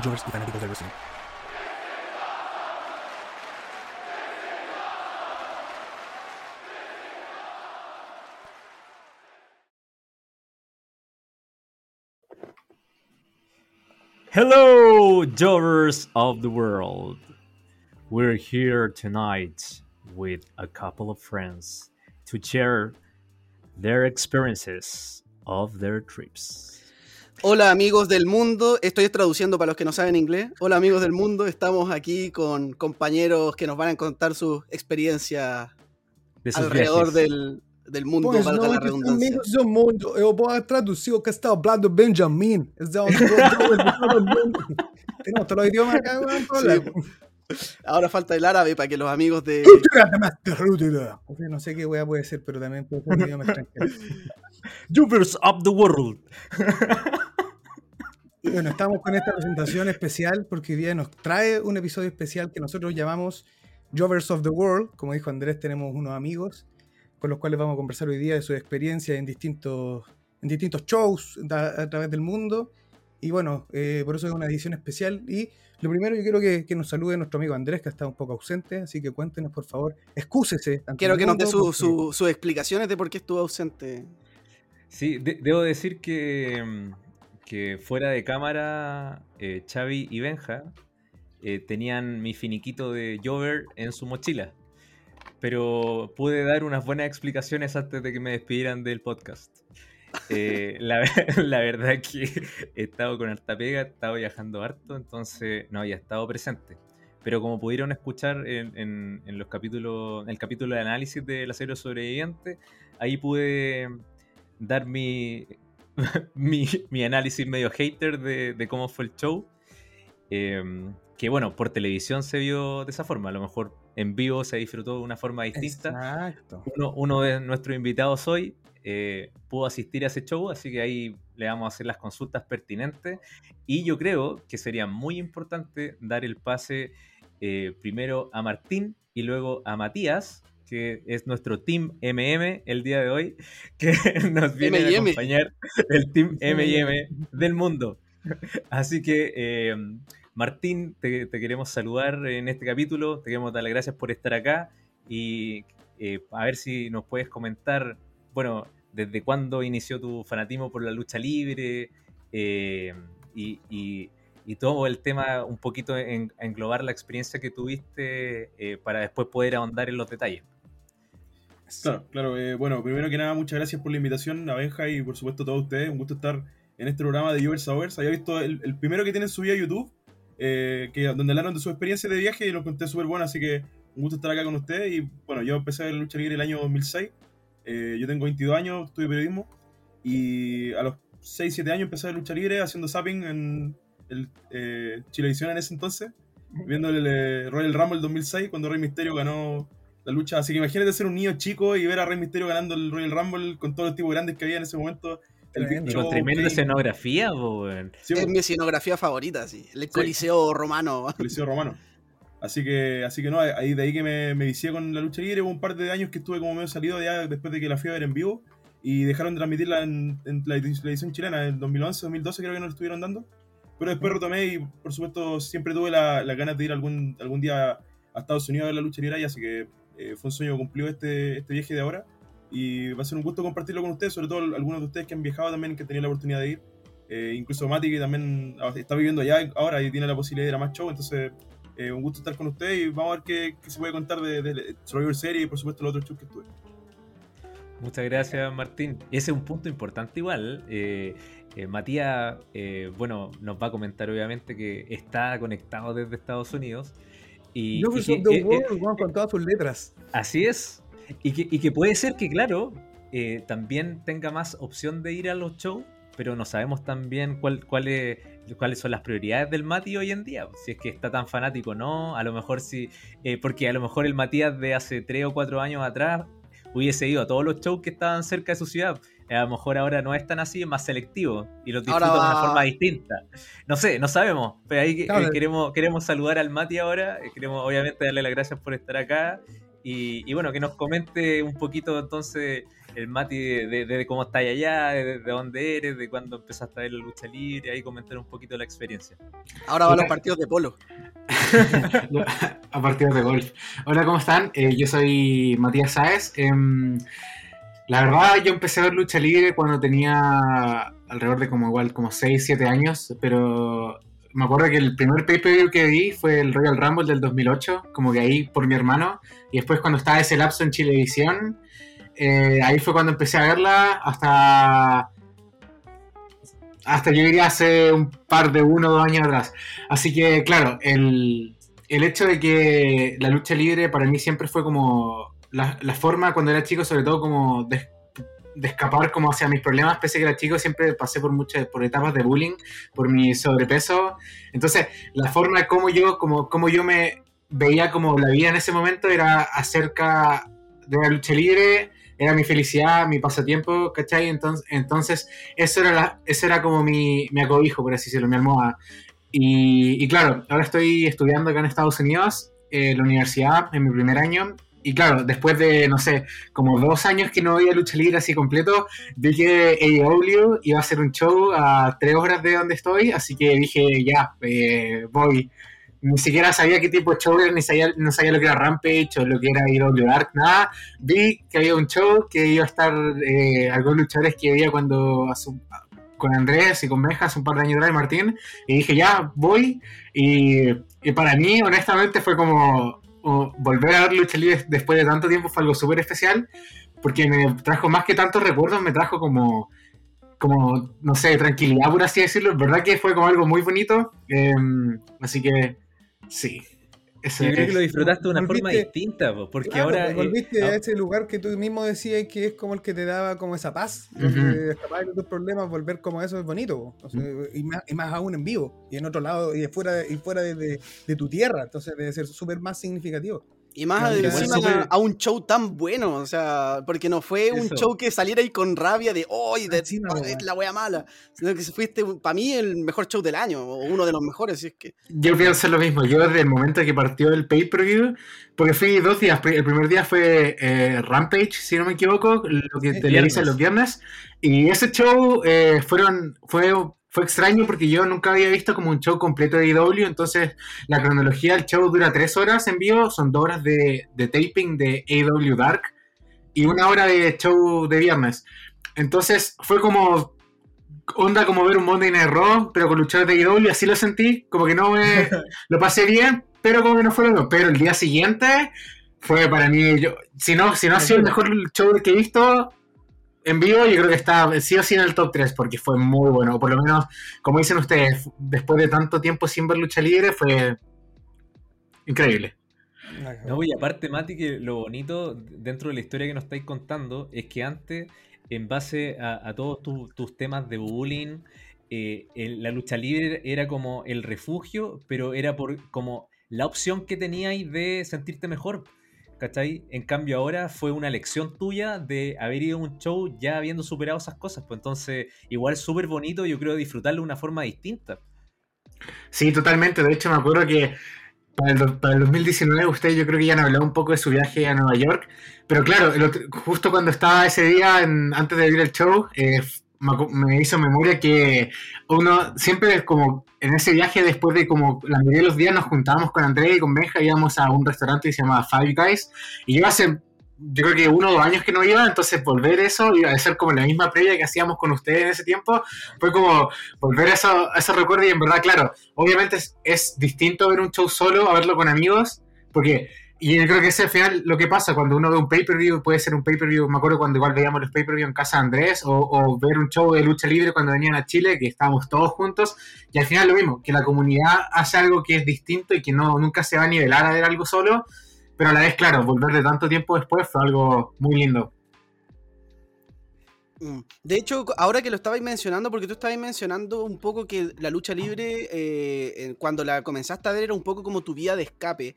Jovers y fanáticos del wrestling. Hello, Jovers of the world. We're here tonight with a couple of friends to share their experiences of their trips. Hola amigos del mundo, estoy traduciendo para los que no saben inglés. Hola amigos del mundo, estamos aquí con compañeros que nos van a contar sus experiencias De alrededor del, del mundo, Pois valga la noites, redundancia. amigos do mundo. Eu vou traduzir o que está hablando Benjamin. Es de todos los idiomas acá, Sí. Ahora falta el árabe para que los amigos de... No sé qué weá puede ser, pero también puede ser un idioma extranjero. Jovers of the world. Bueno, estamos con esta presentación especial porque hoy día nos trae un episodio especial que nosotros llamamos Jovers of the World. Como dijo Andrés, tenemos unos amigos con los cuales vamos a conversar hoy día de su experiencia en distintos, en distintos shows a través del mundo. Y bueno, eh, por eso es una edición especial. Y lo primero, yo quiero que, que nos salude nuestro amigo Andrés, que está un poco ausente. Así que cuéntenos, por favor, excúsese. Quiero que nos dé mundo, su- porque- su- sus explicaciones de por qué estuvo ausente. Sí, de- debo decir que, mm, que fuera de cámara, eh, Xavi y Benja eh, tenían mi finiquito de Jover en su mochila. Pero pude dar unas buenas explicaciones antes de que me despidieran del podcast. Eh, la, la verdad que he estado con harta pega, he estado viajando harto, entonces no había estado presente. Pero como pudieron escuchar en, los capítulos, en el capítulo de análisis de la serie sobreviviente, ahí pude dar mi, mi, mi análisis medio hater de, de cómo fue el show. Eh, que bueno, por televisión se vio de esa forma, a lo mejor en vivo se disfrutó de una forma distinta Exacto. uno, uno de nuestros invitados hoy eh, pudo asistir a ese show, así que ahí le vamos a hacer las consultas pertinentes. Y yo creo que sería muy importante dar el pase eh, primero a Martín y luego a Matías, que es nuestro Team MM el día de hoy, que nos viene a acompañar el Team MM del mundo. Así que, eh, Martín, te, te queremos saludar en este capítulo, te queremos dar las gracias por estar acá y eh, a ver si nos puedes comentar, bueno, desde cuándo inició tu fanatismo por la lucha libre eh, y, y- y todo el tema, un poquito en, englobar la experiencia que tuviste eh, para después poder ahondar en los detalles. Claro, claro. eh, bueno, primero que nada, muchas gracias por la invitación a y por supuesto a todos ustedes. Un gusto estar en este programa de Jovers Hours. Había visto el, el primero que tienen subido a YouTube, eh, que, donde hablaron de su experiencia de viaje y lo conté súper bueno, así que un gusto estar acá con ustedes. Y bueno, yo empecé a ver lucha libre el año 2006. Eh, yo tengo 22 años, estudio periodismo. Y a los 6, 7 años empecé a ver lucha libre haciendo zapping en el eh, Chilevisión en ese entonces, viendo el eh, Royal Rumble 2006 cuando Rey Misterio ganó la lucha. Así que imagínate ser un niño chico y ver a Rey Misterio ganando el Royal Rumble con todos los tipos grandes que había en ese momento. El Big Tremendo. Y con Show, tremenda escenografía. Sí, Es mi escenografía favorita, sí. El Coliseo Romano. Coliseo Romano. Así que, así que no, ahí de ahí que me, me vicié con la lucha libre. Hubo un par de años que estuve como medio salido ya después de que la fui a ver en vivo y dejaron de transmitirla en, en la edi- la edición chilena en 2011, 2012 creo que no lo estuvieron dando. Pero después retomé y por supuesto siempre tuve las la ganas de ir algún, algún día a Estados Unidos a ver la lucha libre ahí, así que eh, fue un sueño cumplido este, este viaje de ahora. Y va a ser un gusto compartirlo con ustedes, sobre todo algunos de ustedes que han viajado también, que han tenido la oportunidad de ir. Eh, incluso Mati, que también está viviendo allá ahora y tiene la posibilidad de ir a más show. Entonces, eh, un gusto estar con ustedes y vamos a ver qué, qué se puede contar de, de Survivor Series y por supuesto los otros shows que estuve. Muchas gracias, Martín. Ese es un punto importante igual. Eh, eh, Matías, eh, bueno, nos va a comentar obviamente que está conectado desde Estados Unidos. Y, Lovers y que- the eh, eh, World, weón, con todas sus letras. Así es. Y que, y que puede ser que, claro, eh, también tenga más opción de ir a los shows, pero no sabemos también cuál, cuál es- cuáles son las prioridades del Mati hoy en día. Si es que está tan fanático o no, a lo mejor sí, eh, porque a lo mejor el Matías de hace 3 o 4 años atrás hubiese ido a todos los shows que estaban cerca de su ciudad. A lo mejor ahora no es tan así, es más selectivo y los Ahora disfruta de una forma distinta. No sé, no sabemos, pero ahí eh, queremos, queremos saludar al Mati ahora, eh, queremos obviamente darle las gracias por estar acá y, y bueno, que nos comente un poquito entonces el Mati de, de- de cómo está allá, de, de dónde eres, de cuándo empezaste a ver la lucha libre, ahí comentar un poquito la experiencia. Ahora van los partidos de polo. a partidos de golf. Hola, ¿cómo están? Eh, yo soy Matías Sáez. Em, la verdad, yo empecé a ver lucha libre cuando tenía alrededor de como igual, como 6, 7 años, pero me acuerdo que el primer pay-per-view que vi fue el Royal Rumble del 2008, como que ahí por mi hermano, y después cuando estaba ese lapso en Chilevisión, eh, ahí fue cuando empecé a verla hasta... Hasta yo diría hace un par de uno o dos años atrás. Así que, claro, el, el hecho de que la lucha libre para mí siempre fue como la, forma cuando era chico, sobre todo como de, escapar como hacia mis problemas, pese a que era chico, siempre pasé por muchas, por etapas de bullying, por mi sobrepeso. Entonces, la forma como yo, como, como yo me veía como la vida en ese momento era acerca de la lucha libre, era mi felicidad, mi pasatiempo, ¿cachai? Entonces, entonces eso era, eso era como mi, mi acobijo, por así decirlo, mi almohada. Y, claro, ahora estoy estudiando acá en Estados Unidos, eh, la universidad, en mi primer año. Y claro, después de, no sé, como dos años que no veía lucha libre así completo, vi que AEW iba a hacer un show a tres horas de donde estoy, así que dije, ya, eh, voy. Ni siquiera sabía qué tipo de show era, ni sabía, no sabía lo que era Rampage o lo que era AEW Dark, nada. Vi que había un show que iba a estar eh, algunos luchadores que veía cuando con Andrés y con Benja hace un par de años atrás, Martín, y dije, ya, voy. Y, y para mí, honestamente, fue como volver a ver lucha libre después de tanto tiempo, fue algo súper especial, porque me trajo más que tantos recuerdos, me trajo como, como, no sé, tranquilidad, por así decirlo. Verdad que fue como algo muy bonito. eh, así que, sí. Eso Yo creo que lo disfrutaste de una Volviste- forma distinta, po, porque Claro, ahora... eh, volviste ah, a ese lugar que tú mismo decías que es como el que te daba como esa paz, Ujú. donde escapar de tus problemas, volver como eso es bonito, po. O sea, y, más, y más aún en vivo, y en otro lado, y fuera, y fuera de, de- de tu tierra, entonces debe ser súper más significativo. Y más encima súper- a un show tan bueno, o sea, porque no fue un Eso. show que saliera ahí con rabia de, ¡ay, de, Encima, ah, weón. es la wea mala! Sino que fuiste, para mí, el mejor show del año, o uno de los mejores, si es que. Yo pienso lo mismo. Yo desde el momento que partió el pay-per-view, porque fui dos días. El primer día fue eh, Rampage, si no me equivoco, lo que Sí, televisa viernes. los viernes. Y ese show eh, fueron, fue, fue extraño porque yo nunca había visto como un show completo de IW. Entonces, la cronología del show dura tres horas en vivo, son dos horas de, de taping de AW Dark y una hora de show de viernes. Entonces, fue como onda como ver un Monday Night Raw, pero con luchadores de IW, así lo sentí, como que no me lo pasé bien, pero como que no fue lo mismo. Pero el día siguiente fue para mí, yo, si no, si no ha sido el mejor show que he visto en vivo, yo creo que está sí o sí en el top 3, porque fue muy bueno. O por lo menos, como dicen ustedes, después de tanto tiempo sin ver lucha libre, fue increíble. No, y aparte, Mati, que lo bonito dentro de la historia que nos estáis contando es que antes, en base a, a todos tu- tus temas de bullying, eh, el- la lucha libre era como el refugio, pero era por como la opción que teníais de sentirte mejor. ¿Cachai? En cambio ahora fue una lección tuya de haber ido a un show ya habiendo superado esas cosas. Pues entonces, igual súper bonito, yo creo disfrutarlo de una forma distinta. Sí, totalmente. De hecho, me acuerdo que para el, do- para el 2019 ustedes yo creo que ya han hablado un poco de su viaje a Nueva York. Pero claro, justo cuando estaba ese día, antes de ir al show, eh, me, hizo memoria que uno siempre como en ese viaje, después de como la mayoría de los días nos juntábamos con Andrés y con Benja, íbamos a un restaurante que se llama Five Guys. Y yo hace, yo creo que uno o dos años que no iba, entonces volver eso iba a ser como la misma previa que hacíamos con ustedes en ese tiempo. Fue como volver a eso, a ese recuerdo y en verdad, claro, obviamente es, es distinto ver un show solo a verlo con amigos, porque y yo creo que ese al final lo que pasa cuando uno ve un pay-per-view, puede ser un pay-per-view, me acuerdo cuando igual veíamos los pay-per-view en casa de Andrés, o, o ver un show de lucha libre cuando venían a Chile, que estábamos todos juntos, y al final lo mismo, que la comunidad hace algo que es distinto y que no nunca se va a nivelar a ver algo solo, pero a la vez, claro, volver de tanto tiempo después fue algo muy lindo. Mm. De hecho, ahora que lo estabais mencionando, porque tú estabais mencionando un poco que la lucha libre, eh, cuando la comenzaste a ver, era un poco como tu vía de escape,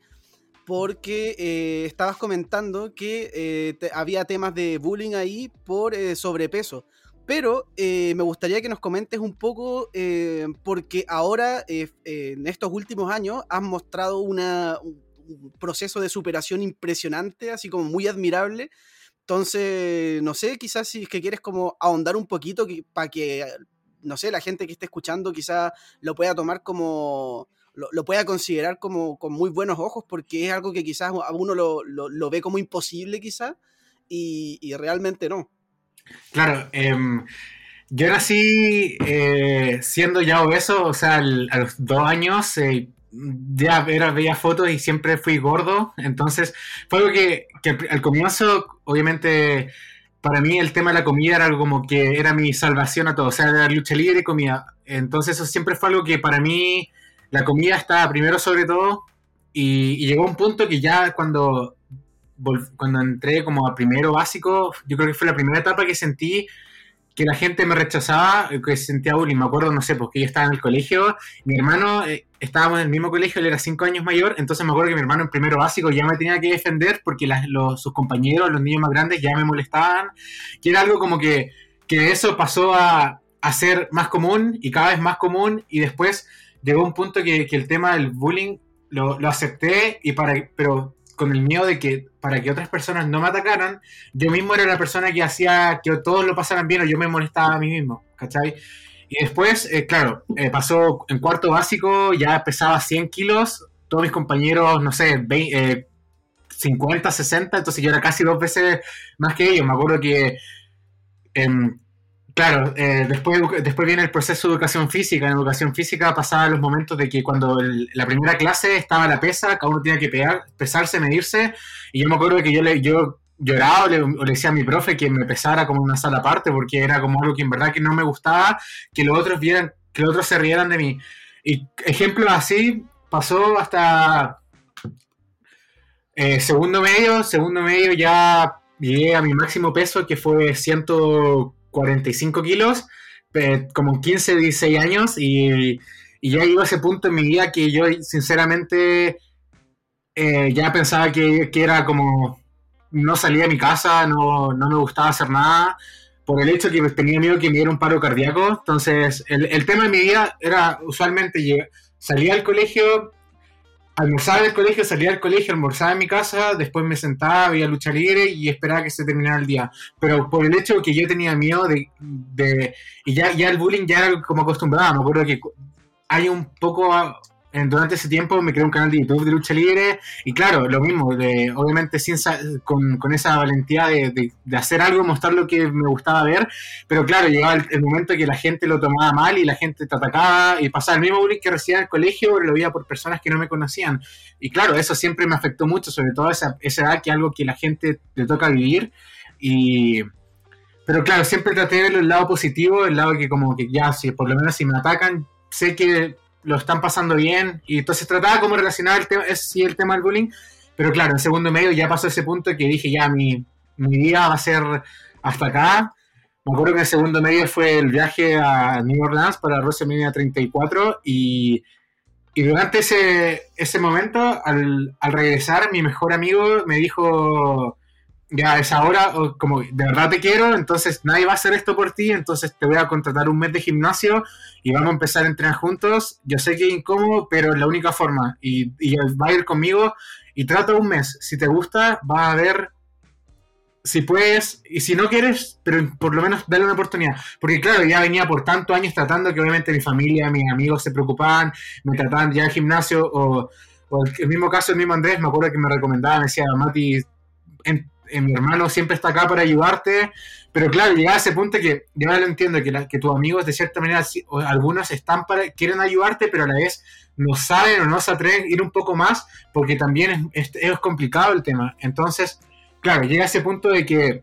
porque eh, estabas comentando que eh, había temas de bullying ahí por eh, sobrepeso. Pero me gustaría que nos comentes un poco, porque ahora, en estos últimos años, has mostrado un proceso de superación impresionante, así como muy admirable. Entonces, no sé, quizás si es que quieres como ahondar un poquito para que, no sé, la gente que esté escuchando quizás lo pueda tomar como, lo, lo pueda considerar como con muy buenos ojos, porque es algo que quizás a uno lo, lo- lo ve como imposible quizás, y, y realmente no. Claro, em, yo nací eh, siendo ya obeso, o sea, al- a los dos años eh, ya era, veía fotos y siempre fui gordo, entonces fue algo que, que al, al comienzo, obviamente, para mí el tema de la comida era algo como que era mi salvación a todo, o sea, era lucha libre y comida, entonces eso siempre fue algo que para mí la comida estaba primero sobre todo y, y llegó un punto que ya cuando cuando entré como a primero básico, yo creo que fue la primera etapa que sentí que la gente me rechazaba, que sentía bullying. Me acuerdo, no sé, porque yo estaba en el colegio, mi hermano, eh, estábamos en el mismo colegio, él era cinco años mayor, entonces me acuerdo que mi hermano en primero básico ya me tenía que defender porque las- los- sus compañeros, los niños más grandes, ya me molestaban, que era algo como que, que eso pasó a ser más común y cada vez más común y después llegó un punto que, que el tema del bullying lo, lo acepté y para pero con el miedo de que para que otras personas no me atacaran, yo mismo era la persona que hacía que todos lo pasaran bien o yo me molestaba a mí mismo, ¿cachai? Y después, eh, claro, eh, pasó en cuarto básico, ya pesaba 100 kilos, todos mis compañeros, no sé, 20, eh, 50, 60, entonces yo era casi dos veces más que ellos. Me acuerdo que, claro, eh, después, después viene el proceso de educación física. En educación física pasaba los momentos de que cuando la primera clase estaba la pesa, cada uno tenía que pegar, pesarse, medirse, y yo me acuerdo que yo, le, yo lloraba o le, decía a mi profe que me pesara como una sala aparte, porque era como algo que en verdad que no me gustaba, que los otros vieran, que los otros se rieran de mí. Y ejemplos así pasó hasta eh, segundo medio, segundo medio ya llegué a mi máximo peso, que fue 145 kilos, como 15, 16 años, y, y ya a ese punto en mi vida que yo sinceramente eh, ya pensaba que, era como no salía de mi casa, no, no me gustaba hacer nada, por el hecho que tenía miedo que me diera un paro cardíaco. Entonces, el, el tema de mi vida era usualmente salía al colegio, almorzaba en el colegio, salía del colegio, almorzaba en mi casa, después me sentaba, veía lucha libre y esperaba que se terminara el día. Pero por el hecho que yo tenía miedo de... de- y ya, ya el bullying ya era como acostumbrado. Me acuerdo que hay un poco... durante ese tiempo me creé un canal de YouTube de lucha libre y claro, lo mismo, de, obviamente sin con, con esa valentía de, de- de hacer algo, mostrar lo que me gustaba ver, pero claro, llegaba el, el momento que la gente lo tomaba mal y la gente te atacaba y pasaba el mismo bullying que recibía en el colegio, lo veía por personas que no me conocían. Y claro, eso siempre me afectó mucho, sobre todo esa, esa edad, que es algo que la gente le toca vivir. Y... Pero claro, siempre traté de ver el lado positivo, el lado que como que ya, si por lo menos si me atacan, sé que lo están pasando bien. Y entonces trataba como relacionar el tema, es, sí, el tema del bullying. Pero claro, en segundo medio ya pasó ese punto que dije, ya, mi, mi vida va a ser hasta acá. Me acuerdo que en el segundo medio fue el viaje a New Orleans para WrestleMania 34 y, y durante ese, ese momento, al, al regresar, mi mejor amigo me dijo, ya es ahora, o como de verdad te quiero, entonces nadie va a hacer esto por ti, entonces te voy a contratar un mes de gimnasio y vamos a empezar a entrenar juntos. Yo sé que es incómodo, pero es la única forma y, y va a ir conmigo y trata un mes. Si te gusta, vas a ver si puedes, y si no quieres, pero por lo menos dale una oportunidad. Porque claro, ya venía por tantos años tratando que obviamente mi familia, mis amigos se preocupaban, me trataban ya al gimnasio, o, o el mismo caso, el mismo Andrés, me acuerdo que me recomendaba, me decía, Mati, en- eh, mi hermano siempre está acá para ayudarte, pero claro, llega a ese punto que yo ahora lo entiendo, que, la- que tus amigos de cierta manera, o algunos están para, quieren ayudarte, pero a la vez no saben o no se atreven a ir un poco más, porque también es complicado el tema. Entonces, claro, llega a ese punto de que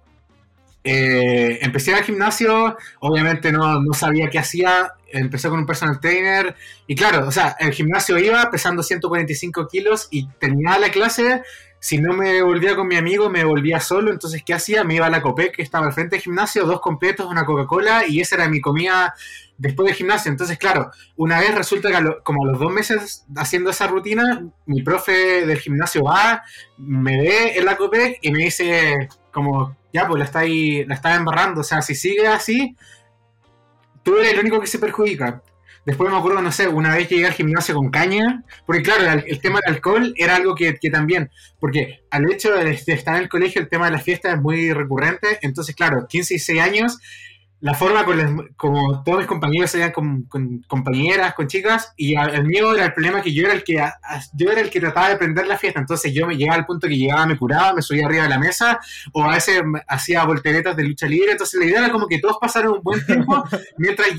eh, empecé al gimnasio, obviamente no, no sabía qué hacía, empecé con un personal trainer y claro, o sea, el gimnasio iba pesando 145 kilos y terminaba la clase, si no me volvía con mi amigo me volvía solo, entonces ¿qué hacía? Me iba a la Copec que estaba al frente del gimnasio, dos completos, una Coca-Cola y esa era mi comida después del gimnasio, entonces claro, una vez resulta que como a los dos meses haciendo esa rutina, mi profe del gimnasio va, me ve en la Copec y me dice como, ya pues la está ahí, la está embarrando, o sea, si sigue así, tú eres el único que se perjudica. Después me acuerdo, no sé, una vez llegué al gimnasio con caña, porque claro, el, el tema del alcohol era algo que, que también, porque al hecho de, estar en el colegio, el tema de las fiestas es muy recurrente, entonces claro, 15 y 16 años, la forma con como todos mis compañeros salían con, con compañeras, con chicas, y el mío era el problema que yo era el que yo era el que trataba de prender la fiesta, entonces yo me llegaba al punto que llegaba, me curaba, me subía arriba de la mesa, o a veces hacía volteretas de lucha libre, entonces la idea era como que todos pasaran un buen tiempo, mientras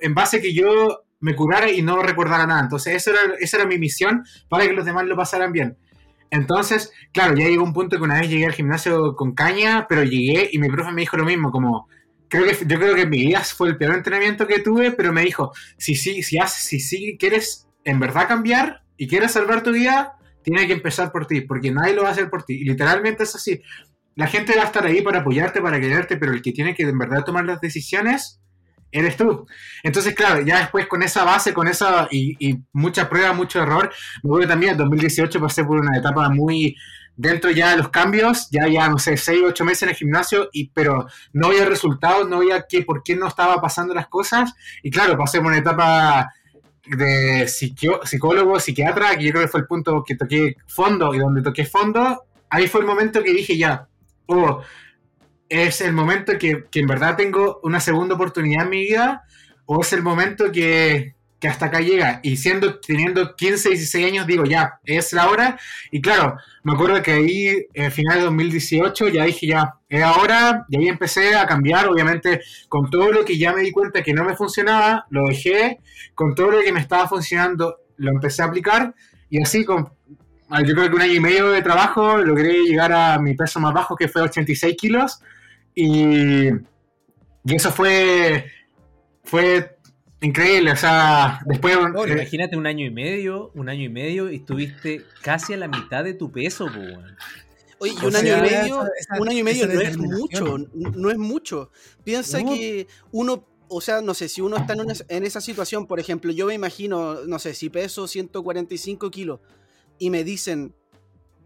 en base que yo me curara y no recordara nada, entonces eso era, esa era mi misión para que los demás lo pasaran bien. Entonces, claro, ya llegó un punto que una vez llegué al gimnasio con caña, pero llegué y mi profe me dijo lo mismo, como, creo que yo creo que en mi vida fue el peor entrenamiento que tuve, pero me dijo, si sí, si, haces, si sí quieres en verdad cambiar y quieres salvar tu vida, tiene que empezar por ti, porque nadie lo va a hacer por ti. Y literalmente es así. La gente va a estar ahí para apoyarte, para quererte, pero el que tiene que en verdad tomar las decisiones eres tú. Entonces, claro, ya después con esa base, con esa y, y mucha prueba, mucho error, me acuerdo también en 2018 pasé por una etapa muy dentro ya de los cambios, ya ya no sé, 6, 8 meses en el gimnasio, y, pero no había resultados, no había qué, por qué no estaba pasando las cosas, y claro, pasé por una etapa de psicólogo, psiquiatra, que yo creo que fue el punto que toqué fondo, y donde toqué fondo, ahí fue el momento que dije ya, oh, es el momento que, que en verdad tengo una segunda oportunidad en mi vida, o es el momento que, que hasta acá llega, y siendo, teniendo 15, 16 años, digo ya, es la hora, y claro, me acuerdo que ahí, en final de 2018, ya dije ya, es ahora, y ahí empecé a cambiar, obviamente, con todo lo que ya me di cuenta que no me funcionaba, lo dejé, con todo lo que me estaba funcionando, lo empecé a aplicar, y así con, ah, yo creo que un año y medio de trabajo, logré llegar a mi peso más bajo, que fue 86 kilos, y, y eso fue, fue increíble, o sea, después... Eh, Imagínate un año y medio, un año y medio y estuviste casi a la mitad de tu peso, po, weón. Oye, y un año y medio, esa- esa- un año y medio no es mucho, no es mucho. Piensa No. que uno, o sea, no sé, si uno está en, una- en esa situación, por ejemplo, yo me imagino, no sé, si peso 145 kilos y me dicen,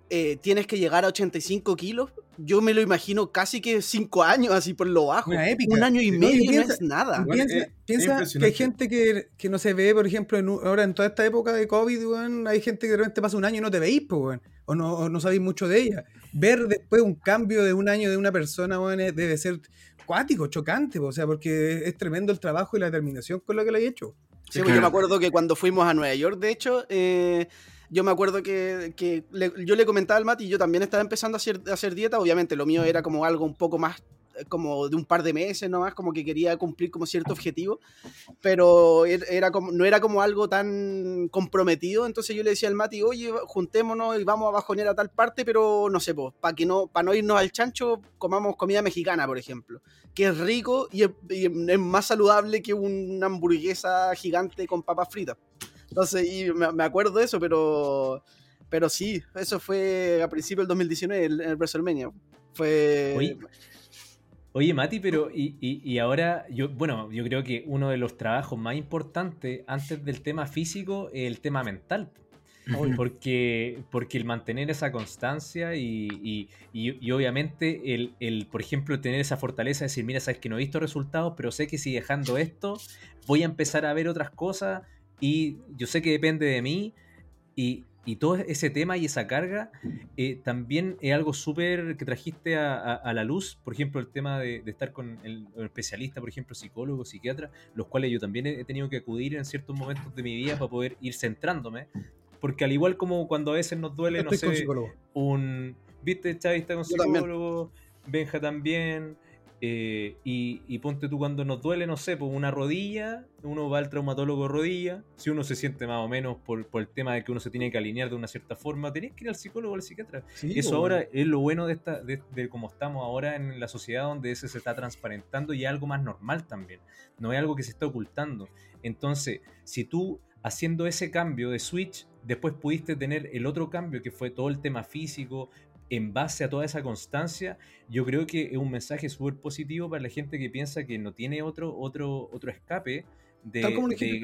eh, tienes que llegar a 85 kilos, yo me lo imagino casi que 5 años, así por lo bajo. Una épica. Un año y No, medio no piensa- es nada. Piensa es- es piensa que hay gente que, que no se ve, por ejemplo, en ahora en toda esta época de COVID, weón, hay gente que de repente pasa un año y no te veís, pues, weón, o no, o no sabéis mucho de ella. Ver después un cambio de un año de una persona, debe ser cuático, chocante, o sea, porque es tremendo el trabajo y la determinación con lo que lo he hecho. Sí, pues yo me acuerdo que cuando fuimos a Nueva York, de hecho, eh, yo me acuerdo que, yo le comentaba al Mati, yo también estaba empezando a hacer, a dieta, obviamente lo mío era como algo un poco más, eh, como de un par de meses nomás, como que quería cumplir como cierto objetivo, pero er- era no era como algo tan comprometido, entonces yo le decía al Mati, oye, juntémonos y vamos a bajonear a tal parte, pero no sé, pues, para que no, para no irnos al chancho, comamos comida mexicana, por ejemplo, que es rico y es, y es más saludable que una hamburguesa gigante con papas fritas. Entonces, y me, me acuerdo de eso, pero, pero sí, eso fue a principios del 2019, el, el WrestleMania. Fue... Oye, Oye, Mati, pero y, y- y ahora, yo, bueno, yo creo que uno de los trabajos más importantes antes del tema físico es el tema mental. Porque, porque el mantener esa constancia y, y- y- y obviamente el, el, por ejemplo, tener esa fortaleza de decir, mira, sabes que no he visto resultados, pero sé que si dejando esto, voy a empezar a ver otras cosas y yo sé que depende de mí y, y todo ese tema y esa carga eh, también es algo súper que trajiste a, a- a la luz, por ejemplo, el tema de, de estar con el, el especialista, por ejemplo, psicólogo, psiquiatra, los cuales yo también he, tenido que acudir en ciertos momentos de mi vida para poder ir centrándome, porque al igual como cuando a veces nos duele, no sé, psicólogo. un, Viste, Chavi está con Yo también. psicólogo, Benja también. Eh, y, y ponte tú cuando nos duele, no sé, por una rodilla, uno va al traumatólogo rodilla. Si uno se siente más o menos por, por el tema de que uno se tiene que alinear de una cierta forma, tenés que ir al psicólogo o al psiquiatra. Sí, Eso ahora es lo bueno de, esta, de, de cómo estamos ahora en la sociedad, donde ese se está transparentando y es algo más normal también. No es algo que se está ocultando. Entonces, si tú haciendo ese cambio de switch, después pudiste tener el otro cambio que fue todo el tema físico, en base a toda esa constancia, yo creo que es un mensaje súper positivo para la gente que piensa que no tiene otro, otro, otro escape de, de-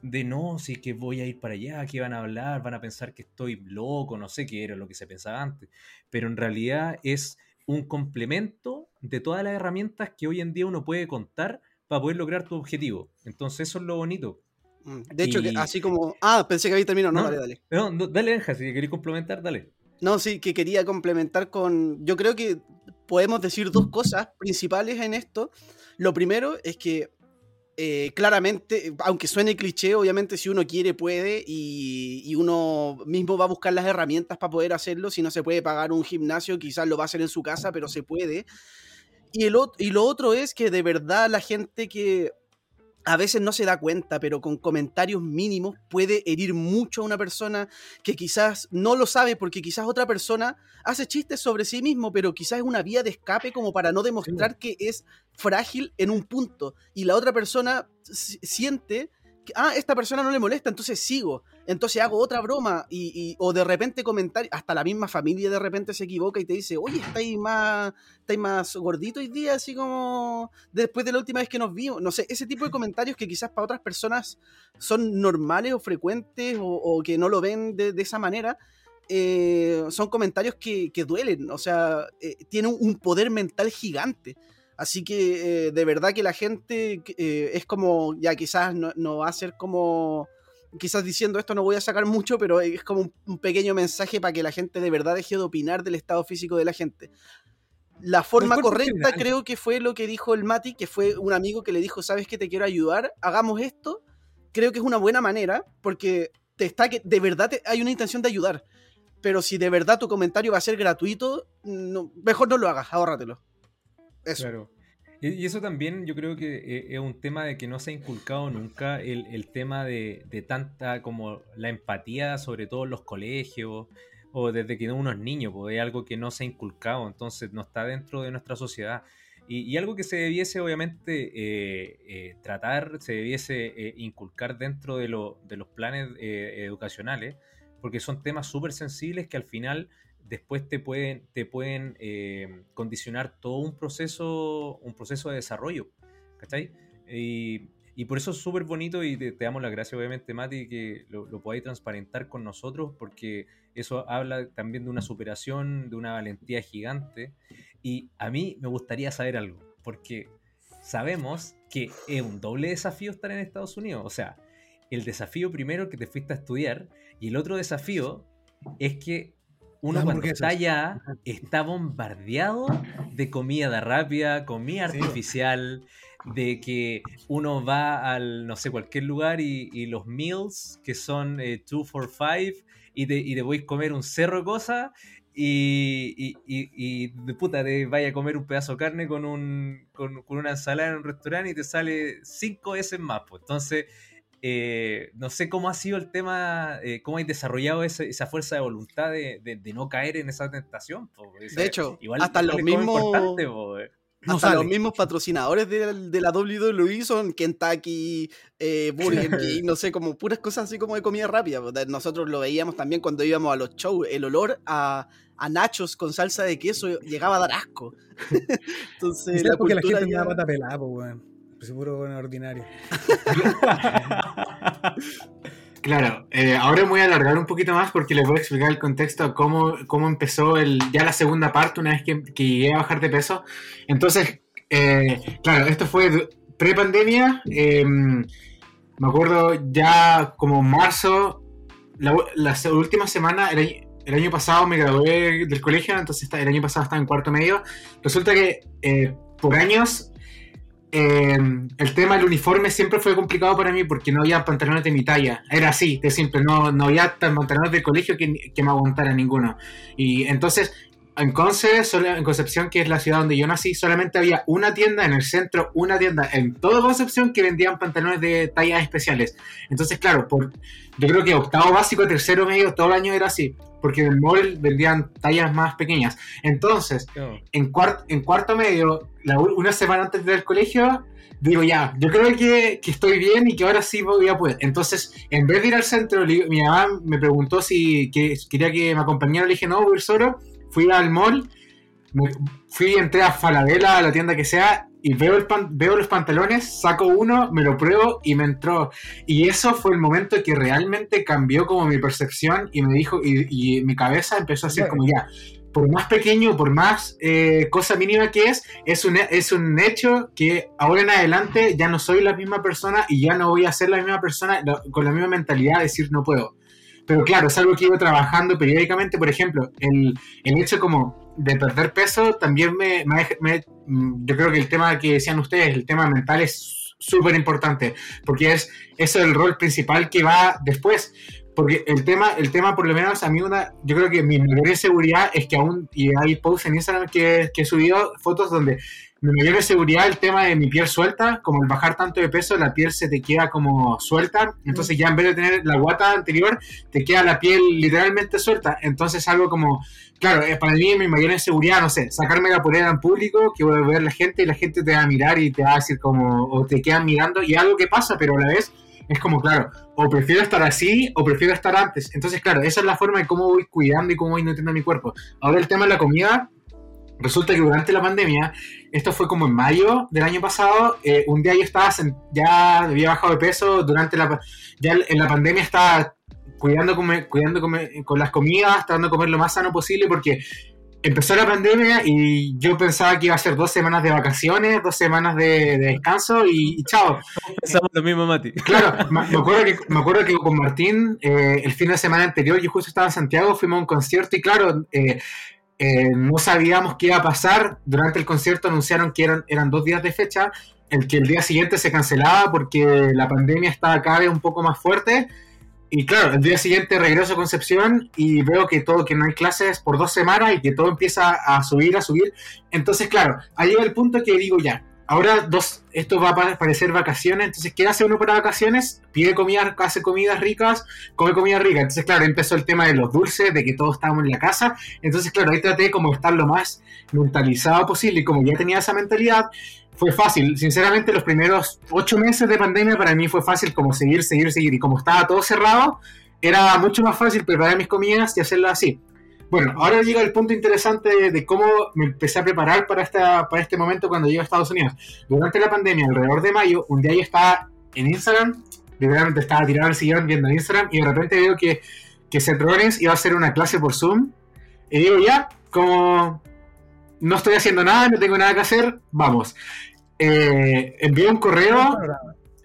de no, si es que voy a ir para allá, que van a hablar, van a pensar que estoy loco, no sé qué era lo que se pensaba antes. Pero en realidad es un complemento de todas las herramientas que hoy en día uno puede contar para poder lograr tu objetivo. Entonces eso es lo bonito. Mm, De hecho, que así como. Ah, pensé que había terminado. No, No. dale, dale. No, no, dale, Benja, si queréis complementar, dale. No, sí, que quería complementar con. Yo creo que podemos decir dos cosas principales en esto. Lo primero es que eh, claramente, aunque suene cliché, obviamente si uno quiere puede y, y uno mismo va a buscar las herramientas para poder hacerlo. Si no se puede pagar un gimnasio, quizás lo va a hacer en su casa, pero se puede. Y, el, y lo otro es que de verdad la gente que a veces no se da cuenta, pero con comentarios mínimos puede herir mucho a una persona que quizás no lo sabe porque quizás otra persona hace chistes sobre sí mismo, pero quizás es una vía de escape como para no demostrar que es frágil en un punto. Y la otra persona si- siente que, ah, esta persona no le molesta, entonces sigo, entonces hago otra broma y, o de repente comentar, hasta la misma familia de repente se equivoca y te dice, oye, estáis más, estáis más gordito hoy día, así como después de la última vez que nos vimos, no sé, ese tipo de comentarios que quizás para otras personas son normales o frecuentes o, que no lo ven de, esa manera, eh, son comentarios que, que duelen, o sea, eh, tienen un poder mental gigante. Así que eh, de verdad que la gente eh, es como, ya quizás no va a ser como, quizás diciendo esto no voy a sacar mucho, pero es como un, un pequeño mensaje para que la gente de verdad deje de opinar del estado físico de la gente. La forma correcta creo que fue lo que dijo el Mati, que fue un amigo que le dijo, sabes que te quiero ayudar, hagamos esto. Creo que es una buena manera porque te está que de verdad te- hay una intención de ayudar. Pero si de verdad tu comentario va a ser gratuito, no- mejor no lo hagas, ahórratelo. Eso. Claro. Y eso también yo creo que eh, es un tema de que no se ha inculcado nunca el, el tema de, de tanta como la empatía, sobre todo en los colegios o desde que uno es niño, pues es algo que no se ha inculcado, entonces no está dentro de nuestra sociedad. Y, y algo que se debiese obviamente eh, eh, tratar, se debiese eh, inculcar dentro de, lo- de los planes educacionales, porque son temas súper sensibles que al final después te pueden, te pueden eh, condicionar todo un proceso, un proceso de desarrollo. ¿Cachai? Y, y por eso es súper bonito y te, te damos las gracias, obviamente, Mati, que lo, lo podáis transparentar con nosotros, porque eso habla también de una superación, de una valentía gigante. Y a mí me gustaría saber algo, porque sabemos que es un doble desafío estar en Estados Unidos. O sea, el desafío primero que te fuiste a estudiar y el otro desafío es que uno cuando está allá está bombardeado de comida rápida, comida Sí. artificial, de que uno va al, no sé, cualquier lugar y, y los meals que son 2 for 5 y te, y te podéis comer un cerro de cosas y, y, y- y de puta te vaya a comer un pedazo de carne con, un, con, con una ensalada en un restaurante y te sale cinco veces más. Pues. Entonces, eh, no sé cómo ha sido el tema, eh, cómo hay desarrollado ese- esa fuerza de voluntad de, de- de no caer en esa tentación. po. O sea, De hecho, igual- hasta igual los mismos- eh. No Hasta los mismos patrocinadores de, de la WWE son Kentucky, eh, Burger King, no sé, como puras cosas así como de comida rápida. Nosotros lo veíamos también cuando íbamos a los shows. El olor a, a nachos con salsa de queso llegaba a dar asco. Entonces, Quizás porque la gente ya- pelada, pues, weón. Pues puro weón ordinario. Claro, eh, ahora voy a alargar un poquito más porque les voy a explicar el contexto de cómo, cómo empezó el, ya la segunda parte una vez que, que llegué a bajar de peso. Entonces, eh, claro, esto fue de- pre-pandemia. eh, me acuerdo ya como marzo, la, la última semana, el, el año pasado me gradué del colegio, entonces el año pasado estaba en cuarto medio. Resulta que eh, por años eh, el tema del uniforme siempre fue complicado para mí porque no había pantalones de mi talla. Era así, de simple. No, no había pantalones del colegio que, que me aguantara ninguno. Y entonces, en Conce, en Concepción, que es la ciudad donde yo nací, solamente había una tienda en el centro, una tienda en toda Concepción que vendían pantalones de tallas especiales. Entonces, claro, por, yo creo que octavo básico, tercero medio, todo el año era así, porque en el mall vendían tallas más pequeñas. Entonces, No. en, cuart- en cuarto medio, la una semana antes del colegio, digo ya, yo creo que, que estoy bien y que ahora sí voy a poder. Entonces, en vez de ir al centro, mi mamá me preguntó si que- quería que me acompañara, le dije no, voy a ir solo. Fui al mall, me- fui, entré a Falabella, a la tienda que sea, y veo, el pan- veo los pantalones, saco uno, me lo pruebo y me entró. Y eso fue el momento que realmente cambió como mi percepción y me dijo, y, y mi cabeza empezó a ser como ya, por más pequeño, por más eh, cosa mínima que es, es un, es un hecho que ahora en adelante ya no soy la misma persona y ya no voy a ser la misma persona con la misma mentalidad de decir no puedo. Pero claro, es algo que iba trabajando periódicamente, por ejemplo, el, el hecho como de perder peso también me, me- me- mm, yo creo que el tema que decían ustedes, el tema mental es súper importante, porque es eso el rol principal que va después. Porque el tema, el tema por lo menos a mí una, yo creo que mi mayor inseguridad es que aún, y hay posts en Instagram que, que he subido fotos donde mi mayor inseguridad el tema de mi piel suelta, como el bajar tanto de peso, la piel se te queda como suelta, entonces ya en vez de tener la guata anterior, te queda la piel literalmente suelta, entonces algo como, claro, eh, para mí mi mayor inseguridad, no sé, sacarme la polera en público, que voy a ver la gente y la gente te va a mirar y te va a decir como, o te quedan mirando y algo que pasa, pero a la vez es como, claro, o prefiero estar así o prefiero estar antes. Entonces, claro, esa es la forma de cómo voy cuidando y cómo voy nutriendo mi cuerpo. Ahora el tema de la comida, resulta que durante la pandemia, esto fue como en mayo del año pasado, eh, un día yo estaba, ya había bajado de peso, durante la, ya en la pandemia estaba cuidando, cuidando con las comidas, tratando de comer lo más sano posible porque empezó la pandemia y yo pensaba que iba a ser dos semanas de vacaciones, dos semanas de, de descanso y, y chao. Pensamos lo mismo, Mati. Claro, me, me acuerdo que, me acuerdo que con Martín, eh, el fin de semana anterior, yo justo estaba en Santiago, fuimos a un concierto y claro, eh, eh, no sabíamos qué iba a pasar. Durante el concierto anunciaron que eran, eran dos días de fecha, el que el día siguiente se cancelaba porque la pandemia estaba cada vez un poco más fuerte. Y claro, el día siguiente regreso a Concepción y veo que todo, que no hay clases por dos semanas y que todo empieza a subir, a subir. Entonces, claro, ahí llega el punto que digo ya, ahora dos, esto va a pa- parecer vacaciones, entonces, ¿qué hace uno para vacaciones? Pide comida, hace comidas ricas, come comida rica. Entonces, claro, empezó el tema de los dulces, de que todos estábamos en la casa. Entonces, claro, ahí traté como estar lo más mentalizado posible y como ya tenía esa mentalidad, fue fácil. Sinceramente, los primeros ocho meses de pandemia para mí fue fácil como seguir, seguir, seguir. Y como estaba todo cerrado, era mucho más fácil preparar mis comidas y hacerlas así. Bueno, ahora llega el punto interesante de, cómo me empecé a preparar para, esta, para este momento cuando llego a Estados Unidos. Durante la pandemia, alrededor de mayo, un día yo estaba en Instagram, literalmente estaba tirado al sillón viendo Instagram y de repente veo que, que Seth Rollins iba a hacer una clase por Zoom. Y digo, ya, como no estoy haciendo nada, no tengo nada que hacer, vamos. Eh, envié un correo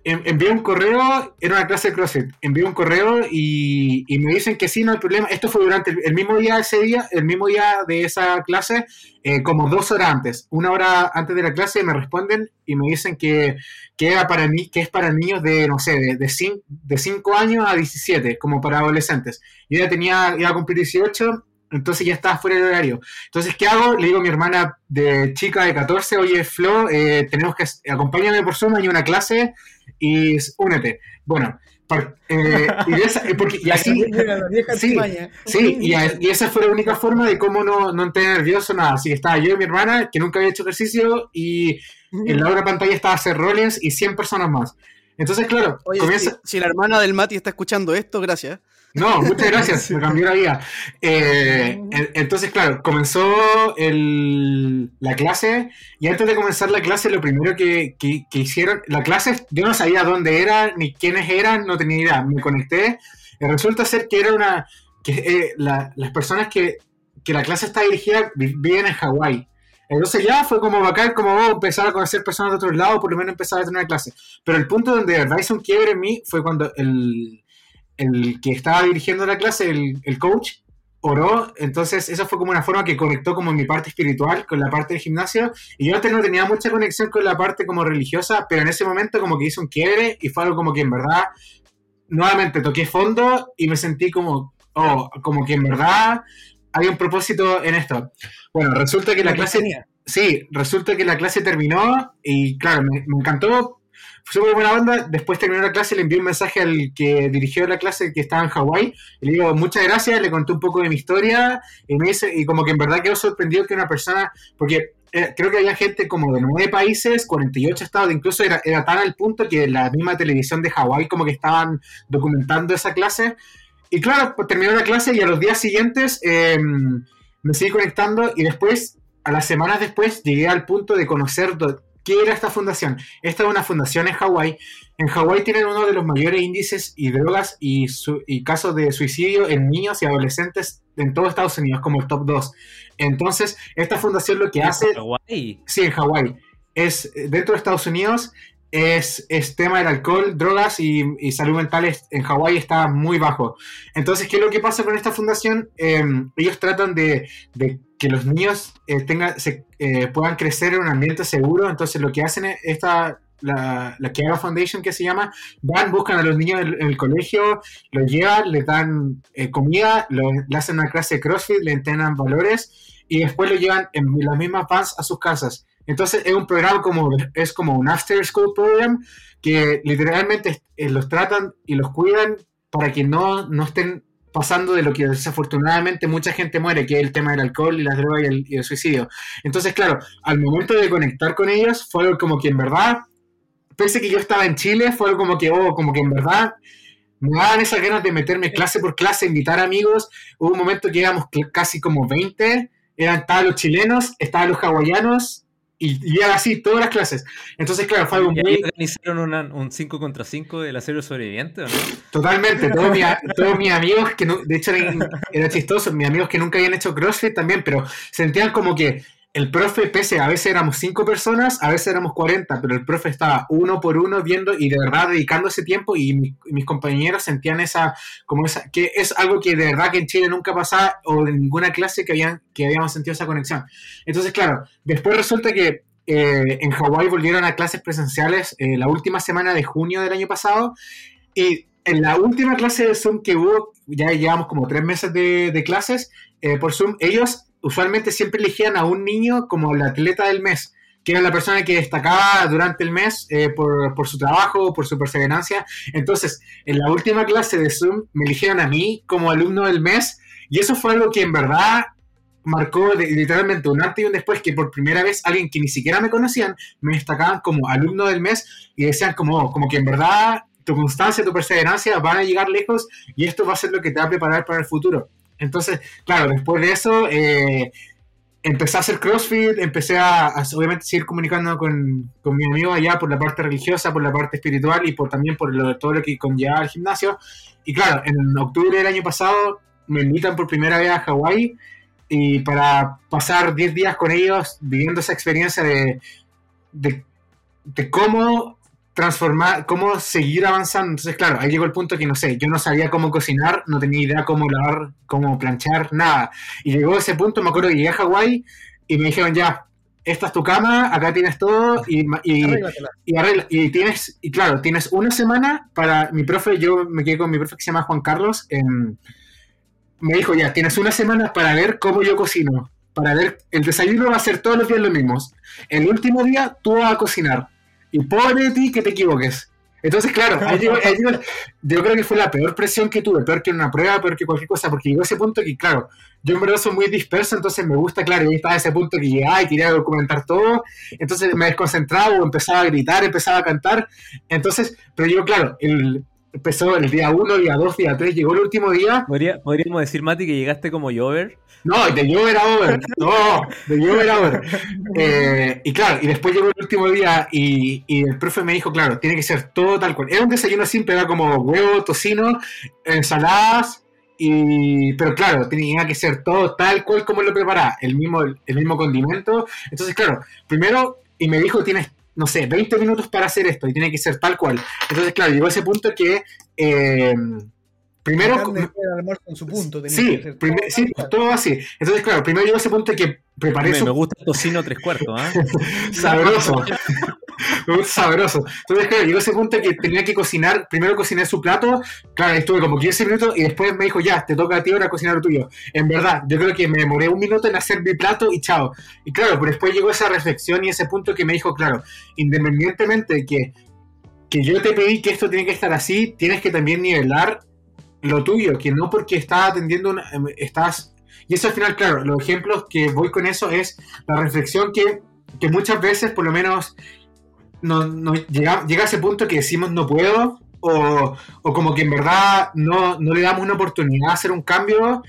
envié un correo, era una clase de CrossFit, envié un correo y, me dicen que sí, no hay problema. Esto fue durante el, mismo día, ese día, el mismo día de esa clase, eh, como dos horas antes. Una hora antes de la clase me responden y me dicen que, que, era para mí, que es para niños de, no sé, de, de, cin- de 5 años a 17, como para adolescentes. Yo ya tenía, iba a cumplir 18, entonces ya estaba fuera de horario. Entonces, ¿qué hago? Le digo a mi hermana de chica de 14, oye, Flo, eh, tenemos que, acompáñame por Zoom, hay una clase y únete. Bueno, par- eh, y, esa- eh, porque- y así, Sí, sí, y, a- y esa fue la única forma de cómo no, no entré nervioso, nada. Así que estaba yo y mi hermana, que nunca había hecho ejercicio, y en la otra pantalla estaba Seth Rollins y 100 personas más. Entonces, claro, Oye, comienza... si, si la hermana del Mati está escuchando esto, gracias. No, muchas gracias, me cambió la vida. Eh, en- entonces, claro, comenzó el- la clase y antes de comenzar la clase, lo primero que, que- que hicieron, la clase, yo no sabía dónde era ni quiénes eran, no tenía idea. Me conecté y resulta ser que era una, que eh, la- las personas que, que la clase está dirigida vi- viven en Hawái. Entonces ya fue como bacán, como oh, empezar a conocer personas de otros lados, por lo menos empezar a tener una clase. Pero el punto donde de verdad hizo un quiebre en mí fue cuando el, el que estaba dirigiendo la clase, el, el coach, oró, entonces eso fue como una forma que conectó como mi parte espiritual con la parte del gimnasio, y yo antes no tenía mucha conexión con la parte como religiosa, pero en ese momento como que hizo un quiebre y fue algo como que en verdad, nuevamente toqué fondo y me sentí como, oh, como que en verdad hay un propósito en esto. Bueno, resulta que la clase, sí, resulta que la clase terminó y claro, me, me encantó, súper buena onda. Después terminó la clase, le envié un mensaje al que dirigió la clase que estaba en Hawái. Le digo, muchas gracias, le conté un poco de mi historia. Y me dice, y como que en verdad quedó sorprendido que una persona, porque eh, creo que había gente como de nueve países, 48 estados, incluso era, tan al punto que la misma televisión de Hawái como que estaban documentando esa clase. Y claro, pues terminó la clase y a los días siguientes eh, me seguí conectando y después, a las semanas después, llegué al punto de conocer qué era esta fundación. Esta es una fundación en Hawái. En Hawái tienen uno de los mayores índices y drogas y, casos de suicidio en niños y adolescentes en todo Estados Unidos, como el top 2. Entonces, esta fundación lo que hace... Hawái. Sí, en Hawái. Es eh, dentro de Estados Unidos es, es tema del alcohol, drogas y, y salud mental es- en Hawái está muy bajo. Entonces, ¿qué es lo que pasa con esta fundación? Eh, ellos tratan de, de que los niños eh, tengan, se, eh, puedan crecer en un ambiente seguro. Entonces, lo que hacen es esta la, la Kiara Foundation que se llama, van, buscan a los niños en, el colegio, los llevan, les dan eh, comida, lo- le hacen una clase de CrossFit, le entrenan valores y después lo llevan en las mismas vans a sus casas. Entonces es un programa como, es como un after school program que literalmente los tratan y los cuidan para que no, no estén pasando de lo que desafortunadamente mucha gente muere, que es el tema del alcohol y las drogas y el, suicidio. Entonces, claro, al momento de conectar con ellos, fue algo como que en verdad, pese que yo estaba en Chile, fue algo como que, oh, como que en verdad me daban esas ganas de meterme clase por clase, invitar amigos. Hubo un momento que éramos casi como 20, eran, estaban los chilenos, estaban los hawaianos, y, y era así todas las clases. Entonces, claro, fue algo ¿Y muy... organizaron una- un 5 contra 5 del acero sobreviviente o no? Totalmente, todos mis, todos mis amigos que no- de hecho era, era chistoso, mis amigos que nunca habían hecho CrossFit también, pero sentían como que el profe, pese a veces éramos cinco personas, a veces éramos 40, pero el profe estaba uno por uno viendo y de verdad dedicando ese tiempo y, mi- y mis compañeros sentían esa, como esa, que es algo que de verdad que en Chile nunca pasaba o en ninguna clase que, habían, que habíamos sentido esa conexión. Entonces, claro, después resulta que eh, en Hawái volvieron a clases presenciales eh, la última semana de junio del año pasado y en la última clase de Zoom que hubo, ya llevamos como tres meses de, de clases eh, por Zoom, ellos usualmente siempre elegían a un niño como el atleta del mes, que era la persona que destacaba durante el mes eh, por, por su trabajo, por su perseverancia. Entonces, en la última clase de Zoom me eligieron a mí como alumno del mes y eso fue algo que en verdad marcó literalmente un antes y un después que por primera vez alguien que ni siquiera me conocían me destacaban como alumno del mes y decían como, como que en verdad tu constancia, tu perseverancia van a llegar lejos y esto va a ser lo que te va a preparar para el futuro. Entonces, claro, después de eso eh, empecé a hacer CrossFit, empecé a, a, obviamente seguir comunicando con, con mi amigo allá por la parte religiosa, por la parte espiritual y por también por lo, todo lo que conlleva el gimnasio. Y claro, en octubre del año pasado me invitan por primera vez a Hawái y para pasar 10 días con ellos viviendo esa experiencia de, de, de cómo transformar, cómo seguir avanzando. Entonces, claro, ahí llegó el punto que no sé, yo no sabía cómo cocinar, no tenía idea cómo lavar, cómo planchar, nada. Y llegó ese punto, me acuerdo que llegué a Hawái y me dijeron ya, esta es tu cama, acá tienes todo y, y, y, arregla- y tienes, y claro, tienes una semana para mi profe, yo me quedé con mi profe que se llama Juan Carlos, em, me dijo ya, tienes una semana para ver cómo yo cocino, para ver, el desayuno va a ser todos los días lo mismo, el último día tú vas a cocinar, y pobre de ti que te equivoques. Entonces, claro, yo creo que fue la peor presión que tuve, peor que una prueba, peor que cualquier cosa, porque llegó ese punto que, claro, yo en verdad soy muy disperso, entonces me gusta, claro, y estaba ese punto que llegaba y quería documentar todo, entonces me desconcentraba o empezaba a gritar, empezaba a cantar, entonces, pero yo, claro, el, empezó el día 1, día 2, día 3, llegó el último día, Podría- podríamos decir, Mati, que llegaste como Jover. no, de Jover a Over, no, de Jover a Over. Eh, y claro, y después llegó el último día y, y el profe me dijo, claro, tiene que ser todo tal cual. Era un desayuno simple, era como huevo, tocino, ensaladas, y, pero claro, tenía que ser todo tal cual como lo preparaba, el mismo, el mismo condimento. Entonces, claro, primero, y me dijo, tienes, no sé, 20 minutos para hacer esto, y tiene que ser tal cual. Entonces, claro, llegó ese punto que... eh, Primero, en su punto. Sí, que todo sí, todo así. Entonces, claro, primero llegó ese punto que preparé Me, su me gusta el tocino tres cuartos, ¿ah? sabroso. sabroso. Entonces, claro, llegó ese punto que tenía que cocinar, primero cociné su plato, claro, estuve como 15 minutos y después me dijo, ya, te toca a ti ahora cocinar lo tuyo. En verdad, yo creo que me demoré un minuto en hacer mi plato y chao. Y claro, pero después llegó esa reflexión y ese punto que me dijo, claro, independientemente de que, que yo te pedí que esto tiene que estar así, tienes que también nivelar lo tuyo, que no porque estás atendiendo, una, em, estás... Y eso al final, claro, los ejemplos que voy con eso es la reflexión que, que muchas veces, por lo menos, no, no llega, llega a ese punto que decimos no puedo, o, o como que en verdad no, no le damos una oportunidad a hacer un cambio,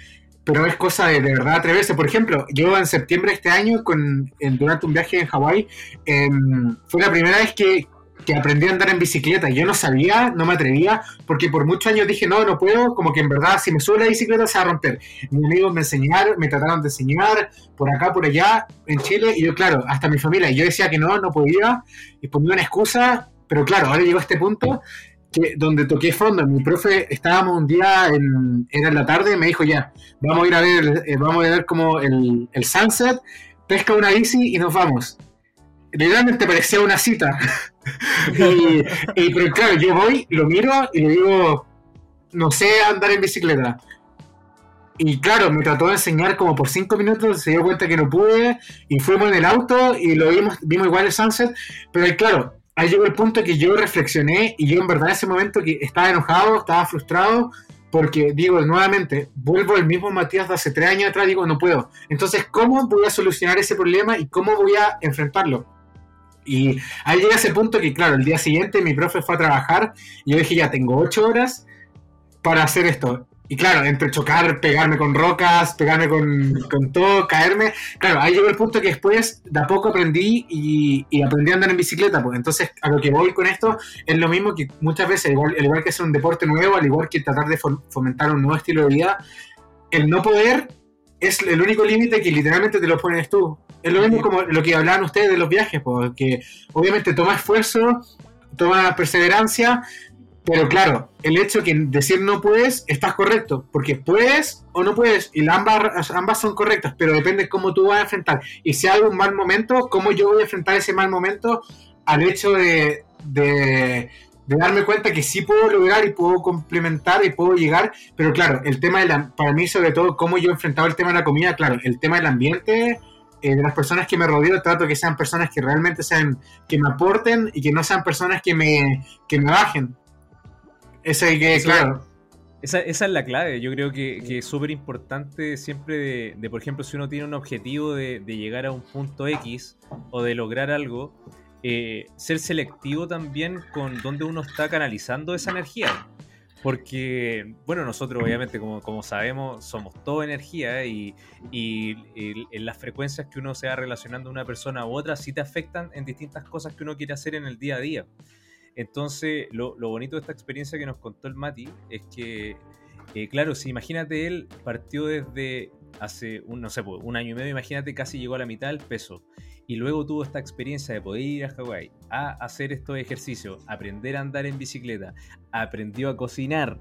pero es cosa de, de verdad atreverse. Por ejemplo, yo en septiembre de este año, con, durante un viaje en Hawái, em, fue la primera vez que, que aprendí a andar en bicicleta. Yo no sabía, no me atrevía, porque por muchos años dije, no, no puedo, como que en verdad si me subo a la bicicleta se va a romper. Mis amigos me enseñaron, me trataron de enseñar, por acá, por allá, en Chile, y yo, claro, hasta mi familia, y yo decía que no, no podía, y ponía una excusa, pero claro, ahora llegó este punto que, donde toqué fondo. Mi profe, estábamos un día, en, era en la tarde, me dijo, ya, vamos a ir a ver, eh, vamos a ver como el, el sunset, pesca una bici y nos vamos. Literalmente parecía una cita. y, pero claro, yo voy, lo miro y le digo, no sé andar en bicicleta. Y claro, me trató de enseñar como por cinco minutos, se dio cuenta que no pude, y fuimos en el auto y lo vimos, vimos igual el sunset, pero claro, ahí llegó el punto que yo reflexioné y yo en verdad en ese momento que estaba enojado, estaba frustrado, porque digo nuevamente, vuelvo al mismo Matías de hace tres años atrás, digo, no puedo. Entonces, ¿cómo voy a solucionar ese problema y cómo voy a enfrentarlo? Y ahí llega ese punto que, claro, el día siguiente mi profe fue a trabajar y yo dije, ya tengo ocho horas para hacer esto. Y claro, entre chocar, pegarme con rocas, pegarme con, con todo, caerme. Claro, ahí llegó el punto que después de a poco aprendí y, y aprendí a andar en bicicleta. Pues entonces, a lo que voy con esto es lo mismo que muchas veces, igual, al igual que hacer un deporte nuevo, al igual que tratar de fo- fomentar un nuevo estilo de vida, el no poder es el único límite que literalmente te lo pones tú. Es lo mismo como lo que hablaban ustedes de los viajes, porque obviamente toma esfuerzo, toma perseverancia, pero claro, el hecho que decir no puedes, estás correcto, porque puedes o no puedes, y ambas, ambas son correctas, pero depende cómo tú vas a enfrentar. Y si hay un mal momento, cómo yo voy a enfrentar ese mal momento al hecho de, de, de darme cuenta que sí puedo lograr y puedo complementar y puedo llegar, pero claro, el tema de la, para mí sobre todo, cómo yo he enfrentado el tema de la comida, claro, el tema del ambiente, eh, de las personas que me rodeo, trato que sean personas que realmente sean, que me aporten y que no sean personas que me, que me bajen. Ese que, Eso- claro, Esa, esa es la clave. Yo creo que, que es súper importante siempre de, de, por ejemplo, si uno tiene un objetivo de, de llegar a un punto X o de lograr algo, eh, ser selectivo también con dónde uno está canalizando esa energía. Porque, bueno, nosotros obviamente, como, como sabemos, somos todo energía y, y, las frecuencias que uno se va relacionando una persona u otra sí te afectan en distintas cosas que uno quiere hacer en el día a día. Entonces, lo, lo bonito de esta experiencia que nos contó el Mati es que, eh, claro, si imagínate él partió desde hace un, no sé, pues, un año y medio, imagínate casi llegó a la mitad del peso. Y luego tuvo esta experiencia de poder ir a Hawái a hacer estos ejercicios, aprender a andar en bicicleta, aprendió a cocinar,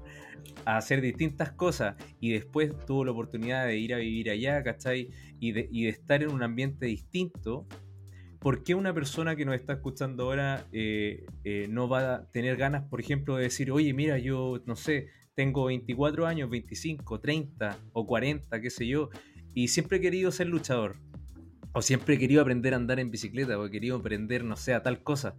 a hacer distintas cosas y después tuvo la oportunidad de ir a vivir allá, ¿cachai? Y de, y de estar en un ambiente distinto. ¿Por qué una persona que nos está escuchando ahora eh, eh, no va a tener ganas, por ejemplo, de decir, oye, mira, yo no sé, tengo 24 años, 25, 30 o 40, qué sé yo, y siempre he querido ser luchador? O siempre he querido aprender a andar en bicicleta, o he aprender, no sé, a tal cosa.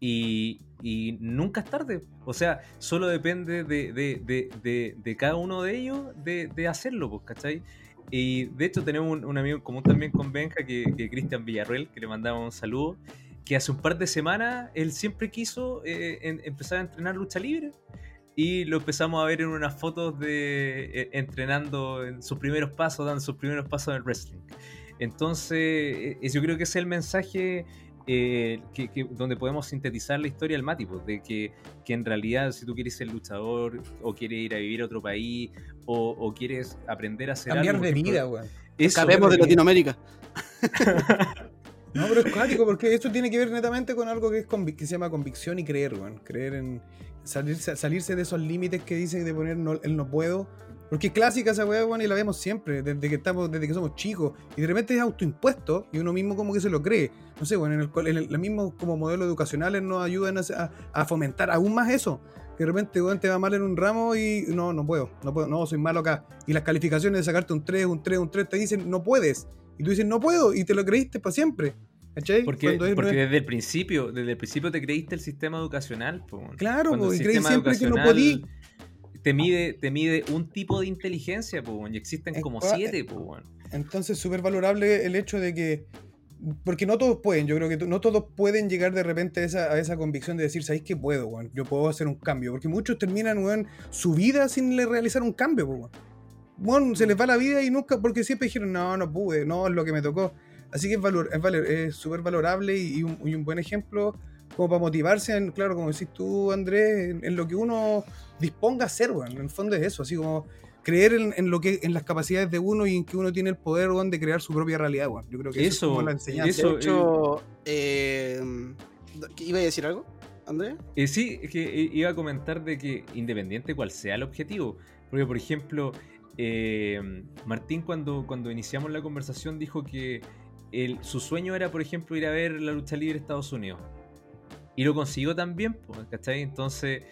Y, y nunca es tarde. O sea, solo depende de, de, de, de, cada uno de ellos de, hacerlo, pues, ¿cachai? Y de hecho tenemos un, amigo en común también con Benja, que, Cristian Villarruel, que le mandamos un saludo, que hace un par de semanas él siempre quiso eh, empezar a entrenar lucha libre. Y lo empezamos a ver en unas fotos de eh, entrenando en sus primeros pasos, dando sus primeros pasos en el wrestling. Entonces, eh, yo creo que ese es el mensaje eh, que, que- donde podemos sintetizar la historia del Mati, pues, de que, que en realidad si tú quieres ser luchador o quieres ir a vivir a otro país o, o quieres aprender a hacer Cambiar algo, de vida, Escapemos de. Latinoamérica. No, pero es cuático, porque esto tiene que ver netamente con algo que, es convic- que se llama convicción y creer, weón. Creer en salirse, salirse de esos límites que dicen de poner no, el no puedo Porque es clásica esa weá, weón, y la vemos siempre, desde que estamos, desde que somos chicos. Y de repente es autoimpuesto y uno mismo como que se lo cree. No sé, bueno, en el, en el, los mismos como modelos educacionales nos ayudan a, fomentar aún más eso. Que de repente, weón, te va mal en un ramo y no, no puedo, no puedo, no, soy malo acá. Y las calificaciones de sacarte un 3, un 3, un 3 te dicen, no puedes. Y tú dices, no puedo, y te lo creíste para siempre. ¿Cachai? Porque, es- no porque es- desde el principio, desde el principio te creíste el sistema educacional. po. Claro, po, y creí siempre que no podí. Te mide, te mide un tipo de inteligencia, weón, y existen como siete, weón. Entonces, súper valorable el hecho de que. Porque no todos pueden, yo creo que no todos pueden llegar de repente a esa, a esa convicción de decir, ¿sabéis que puedo, weón? Yo puedo hacer un cambio. Porque muchos terminan, weón, su vida sin le- realizar un cambio, weón. Weón, se les va la vida y nunca, porque siempre dijeron, no, no pude, no, es lo que me tocó. Así que es valor, es valor- es súper valorable y, y un, y un buen ejemplo como para motivarse, en, claro, como decís tú, Andrés, en, en lo que uno disponga a hacer, weón. En el fondo es eso, así como creer en, en lo que en las capacidades de uno y en que uno tiene el poder weón, de crear su propia realidad weón. yo creo que eso, Eso, es como la enseñanza eso- de hecho, eh, ¿iba a decir algo, Andrés? Eh, sí, es que eh, iba a comentar de que independiente cual sea el objetivo, porque por ejemplo, eh, Martín cuando, cuando iniciamos la conversación dijo que el- su sueño era, por ejemplo, ir a ver la lucha libre de Estados Unidos. Y lo consiguió también, ¿cachai? Entonces,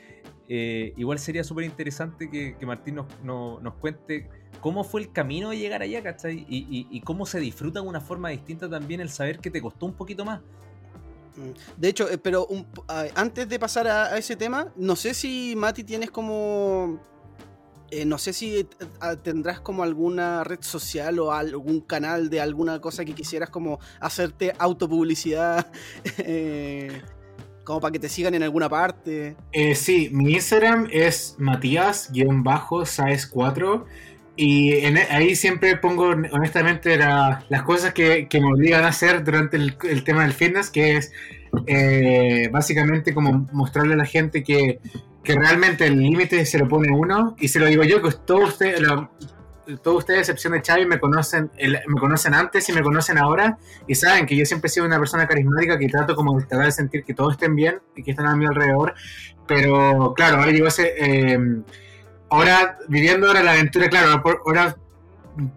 eh, igual sería súper interesante que, que Martín nos, no- nos cuente cómo fue el camino de llegar allá, ¿cachai? Y, cómo se disfruta de una forma distinta también el saber que te costó un poquito más. Mm. De hecho, eh, pero antes de pasar a, ese tema, no sé si Mati tienes como. eh, no sé si tendrás como alguna red social o algún canal de alguna cosa que quisieras como hacerte autopublicidad. eh, como para que te sigan en alguna parte. Eh, sí, mi Instagram es Matías-Saez4 y e, ahí siempre pongo honestamente la- las cosas que, que me obligan a hacer durante el, tema del fitness, que es eh, básicamente como mostrarle a la gente que, que realmente el límite se lo pone uno y se lo digo yo, que todos ustedes, lo- todos ustedes, a excepción de Xavi, me conocen, el- me conocen antes y me conocen ahora y saben que yo siempre he sido una persona carismática que trato como de tratar de sentir que todos estén bien y que están a mi alrededor. Pero claro, ahora ese. eh, ahora, viviendo ahora la aventura, claro, ahora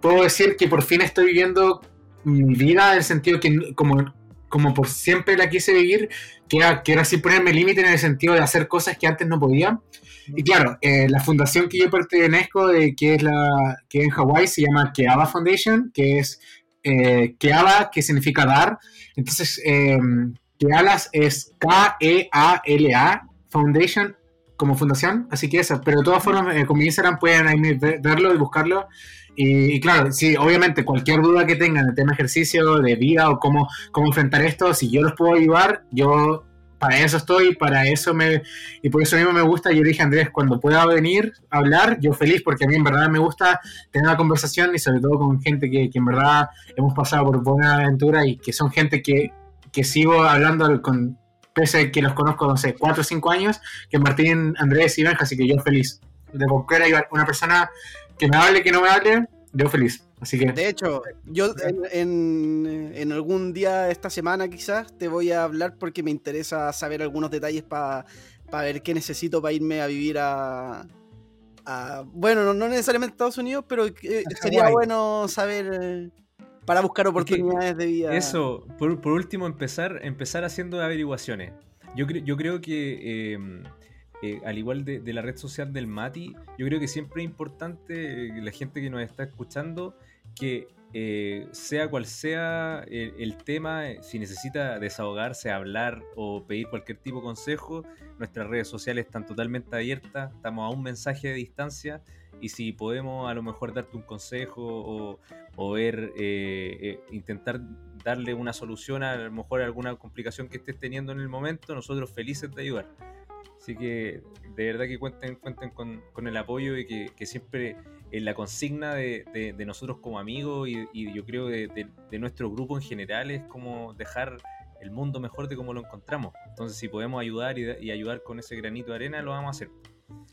puedo decir que por fin estoy viviendo mi vida en el sentido que, como, como por siempre la quise vivir, que era, que era así ponerme límite en el sentido de hacer cosas que antes no podía. Y claro, eh, la fundación que yo pertenezco, de, que es la que en Hawái se llama Keava Foundation, que es eh, Keava, que significa dar. Entonces, eh, es K-E-A-L-A Foundation como fundación, así que eso, pero de todas formas eh, con mi Instagram pueden verlo y buscarlo. Y, y claro, sí, obviamente cualquier duda que tengan de tema ejercicio, de vida o cómo, cómo enfrentar esto, si yo los puedo ayudar, yo para eso estoy, para eso me, y por eso mismo me gusta, yo dije Andrés, cuando pueda venir a hablar, yo feliz, porque a mí en verdad me gusta tener una conversación y sobre todo con gente que, que en verdad hemos pasado por buena aventura y que son gente que, que sigo hablando con, pese a que los conozco, no sé, 4 o 5 años, que Martín, Andrés y Benja, así que yo feliz. De cualquiera una persona que me hable, que no me hable, yo feliz. Así que De hecho, yo en, en- en algún día esta semana quizás te voy a hablar porque me interesa saber algunos detalles para ver qué necesito para irme a vivir a... a- bueno, no, no necesariamente a Estados Unidos, pero eh, sería bueno saber eh, para buscar oportunidades de vida. Eso, por, por último, empezar, empezar haciendo averiguaciones. Yo, cre- yo creo que, eh, eh, al igual de, de la red social del Mati, yo creo que siempre es importante, eh, la gente que nos está escuchando, que eh, sea cual sea el, tema, eh, si necesita desahogarse, hablar o pedir cualquier tipo de consejo, nuestras redes sociales están totalmente abiertas, estamos a un mensaje de distancia y si podemos a lo mejor darte un consejo o, o ver, eh, intentar darle una solución a, lo mejor a alguna complicación que estés teniendo en el momento, nosotros felices de ayudar. Así que de verdad que cuenten, cuenten con, con el apoyo y que, que siempre en la consigna de, nosotros como amigos y, yo creo de- de nuestro grupo en general es como dejar el mundo mejor de como lo encontramos. Entonces si podemos ayudar y, y ayudar con ese granito de arena, lo vamos a hacer.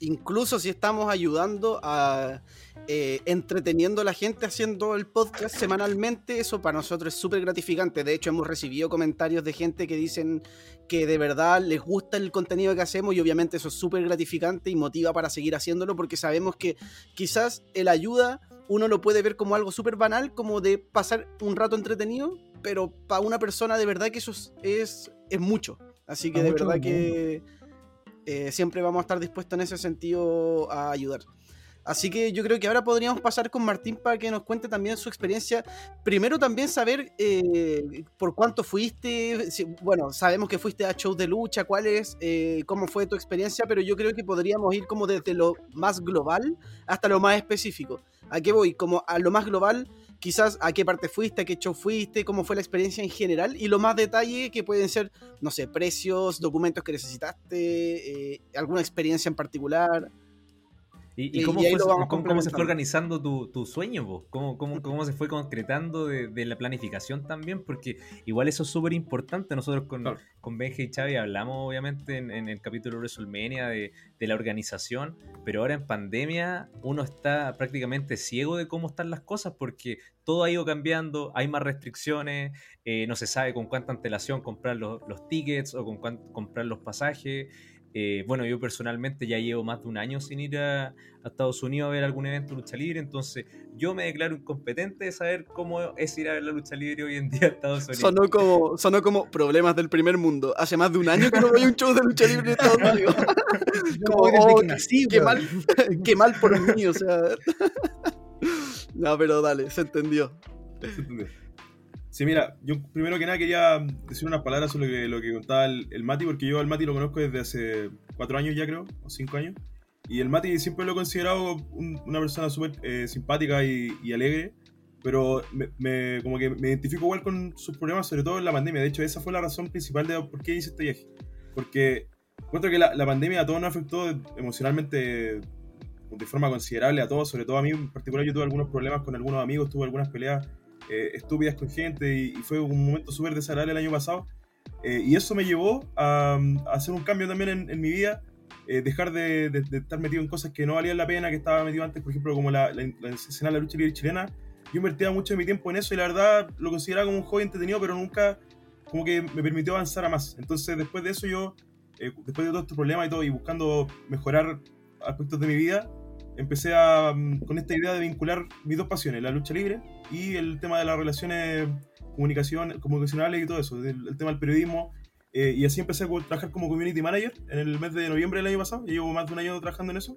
incluso si estamos ayudando a eh, entreteniendo a la gente haciendo el podcast semanalmente, eso para nosotros es súper gratificante. De hecho, hemos recibido comentarios de gente que dicen que de verdad les gusta el contenido que hacemos y obviamente eso es súper gratificante y motiva para seguir haciéndolo porque sabemos que quizás el ayuda uno lo puede ver como algo súper banal, como de pasar un rato entretenido, pero para una persona de verdad que eso es, es, es mucho. Así que de verdad que eh, siempre vamos a estar dispuestos en ese sentido a ayudar. Así que yo creo que ahora podríamos pasar con Martín para que nos cuente también su experiencia. Primero también saber eh, por cuánto fuiste. si- bueno, sabemos que fuiste a shows de lucha, cuál es, eh, cómo fue tu experiencia, pero yo creo que podríamos ir como desde lo más global hasta lo más específico. ¿A qué voy? Como a lo más global, quizás a qué parte fuiste, a qué show fuiste, cómo fue la experiencia en general y lo más detalle que pueden ser, no sé, precios, documentos que necesitaste, eh, alguna experiencia en particular. ¿Y, y cómo, y fue- cómo- cómo se fue organizando tu, tu sueño? po? ¿Cómo, cómo, cómo se fue concretando de, de la planificación también? Porque igual eso es súper importante. Nosotros con, Claro. con Benja y Xavi hablamos obviamente en, en el capítulo de WrestleMania de, de la organización, pero ahora en pandemia uno está prácticamente ciego de cómo están las cosas porque todo ha ido cambiando, hay más restricciones, eh, no se sabe con cuánta antelación comprar los, los tickets o con cuánto comprar los pasajes. Eh, bueno, yo personalmente ya llevo más de un año sin ir a, a Estados Unidos a ver algún evento de lucha libre, entonces yo me declaro incompetente de saber cómo es ir a ver la lucha libre hoy en día a Estados Unidos. Sonó como, sonó como problemas del primer mundo. Hace más de un año que no voy a un show de lucha libre en Estados Unidos. Como, oh, que nací, qué mal, qué mal por mí, o sea. No, pero dale, se entendió. ¿Se entendió? Sí, mira, yo primero que nada quería decir unas palabras sobre lo que, lo contaba el, el Mati, porque yo al Mati lo conozco desde hace cuatro años ya creo, o cinco años. Y el Mati siempre lo he considerado un- una persona súper eh, simpática y, y alegre, pero me, me- como que me identifico igual con sus problemas, sobre todo en la pandemia. De hecho, esa fue la razón principal de por qué hice este viaje. Porque encuentro que la, la pandemia a todos nos afectó emocionalmente de forma considerable, a todos, sobre todo a mí en particular. Yo tuve algunos problemas con algunos amigos, tuve algunas peleas eh, estúpidas con gente y, y fue un momento súper desagradable el año pasado. Eh, y eso me llevó a, a hacer un cambio también en, en mi vida, eh, dejar de, de- de estar metido en cosas que no valían la pena, que estaba metido antes, por ejemplo, como la, la, la escena de la lucha libre chilena. Yo invertía mucho de mi tiempo en eso y la verdad lo consideraba como un hobby entretenido, pero nunca como que me permitió avanzar a más. Entonces después de eso yo, eh, después de todo este problema y todo, y buscando mejorar aspectos de mi vida, empecé a, mm, con esta idea de vincular mis dos pasiones, la lucha libre y el tema de las relaciones comunicación, comunicacionales y todo eso, el, el tema del periodismo. eh, y así empecé a trabajar como community manager en el mes de noviembre del año pasado. Ya llevo más de un año trabajando en eso.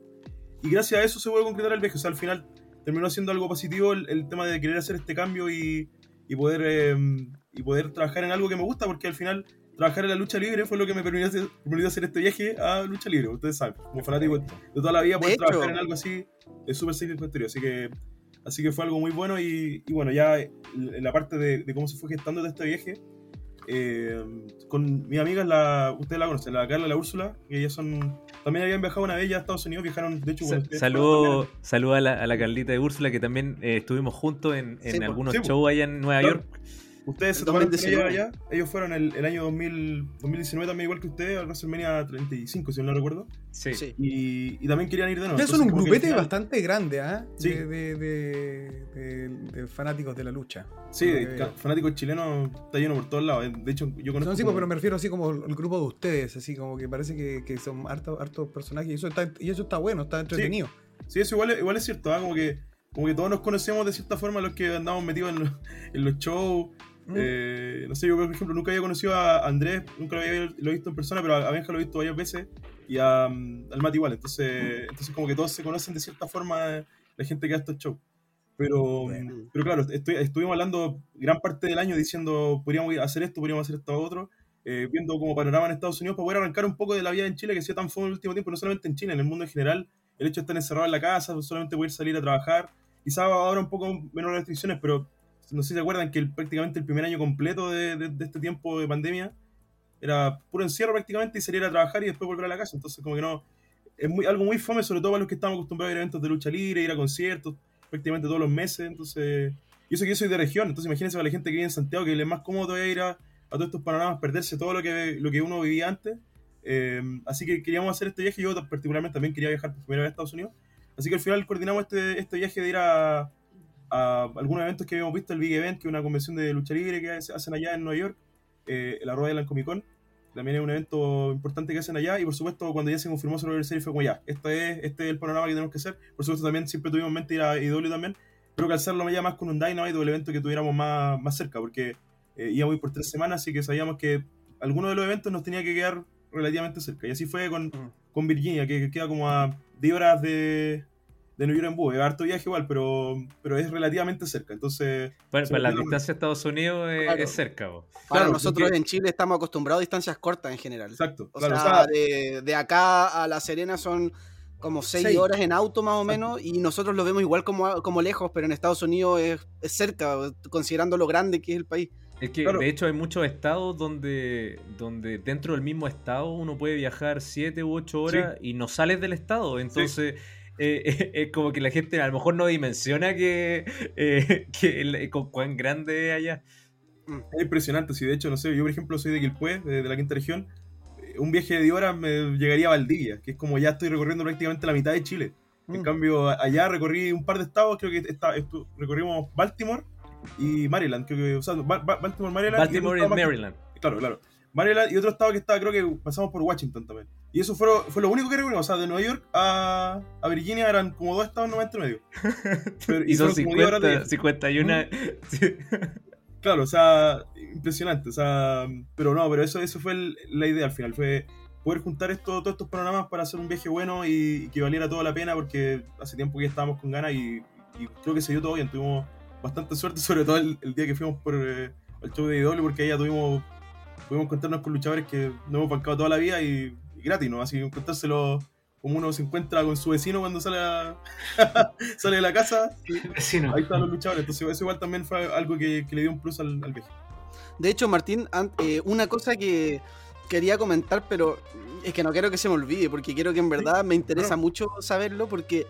Y gracias a eso se puede concretar el viaje. O sea, al final terminó siendo algo positivo el, el tema de querer hacer este cambio y, y poder, eh, y poder trabajar en algo que me gusta, porque al final trabajar en la lucha libre fue lo que me permitió permitió hacer este viaje a lucha libre. Ustedes saben, como fanático de toda la vida, poder hecho. trabajar en algo así es súper satisfactorio. Así que, así que fue algo muy bueno. Y, y bueno, ya en la parte de, de cómo se fue gestando de este viaje, eh, con mis amigas, la, ustedes la conocen, la Carla y la Úrsula, que ellas son. También habían viajado una vez ya a Estados Unidos, viajaron, de hecho, Sa- Saludo, saludo a, la, a la Carlita de Úrsula, que también eh, estuvimos juntos en, en Sí, po. algunos Sí, po. shows allá en Nueva Claro. York. Ustedes se tomaron con 2019. ellas allá. Ellos fueron el, el año 2000, 2019 también, igual que ustedes, al WrestleMania 35, si no recuerdo. Sí. Sí. Y, y también querían ir de nuevo. Ustedes son un grupete final- bastante grande, ¿ah? Sí. De, de- de- de- de fanáticos de la lucha. Sí, fanáticos chilenos está lleno por todos lados. De hecho, yo conozco. No, sí, como- pero me refiero así como el grupo de ustedes, así como que parece que, que son hartos, hartos personajes y eso está, y eso está bueno, está entretenido. Sí, eso igual, es- igual es cierto, ¿ah? como, que, como que todos nos conocemos de cierta forma los que andamos metidos en los, en los shows. Mm. Eh, no sé, yo por ejemplo nunca había conocido a Andrés, nunca lo había lo visto en persona, pero a Benja lo he visto varias veces y a, mm, al Mati igual. Entonces, entonces como que todos se conocen de cierta forma la gente que hace estos shows. Pero, Bueno. mm, pero claro, estoy- estuvimos hablando gran parte del año diciendo podríamos hacer esto, podríamos hacer esto otro, eh, viendo como panorama en Estados Unidos para poder arrancar un poco de la vida en Chile que ha sido tan fome en el último tiempo, no solamente en Chile, en el mundo en general. El hecho de estar encerrado en la casa, solamente poder salir a trabajar. Quizás ahora un poco menos restricciones, pero no sé si se acuerdan que el- prácticamente el primer año completo de, este tiempo de pandemia era puro encierro prácticamente y salir a trabajar y después volver a la casa. Entonces, como que no. Es muy, algo muy fome, sobre todo para los que estamos acostumbrados a ir a eventos de lucha libre, ir a conciertos prácticamente todos los meses. Entonces, y eso que yo soy de región, entonces imagínense para la gente que vive en Santiago que le es más cómodo todavía ir a, a todos estos panoramas, perderse todo lo que, lo que uno vivía antes, Eh, así que queríamos hacer este viaje. Yo particularmente también quería viajar por primera vez a Estados Unidos. Así que al final coordinamos este, este viaje de ir a, a algunos eventos que habíamos visto, el Big Event, que es una convención de lucha libre que hacen allá en Nueva York, eh, la Royal Comic Con. También es un evento importante que hacen allá. Y por supuesto, cuando ya se confirmó su aniversario, fue como ya, este es, este es el panorama que tenemos que hacer. Por supuesto, también siempre tuvimos en mente ir a IW también. Pero calzarlo ya más con un Dynamite o el evento que tuviéramos más, más cerca, porque eh, íbamos a ir por tres semanas, así que sabíamos que alguno de los eventos nos tenía que quedar relativamente cerca. Y así fue con, Mm. con Virginia, que queda como a 10 horas de, de New York en bus. Es harto viaje igual, pero, pero es relativamente cerca. Entonces, Sí, para la distancia a Estados Unidos es, Claro. es cerca. Claro, nosotros porque- en Chile estamos acostumbrados a distancias cortas en general. exacto. O claro, sea, o sea, de, de acá a La Serena son como seis, Seis. horas en auto más o Exacto. menos y nosotros lo vemos igual como, como lejos, pero en Estados Unidos es, es cerca, considerando lo grande que es el país. Es que Claro. de hecho hay muchos estados donde, donde dentro del mismo estado uno puede viajar 7 u 8 horas y no sales del estado. Entonces eh, es como que la gente a lo mejor no dimensiona que, eh, que el- con cuán grande es allá. Es impresionante, sí, de hecho, no sé, yo por ejemplo soy de Quilpué, de, de la quinta región, eh, un viaje de 10 horas me llegaría a Valdivia, que es como ya estoy recorriendo prácticamente la mitad de Chile. En Mm. cambio, a- allá recorrí un par de estados, creo que está, estu- recorrimos Baltimore y Maryland, creo que, o sea, Ba- Ba- Baltimore, Maryland. y Baltimore y estado más que- Maryland. Claro, claro. Maryland y otro estado que estaba, creo que pasamos por Washington también. Y eso fue, fue lo único que recorrimos, o sea, de Nueva York a, a Virginia eran como dos estados nomás entre medio. Pero- Y son fueron como 10 horas de 50, viaje. 51. sí. Claro, o sea, impresionante, o sea, pero no, pero eso, eso fue el- la idea al final, fue poder juntar esto, todos estos panoramas para hacer un viaje bueno y, y que valiera toda la pena porque hace tiempo que ya estábamos con ganas y, y creo que se dio todo bien, tuvimos bastante suerte, sobre todo el, el día que fuimos por eh, el show de IW porque ahí ya tuvimos, pudimos encontrarnos con luchadores que no hemos bancado toda la vida y, y gratis, ¿no? Así que encontrárselo como uno se encuentra con su vecino cuando sale, a- sale de la casa, ahí están los luchadores, entonces eso igual también fue algo que, que le dio un plus al, al viaje. De hecho, Martín, eh, una cosa que quería comentar, pero es que no quiero que se me olvide, porque quiero que en verdad me interesa mucho saberlo, porque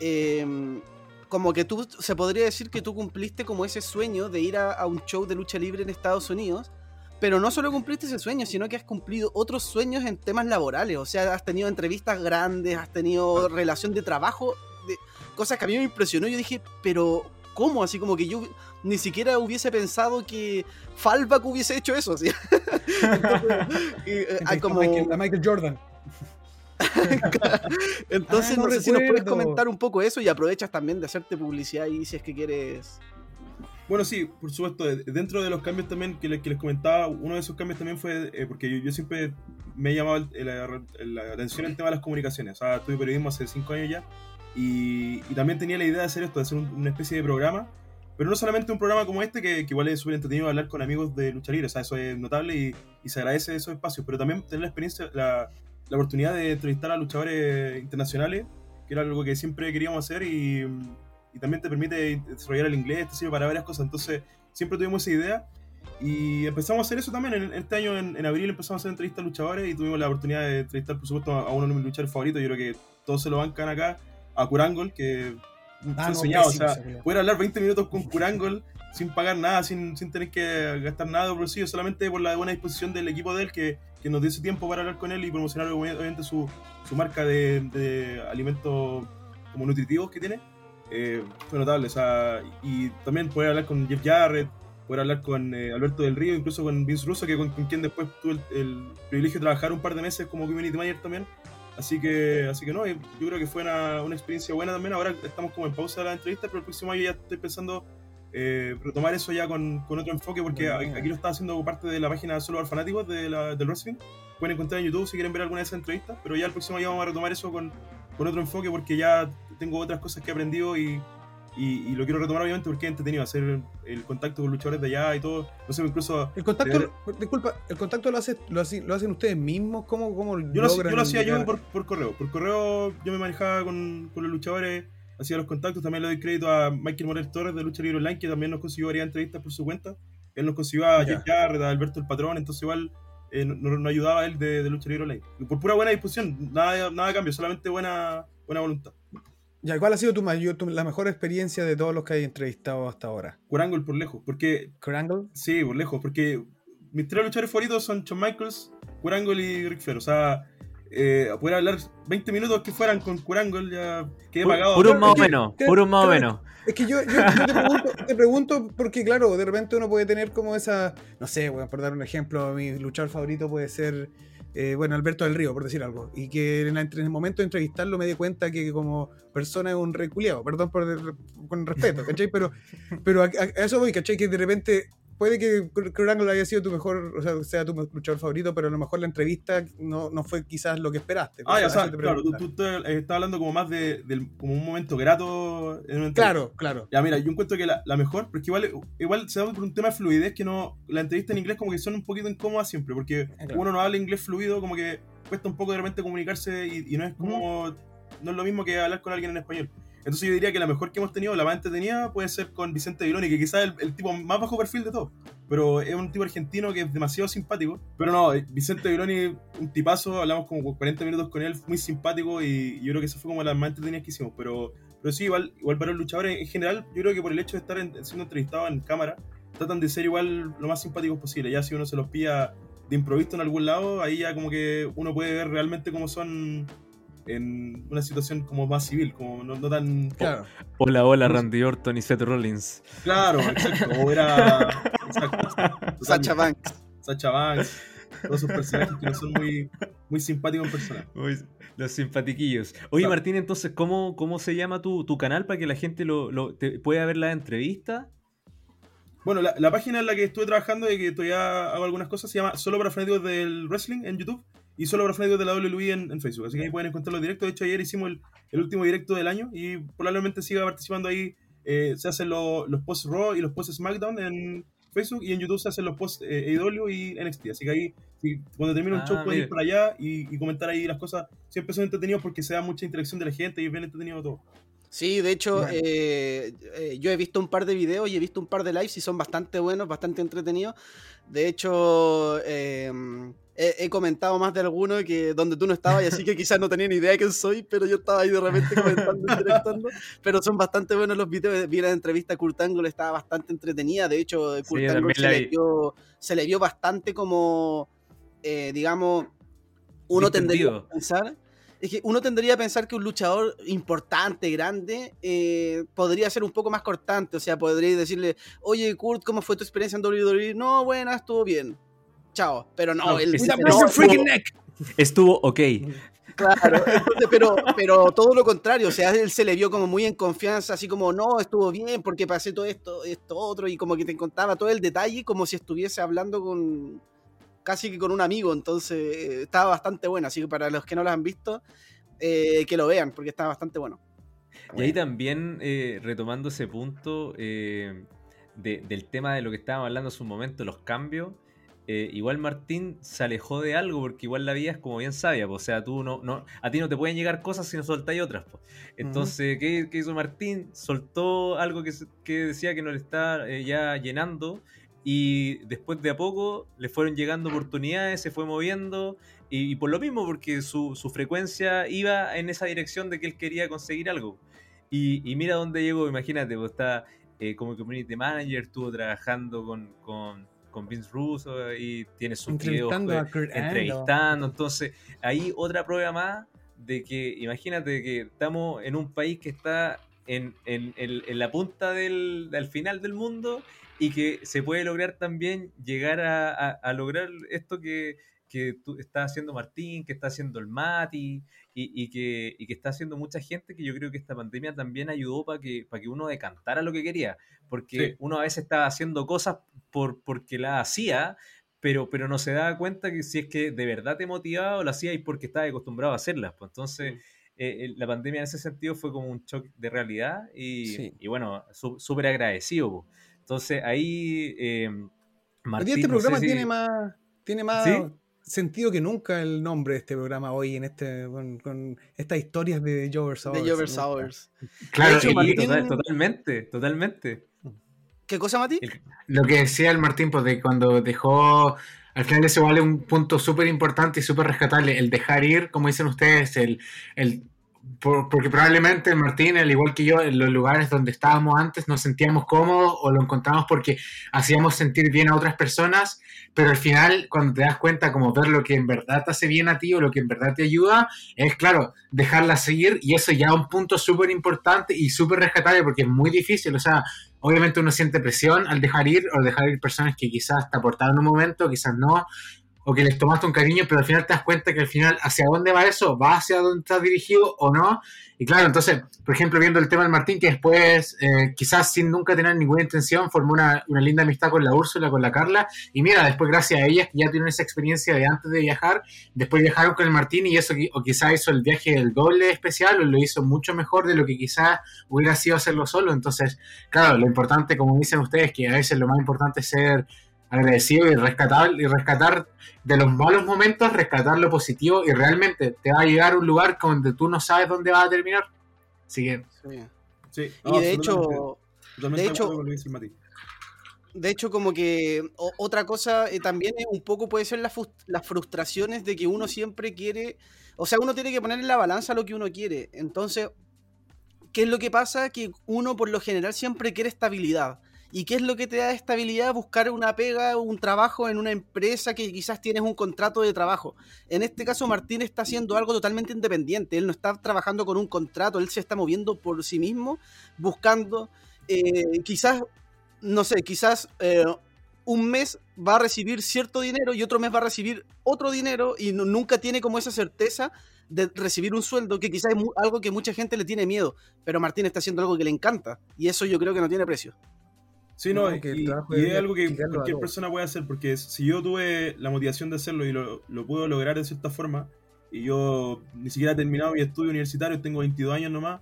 eh, como que tú, se podría decir que tú cumpliste como ese sueño de ir a, a un show de lucha libre en Estados Unidos, pero no solo cumpliste ese sueño, sino que has cumplido otros sueños en temas laborales, o sea, has tenido entrevistas grandes, has tenido relación de trabajo, de cosas que a mí me impresionó, yo dije, pero... ¿Cómo? Así como que yo ni siquiera hubiese pensado que Fallback hubiese hecho eso. ¿sí? Entonces, y, eh, a como- Michael, a Michael Jordan. entonces Ah, no no sé si nos puedes comentar un poco eso y aprovechas también de hacerte publicidad ahí si es que quieres. Bueno, sí, por supuesto. de- Dentro de los cambios también que les, que les comentaba, uno de esos cambios también fue eh, porque yo, yo siempre me he llamado el- la, atención el tema de las comunicaciones. O sea, estudio periodismo hace cinco años ya y, y también tenía la idea de hacer esto, de hacer un- una especie de programa. Pero no solamente un programa como este, que, que igual es súper entretenido hablar con amigos de lucha libre, o sea, eso es notable y, y se agradece esos espacios, pero también tener la experiencia, la, la oportunidad de entrevistar a luchadores internacionales, que era algo que siempre queríamos hacer y, y también te permite desarrollar el inglés, te sirve para varias cosas. Entonces, siempre tuvimos esa idea y empezamos a hacer eso también. En, este año, en, en abril, empezamos a hacer entrevistas a luchadores y tuvimos la oportunidad de entrevistar, por supuesto, a uno de mis luchadores favoritos. Yo creo que todos se lo bancan acá, a Curangol, que Ah, no, soñado. O sea, poder hablar 20 minutos con Curangol sin pagar nada, sin, sin tener que gastar nada de bolsillo, solamente por la buena disposición del equipo de él que, que nos dio ese tiempo para hablar con él y promocionar obviamente su, su marca de, de alimentos como nutritivos que tiene. Eh, fue notable, o sea, y también poder hablar con Jeff Jarrett, poder hablar con eh, Alberto del Río, incluso con Vince Russo, que con, con quien después tuve el, el privilegio de trabajar un par de meses como community manager también. Así que, así que no, yo creo que fue una, una experiencia buena también. Ahora estamos como en pausa de la entrevista, pero el próximo año ya estoy pensando eh, retomar eso ya con, con otro enfoque, porque a- aquí lo estaba haciendo parte de la página Solo para Fanáticos de la, del wrestling. Pueden encontrar en YouTube si quieren ver alguna de esas entrevistas, pero ya el próximo año vamos a retomar eso con, con otro enfoque, porque ya tengo otras cosas que he aprendido y, y, y lo quiero retomar obviamente porque es entretenido hacer el contacto con luchadores de allá y todo. No sé, incluso El contacto, De disculpa, ¿el contacto lo, hace, lo, hace- lo hacen ustedes mismos? ¿Cómo, cómo Yo lo, logran yo lo hacía yo por, por correo. Por correo yo me manejaba con, con los luchadores, hacía los contactos. También le doy crédito a Michael Morel Torres de Lucha Libre Online, que también nos consiguió varias entrevistas por su cuenta. Él nos consiguió a. Jeff Jarrett, a Alberto el Patrón, entonces igual eh, nos, nos ayudaba a él de, de Lucha Libre Online. Por pura buena disposición, nada, nada cambio, solamente buena, buena voluntad. Ya, ¿cuál ha sido tu mayor, tu- la mejor experiencia de todos los que hay entrevistado hasta ahora? Curangol por lejos, porque ¿Crangle? Sí, por lejos, porque mis tres luchadores favoritos son Shawn Michaels, Curangle y Ric Flair. O sea, eh, poder hablar 20 minutos que fueran con Curangle ya quedé pagado. Puro más o menos, que- puro más o menos. Es que yo, yo- yo te, pregunto, te pregunto porque, claro, de repente uno puede tener como esa, no sé, bueno, por dar un ejemplo, mi luchador favorito puede ser, eh, bueno, Alberto del Río, por decir algo. Y que en, el momento de entrevistarlo me di cuenta que como persona es un reculeado, perdón por, con respeto, ¿cachai? Pero, pero a eso voy, ¿cachai? Que de repente puede que Kurt Angle haya sido tu mejor, o sea, sea tu luchador favorito, pero a lo mejor la entrevista no, no fue quizás lo que esperaste. Ah, ya, o sea, claro, tú, tú estás eh, estás hablando como más de, del, como un momento grato en una. Claro, claro. Ya, mira, yo encuentro que la, la mejor, porque igual, igual se da por un tema de fluidez que no. La entrevista en inglés como que son un poquito incómodas siempre, porque claro. uno no habla inglés fluido, como que cuesta un poco de repente comunicarse y, y no es como. No es lo mismo que hablar con alguien en español. Entonces yo diría que la mejor que hemos tenido, la más entretenida, puede ser con Vicente Viloni, que quizás es el, el tipo más bajo perfil de todos. Pero es un tipo argentino que es demasiado simpático. Pero no, eh, Vicente Viloni, un tipazo, hablamos como 40 minutos con él, muy simpático y yo creo que eso fue como las más entretenidas que hicimos. Pero, pero sí, igual, igual para los luchadores en general, yo creo que por el hecho de estar en- siendo entrevistados en cámara, tratan de ser igual lo más simpáticos posible. Ya si uno se los pilla de improviso en algún lado, ahí ya como que uno puede ver realmente cómo son en una situación como más civil, como no, no tan... Claro. Hola, hola, Randy Orton y Seth Rollins. Claro, exacto. O era... Exacto. Sacha Banks. Sacha Banks. Todos esos personajes que no son muy, muy simpáticos en persona. Los simpatiquillos. Oye, Claro. Martín, entonces, ¿cómo, cómo se llama tu, tu canal para que la gente lo, lo- te- pueda ver la entrevista? Bueno, la, la página en la que estuve trabajando y que todavía hago algunas cosas se llama Solo para fanáticos del wrestling en YouTube y Solo fanáticos de la WWE en, en Facebook. Así que ahí pueden encontrar los directos. De hecho, ayer hicimos el, el último directo del año y probablemente siga participando ahí. Eh, se hacen lo- los posts Raw y los posts SmackDown en Facebook y en YouTube se hacen los posts eh, AEW y NXT. Así que ahí, si- cuando termine un Ah, show, pueden ir para allá y, y comentar ahí las cosas. Siempre son entretenidos porque se da mucha interacción de la gente y es bien entretenido todo. Sí, de hecho, Bueno. eh, eh, yo he visto un par de videos y he visto un par de lives y son bastante buenos, bastante entretenidos. De hecho, eh, he, he comentado más de alguno que donde tú no estabas, y así que quizás no tenía ni idea de quién soy, pero yo estaba ahí de repente comentando, interactuando. Pero son bastante buenos los videos. Vi la entrevista a Kurt Angle, estaba bastante entretenida. De hecho, Kurt Sí, Angle se le, vi. vio, se le vio bastante como, eh, digamos, uno tendría Distendido. que pensar. Es que uno tendría que pensar que un luchador importante, grande, eh, podría ser un poco más cortante. O sea, podría decirle, oye, Kurt, ¿cómo fue tu experiencia en WWE? No, buena, estuvo bien. Chao. Pero no, No, él. es- no, freaking Estuvo ok. Claro, entonces, pero, pero todo lo contrario, o sea, él se le vio como muy en confianza, así como, no, estuvo bien porque pasé todo esto, esto otro, y como que te contaba todo el detalle como si estuviese hablando con casi que con un amigo, entonces eh, estaba bastante bueno, así que para los que no lo han visto, eh, que lo vean, porque está bastante bueno. Y ahí también, eh, retomando ese punto eh, de- del tema de lo que estábamos hablando hace un momento, los cambios, eh, igual Martín se alejó de algo porque igual la vida es como bien sabia, po. o sea, tú no, no, a ti no te pueden llegar cosas si no soltáis otras. po. Entonces, ¿qué, qué hizo Martín? Soltó algo que, que decía que no le está eh, ya llenando y después de a poco le fueron llegando oportunidades, se fue moviendo y, y por lo mismo, porque su, su frecuencia iba en esa dirección de que él quería conseguir algo. Y, y mira dónde llegó, imagínate, pues está eh, como community manager, estuvo trabajando con, con, con Vince Russo y tiene sus videos Entrevistando Kurt Angle. entrevistando. Entonces, ahí otra prueba más de que, imagínate que estamos en un país que está en, en- en- en la punta del, del final del mundo y que se puede lograr también llegar a, a- a lograr esto que, que tú estás haciendo Martín, que está haciendo el Mati y, y que, y que está haciendo mucha gente que yo creo que esta pandemia también ayudó para que, para que uno decantara lo que quería. Porque Sí. uno a veces estaba haciendo cosas por, porque la hacía, pero, pero no se daba cuenta que si es que de verdad te motivaba o lo hacías porque estabas acostumbrado a hacerlas. Pues entonces, eh, la pandemia en ese sentido fue como un shock de realidad y, Sí. y bueno, su- súper agradecido. po. Entonces ahí, eh, Martín, este no sé programa si- tiene más, tiene más ¿Sí? Sentido que nunca el nombre de este programa hoy, en este, con, con estas historias de Jover Hours. De Jover ¿no? Hours. Claro, hecho, y Sí, Martín- total- totalmente, totalmente. ¿Qué cosa, Mati? El- lo que decía el Martín, pues de cuando dejó, al final ese vale un punto súper importante y súper rescatable, el dejar ir, como dicen ustedes, el, el por- porque probablemente Martín, al igual que yo, en los lugares donde estábamos antes nos sentíamos cómodos o lo encontramos porque hacíamos sentir bien a otras personas, pero al final cuando te das cuenta como ver lo que en verdad te hace bien a ti o lo que en verdad te ayuda, es claro, dejarla seguir y eso ya es un punto súper importante y súper rescatable porque es muy difícil, o sea, obviamente uno siente presión al dejar ir o dejar ir personas que quizás te aportaron un momento, quizás no, o que les tomaste un cariño, pero al final te das cuenta que al final hacia dónde va eso, va hacia dónde estás dirigido o no. Y claro, entonces, por ejemplo, viendo el tema del Martín, que después, eh, quizás sin nunca tener ninguna intención, formó una, una linda amistad con la Úrsula, con la Carla, y mira, después gracias a ellas, que ya tienen esa experiencia de antes de viajar, después viajaron con el Martín y eso, o quizás hizo el viaje el doble especial, o lo hizo mucho mejor de lo que quizás hubiera sido hacerlo solo. Entonces, claro, lo importante, como dicen ustedes, que a veces lo más importante es ser agradecido y rescatar, y rescatar de los malos momentos, rescatar lo positivo y realmente te va a llegar a un lugar donde tú no sabes dónde va a terminar. Así que, Sí. Sí, Y de hecho, de hecho- de como que o- otra cosa eh, también es un poco puede ser la las frustraciones de que uno siempre quiere, o sea, uno tiene que poner en la balanza lo que uno quiere. Entonces, ¿qué es lo que pasa? Que uno por lo general siempre quiere estabilidad. ¿Y qué es lo que te da estabilidad? Buscar una pega, un trabajo en una empresa que quizás tienes un contrato de trabajo. En este caso, Martín está haciendo algo totalmente independiente. Él no está trabajando con un contrato, él se está moviendo por sí mismo, buscando, eh, quizás, no sé, quizás eh, un mes va a recibir cierto dinero y otro mes va a recibir otro dinero y nunca tiene como esa certeza de recibir un sueldo que quizás es algo que mucha gente le tiene miedo, pero Martín está haciendo algo que le encanta y eso yo creo que no tiene precio. Sí, no, No, y, y es algo que cualquier persona puede hacer, porque si yo tuve la motivación de hacerlo y lo, lo puedo lograr de cierta forma, y yo ni siquiera he terminado mi estudio universitario, tengo 22 años nomás,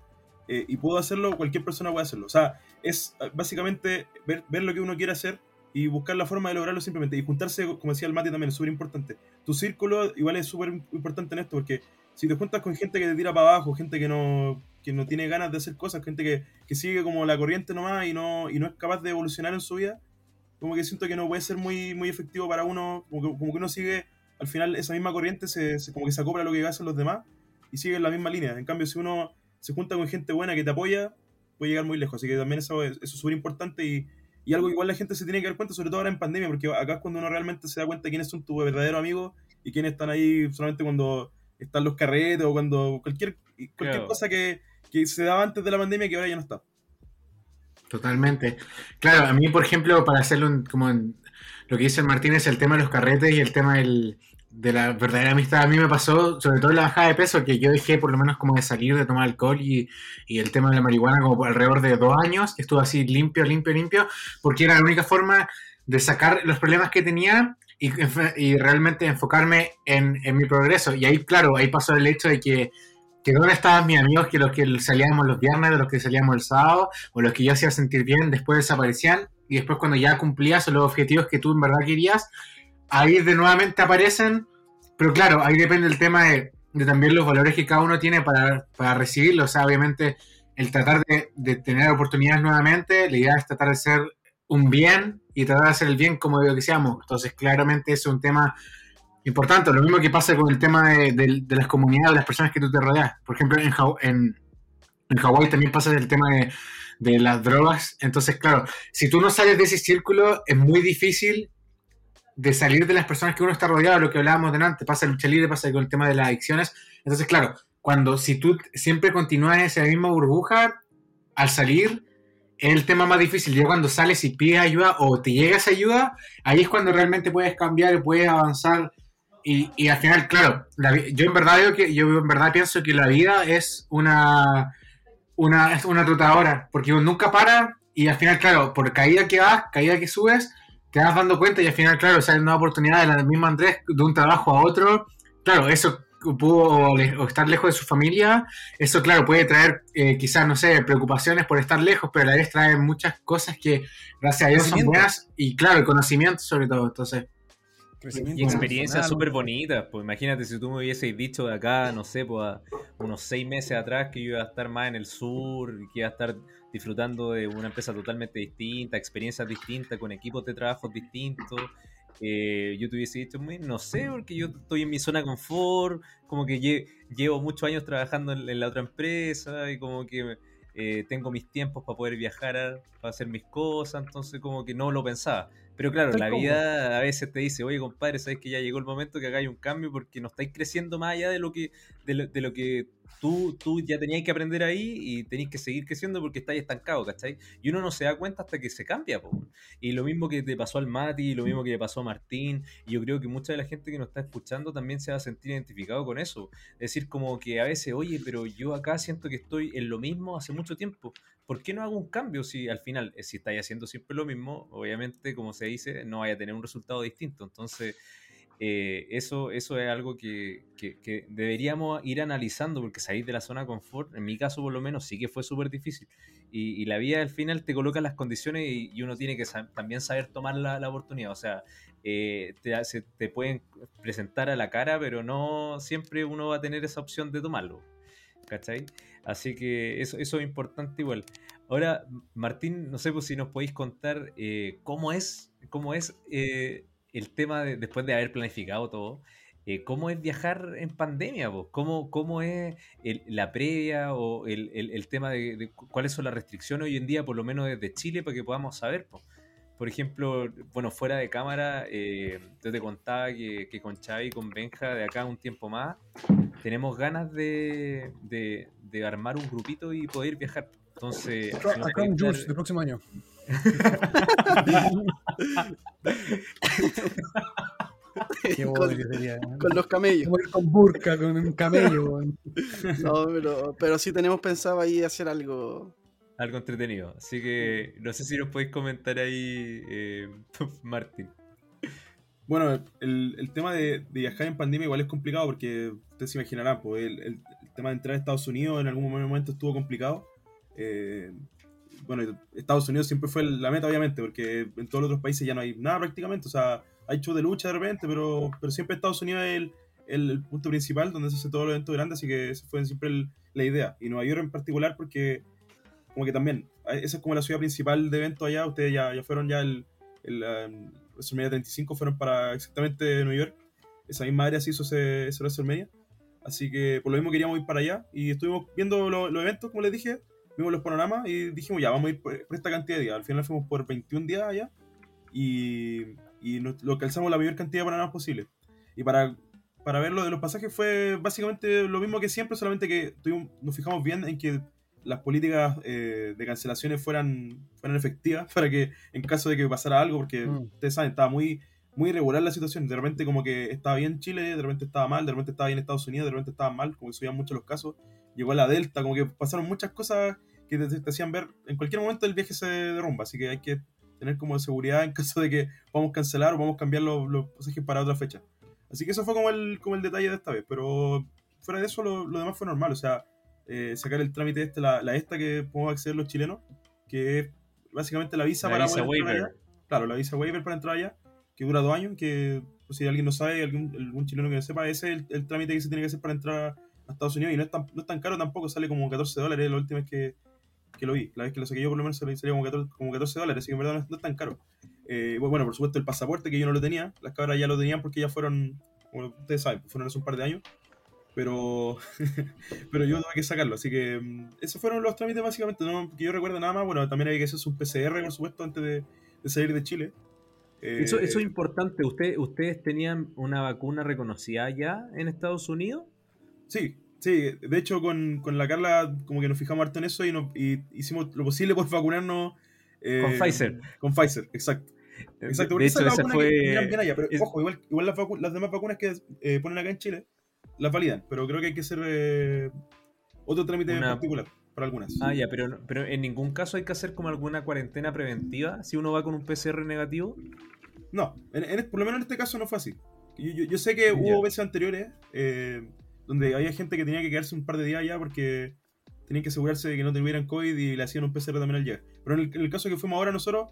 eh, y puedo hacerlo, cualquier persona puede hacerlo. O sea, es eh, básicamente ver, ver lo que uno quiere hacer y buscar la forma de lograrlo simplemente. Y juntarse, como decía el Mati también, es súper importante. Tu círculo igual es súper importante en esto, porque si te juntas con gente que te tira para abajo, gente que no, que no tiene ganas de hacer cosas, gente que, que sigue como la corriente nomás y no, y no es capaz de evolucionar en su vida, como que siento que no puede ser muy, muy efectivo para uno, como que, como que uno sigue, al final esa misma corriente se, se- como que se acopla a lo que hacen los demás y sigue en la misma línea. En cambio, si uno se junta con gente buena que te apoya, puede llegar muy lejos. Así que también eso es eso es súper importante y, y algo igual la gente se tiene que dar cuenta, sobre todo ahora en pandemia, porque acá es cuando uno realmente se da cuenta de quiénes son tus verdaderos amigos y quiénes están ahí solamente cuando están los carretes o cuando cualquier, cualquier Claro. cosa que, que se daba antes de la pandemia que ahora ya no está. Totalmente. Claro, a mí, por ejemplo, para hacerlo en- como en lo que dice el Martínez, el tema de los carretes y el tema del- de la verdadera amistad, a mí me pasó, sobre todo en la bajada de peso, que yo dejé por lo menos como de salir de tomar alcohol y, y el tema de la marihuana como por alrededor de dos años, que estuve así limpio, limpio, limpio, porque era la única forma de sacar los problemas que tenía y, realmente enfocarme en, en mi progreso. Y ahí, claro, ahí pasó el hecho de que que dónde estaban mis amigos que los que salíamos los viernes, los que salíamos el sábado, o los que yo hacía sentir bien, después desaparecían, y después cuando ya cumplías los objetivos que tú en verdad querías, ahí de nuevamente aparecen, pero claro, ahí depende el tema de, también los valores que cada uno tiene para, para recibirlo, o sea, obviamente el tratar de, de tener oportunidades nuevamente, la idea es tratar de ser un bien y tratar de hacer el bien como digo que seamos, entonces claramente es un tema importante. Lo mismo que pasa con el tema de, las comunidades, de las personas que tú te rodeas. Por ejemplo, en, en, Hawái también pasa el tema de, las drogas. Entonces, claro, si tú no sales de ese círculo, es muy difícil de salir de las personas que uno está rodeado, lo que hablábamos delante, pasa lucha libre, pasa con el tema de las adicciones. Entonces, claro, cuando si tú siempre continúas en esa misma burbuja, al salir el tema más difícil. Ya cuando sales y pides ayuda o te llega esa ayuda, ahí es cuando realmente puedes cambiar y puedes avanzar. Y, y al final, claro, la yo en verdad digo que yo en verdad pienso que la vida es una una, es una trotadora, porque nunca para y al final, claro, por caída que vas, caída que subes, te vas dando cuenta y al final, claro, sale una oportunidad de la misma Andrés de un trabajo a otro. Claro, eso pudo o le- o estar lejos de su familia, eso claro, puede traer eh, quizás, no sé, preocupaciones por estar lejos, pero a la vez trae muchas cosas que gracias a Dios son buenas y claro, el conocimiento sobre todo, entonces. Y experiencias súper bonitas. Pues imagínate si tú me hubieses dicho de acá, no sé, pues a unos seis meses atrás que yo iba a estar más en el sur, que iba a estar disfrutando de una empresa totalmente distinta, experiencias distintas, con equipos de trabajo distintos, eh, yo te hubiese dicho, "Muy- no sé, porque yo estoy en mi zona de confort, como que lle- llevo muchos años trabajando en, la otra empresa y como que eh, tengo mis tiempos para poder viajar, para hacer mis cosas, entonces como que no lo pensaba. Pero claro, Estoy la vida a veces te dice, oye compadre, sabes que ya llegó el momento que hagáis un cambio porque no estáis creciendo más allá de lo que, de lo, de lo que tú, tú ya tenías que aprender ahí y tenéis que seguir creciendo porque estáis estancados, ¿cachai? Y uno no se da cuenta hasta que se cambia, po. Y lo mismo que te pasó al Mati, lo mismo que le pasó a Martín, y yo creo que mucha de la gente que nos está escuchando también se va a sentir identificado con eso. Es decir, como que a veces, oye, pero yo acá siento que estoy en lo mismo hace mucho tiempo. ¿Por qué no hago un cambio si al final, eh, si estáis haciendo siempre lo mismo, obviamente, como se dice, no vaya a tener un resultado distinto? Entonces, eh, eso, eso es algo que, que- deberíamos ir analizando, porque salir de la zona confort, en mi caso por lo menos, sí que fue súper difícil. Y, la vida al final te coloca las condiciones y, uno tiene que también saber tomar la, la oportunidad. O sea, eh, te, te pueden presentar a la cara, pero no siempre uno va a tener esa opción de tomarlo. ¿Cachai? Así que eso, eso es importante igual. Ahora, Martín, no sé pues, si nos podéis contar eh, cómo es, cómo es eh, el tema de, después de haber planificado todo. eh, ¿Cómo es viajar en pandemia? vos? ¿Cómo, cómo es la previa o el, el- tema de, de cu- cuáles son las restricciones hoy en día, por lo menos desde Chile, para que podamos saber? po? Por ejemplo, bueno, fuera de cámara, eh, yo te contaba que, que con Xavi y con Benja, de acá un tiempo más, tenemos ganas de, de- de armar un grupito y poder viajar. Entonces, Acá dar- Jules del próximo año. Qué con, que sería. ¿eh? con los camellos. Como ir con burka, con un camello. No, pero, pero sí tenemos pensado ahí hacer algo. Algo entretenido. Así que no sé si nos podéis comentar ahí, eh, Martín. Bueno, el, el tema de, de viajar en pandemia igual es complicado porque ustedes se imaginarán, pues el, el- el tema de entrar a Estados Unidos en algún momento estuvo complicado. Eh, bueno, Estados Unidos siempre fue la meta, obviamente, porque en todos los otros países ya no hay nada prácticamente. O sea, hay show de lucha de repente, pero, pero siempre Estados Unidos es el, el- el punto principal donde se hace todo el evento grande, así que esa fue siempre el- la idea. Y Nueva York en particular porque como que también, eh, esa es como la ciudad principal de eventos allá, ustedes ya, ya fueron ya el, el um, WrestleMania 35 fueron para exactamente Nueva York, esa misma área se hizo ese, ese WrestleMania, así que por lo mismo queríamos ir para allá y estuvimos viendo lo- los eventos, como les dije, vimos los panoramas y dijimos ya, vamos a ir por, por esta cantidad de días, al final fuimos por 21 días allá y, y nos, lo calzamos la mayor cantidad de panoramas posible. Y para, para ver lo de los pasajes fue básicamente lo mismo que siempre, solamente que tuvimos- nos fijamos bien en que las políticas eh, de cancelaciones fueran, fueran efectivas para que en caso de que pasara algo, porque Mm. ustedes saben, estaba muy, muy irregular la situación. De repente como que estaba bien Chile, de repente estaba mal, de repente estaba bien Estados Unidos, de repente estaba mal, como que subían mucho los casos. Llegó la Delta, como que pasaron muchas cosas que te, te hacían ver, en cualquier momento el viaje se derrumba, así que hay que tener como seguridad en caso de que vamos a cancelar o vamos a cambiar los, los pasajes para otra fecha. Así que eso fue como el, como el detalle de esta vez, pero fuera de eso lo, lo demás fue normal, o sea, eh, sacar el trámite este, la, la esta que podemos acceder los chilenos, que es básicamente la visa La para visa poder waiver. allá. Claro, la visa waiver para entrar allá, que dura dos años, que pues, si alguien no sabe, algún, algún chileno que no sepa, ese es el, el trámite que se tiene que hacer para entrar a Estados Unidos y no es tan, no es tan caro tampoco, sale como 14 dólares la última vez que, que lo vi. La vez que lo saqué yo por lo menos salía como 14, como 14 dólares, así que en verdad no es, no es tan caro. Eh, bueno, por supuesto el pasaporte que yo no lo tenía, las cabras ya lo tenían porque ya fueron, como ustedes saben, fueron hace un par de años, pero pero yo tuve que sacarlo, así que mm, esos fueron los trámites básicamente, no que yo recuerdo nada más, bueno, también hay que hacerse un PCR, por supuesto, antes de, de salir de Chile. Eh, Eso, eso es importante. ¿Usted, ¿Ustedes tenían una vacuna reconocida ya en Estados Unidos? Sí, sí, de hecho con, con la Carla como que nos fijamos harto en eso y, nos, y hicimos lo posible por vacunarnos. eh, Con Pfizer. Con Pfizer, exacto. Exacto, porque de esa hecho, es la esa vacuna que miran fue. allá, pero es- ojo, igual, igual las, las demás vacunas que eh, ponen acá en Chile las validan, pero creo que hay que hacer eh, otro trámite Una- en particular para algunas. Ah, ya, pero, pero en ningún caso hay que hacer como alguna cuarentena preventiva si uno va con un PCR negativo. No, en- en- por lo menos en este caso no fue así. Yo, yo- yo sé que Ya. hubo veces anteriores eh, donde había gente que tenía que quedarse un par de días allá porque tenían que asegurarse de que no tuvieran COVID y le hacían un PCR también al llegar. Pero en el, en el caso que fuimos ahora nosotros,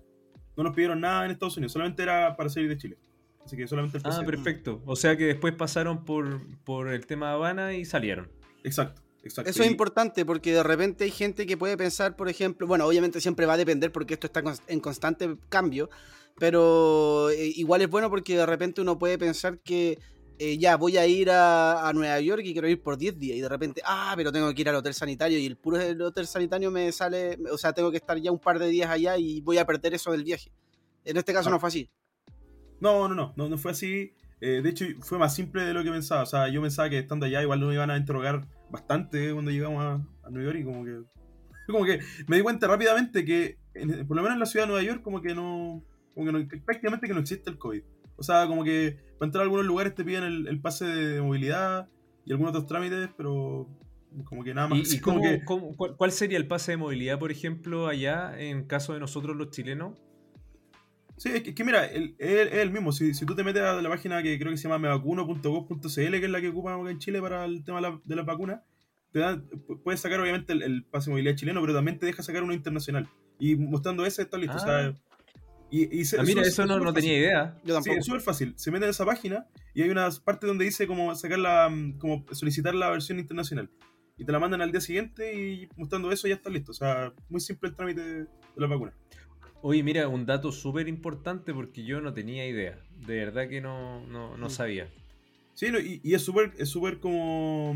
no nos pidieron nada en Estados Unidos, solamente era para salir de Chile. Así que solamente el Ah, perfecto. O sea que después pasaron por, por el tema de Habana y salieron. Exacto. Exacto. Eso es importante porque de repente hay gente que puede pensar, por ejemplo, bueno, obviamente siempre va a depender porque esto está en constante cambio, pero eh, igual es bueno porque de repente uno puede pensar que eh, ya voy a ir a, a Nueva York y quiero ir por 10 días y de repente, ah, pero tengo que ir al hotel sanitario y el puro el hotel sanitario me sale, o sea, tengo que estar ya un par de días allá y voy a perder eso del viaje. En este caso Ah. no fue así. No, no, no, no, no fue así. Eh, de hecho, fue más simple de lo que pensaba. O sea, yo pensaba que estando allá igual nos iban a interrogar bastante cuando llegamos a, a Nueva York y como que... Como que me di cuenta rápidamente que, en- por lo menos en la ciudad de Nueva York, como que no... Como que no- prácticamente que no existe el COVID. O sea, como que para entrar a algunos lugares te piden el, el pase de movilidad y algunos otros trámites, pero como que nada más. ¿Y, Así y como cómo- que- cómo- cuál sería el pase de movilidad, por ejemplo, allá en caso de nosotros los chilenos? Sí, es que, es que mira, el- es es el mismo. Si, si tú te metes a la página que creo que se llama mevacuno.gov.cl, que es la que ocupa acá en Chile para el tema de la, de las vacunas, te dan, pu- puedes sacar obviamente el, el pase de movilidad chileno, pero también te deja sacar uno internacional. Y mostrando ese está listo. o sea, Ah. y, y se- Ah, mira, es eso no, no tenía idea. Yo Sí, tampoco. es súper fácil. Se meten en esa página y hay una parte donde dice como sacar la, mm, como solicitar la versión internacional. Y te la mandan al día siguiente y mostrando eso ya está listo. O sea, muy simple el trámite de la vacuna. Oye, mira, un dato súper importante porque yo no tenía idea. De verdad que no, no, no Mm. sabía. Sí, no, y, y es súper es súper como.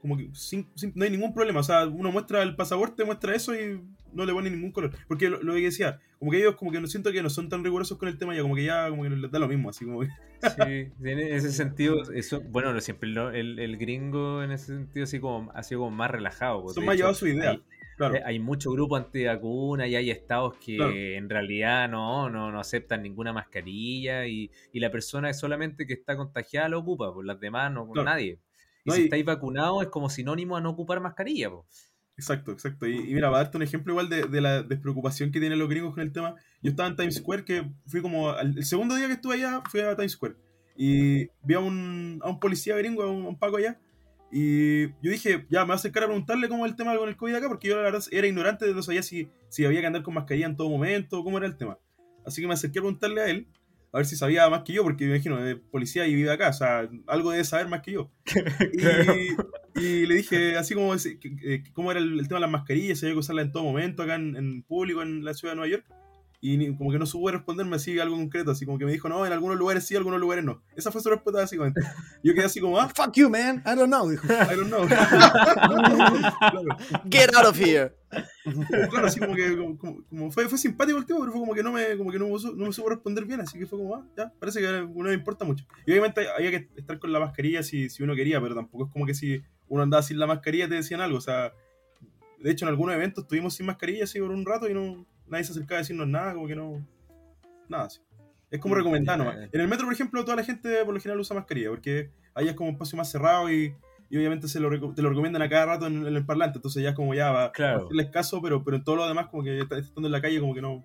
Como que sin- sin- no hay ningún problema. O sea, uno muestra el pasaporte, muestra eso y no le pone ningún color. Porque lo, lo que decía, como que ellos como que no siento que no son tan rigurosos con el tema ya, como que ya como que les da lo mismo, así como que. Sí, en ese sentido, eso, bueno, no, siempre el, el gringo en ese sentido así como, ha sido como más relajado. son más llevados su idea. hay- Claro. Eh, Hay mucho grupo antivacuna y hay estados que Claro. en realidad no, no, no aceptan ninguna mascarilla y, y la persona es solamente que está contagiada lo ocupa, pues las demás no, Claro. nadie. Y No, si y- estáis vacunados es como sinónimo a no ocupar mascarilla. pues. Exacto, exacto. Y, y mira, para darte un ejemplo igual de, de la despreocupación que tienen los gringos con el tema, yo estaba en Times Square, que fui como, al- el segundo día que estuve allá, fui a Times Square. Y vi a un, a un policía gringo, a un, a un paco allá, y yo dije, ya, me voy a acercar a preguntarle cómo es el tema con el COVID acá, porque yo la verdad era ignorante, no sabía si, si había que andar con mascarilla en todo momento, cómo era el tema. Así que me acerqué a preguntarle a él, a ver si sabía más que yo, porque me imagino, es policía y vive acá, o sea, algo debe saber más que yo. Y, y le dije así como que- cómo era el, el tema de las mascarillas, si había que usarlas en todo momento acá en, en público en la ciudad de Nueva York. Y ni- como que no supo responderme así algo concreto, así como que me dijo, no, en algunos lugares sí, en algunos lugares no. Esa fue su respuesta básicamente. Yo quedé así como, ah, Fuck you, man. I don't know. dijo. I don't know. claro, Get out of here. claro, así como que como, como- como fue, fue simpático el tipo, pero fue como que no me, como que no, no me supo responder bien, así que fue como, ah, ya, parece que no me importa mucho. Y obviamente había que estar con la mascarilla si, si uno quería, pero tampoco es como que si uno andaba sin la mascarilla te decían algo, o sea, de hecho en algunos eventos estuvimos sin mascarilla así por un rato y no nadie se acercaba a decirnos nada, como que no, nada así. Es como Mm, recomendar nomás. En el metro, por ejemplo, toda la gente por lo general usa mascarilla, porque ahí es como un espacio más cerrado y, y obviamente se lo, te lo recomiendan a cada rato en, en el parlante, entonces ya es como ya va, Claro. a hacerles caso, pero, pero en todo lo demás como que estando en la calle como que no,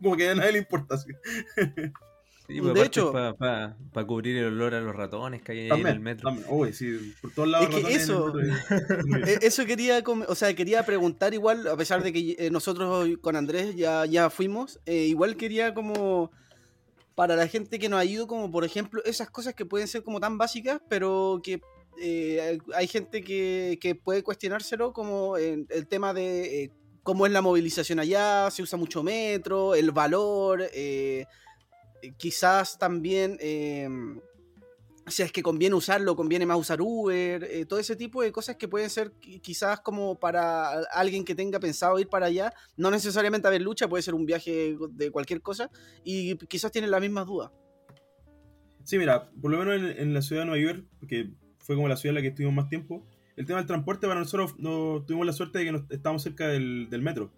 como que a nadie le importa. Así. Sí, De pues hecho- para cubrir el olor a los ratones que hay ahí en También, el metro. también. Uy, sí, por todos lados Es que ratones el eso- y- Eh, Eso quería, o sea, quería preguntar igual, a pesar de que eh, nosotros con Andrés ya, ya fuimos, eh, igual quería como para la gente que nos ha ido, como por ejemplo, esas cosas que pueden ser como tan básicas, pero que eh, hay gente que, que puede cuestionárselo, como en el tema de eh, cómo es la movilización allá, se usa mucho metro, el valor, eh, eh, quizás también... em, si es que conviene usarlo, conviene más usar Uber, eh, todo ese tipo de cosas que pueden ser qui- quizás como para alguien que tenga pensado ir para allá, no necesariamente a ver lucha, puede ser un viaje de cualquier cosa, y quizás tienen las mismas dudas. Sí, mira, por lo menos en, la ciudad de Nueva York, que fue como la ciudad en la que estuvimos más tiempo, el tema del transporte para nosotros no tuvimos la suerte de que nos, estábamos cerca del, del metro.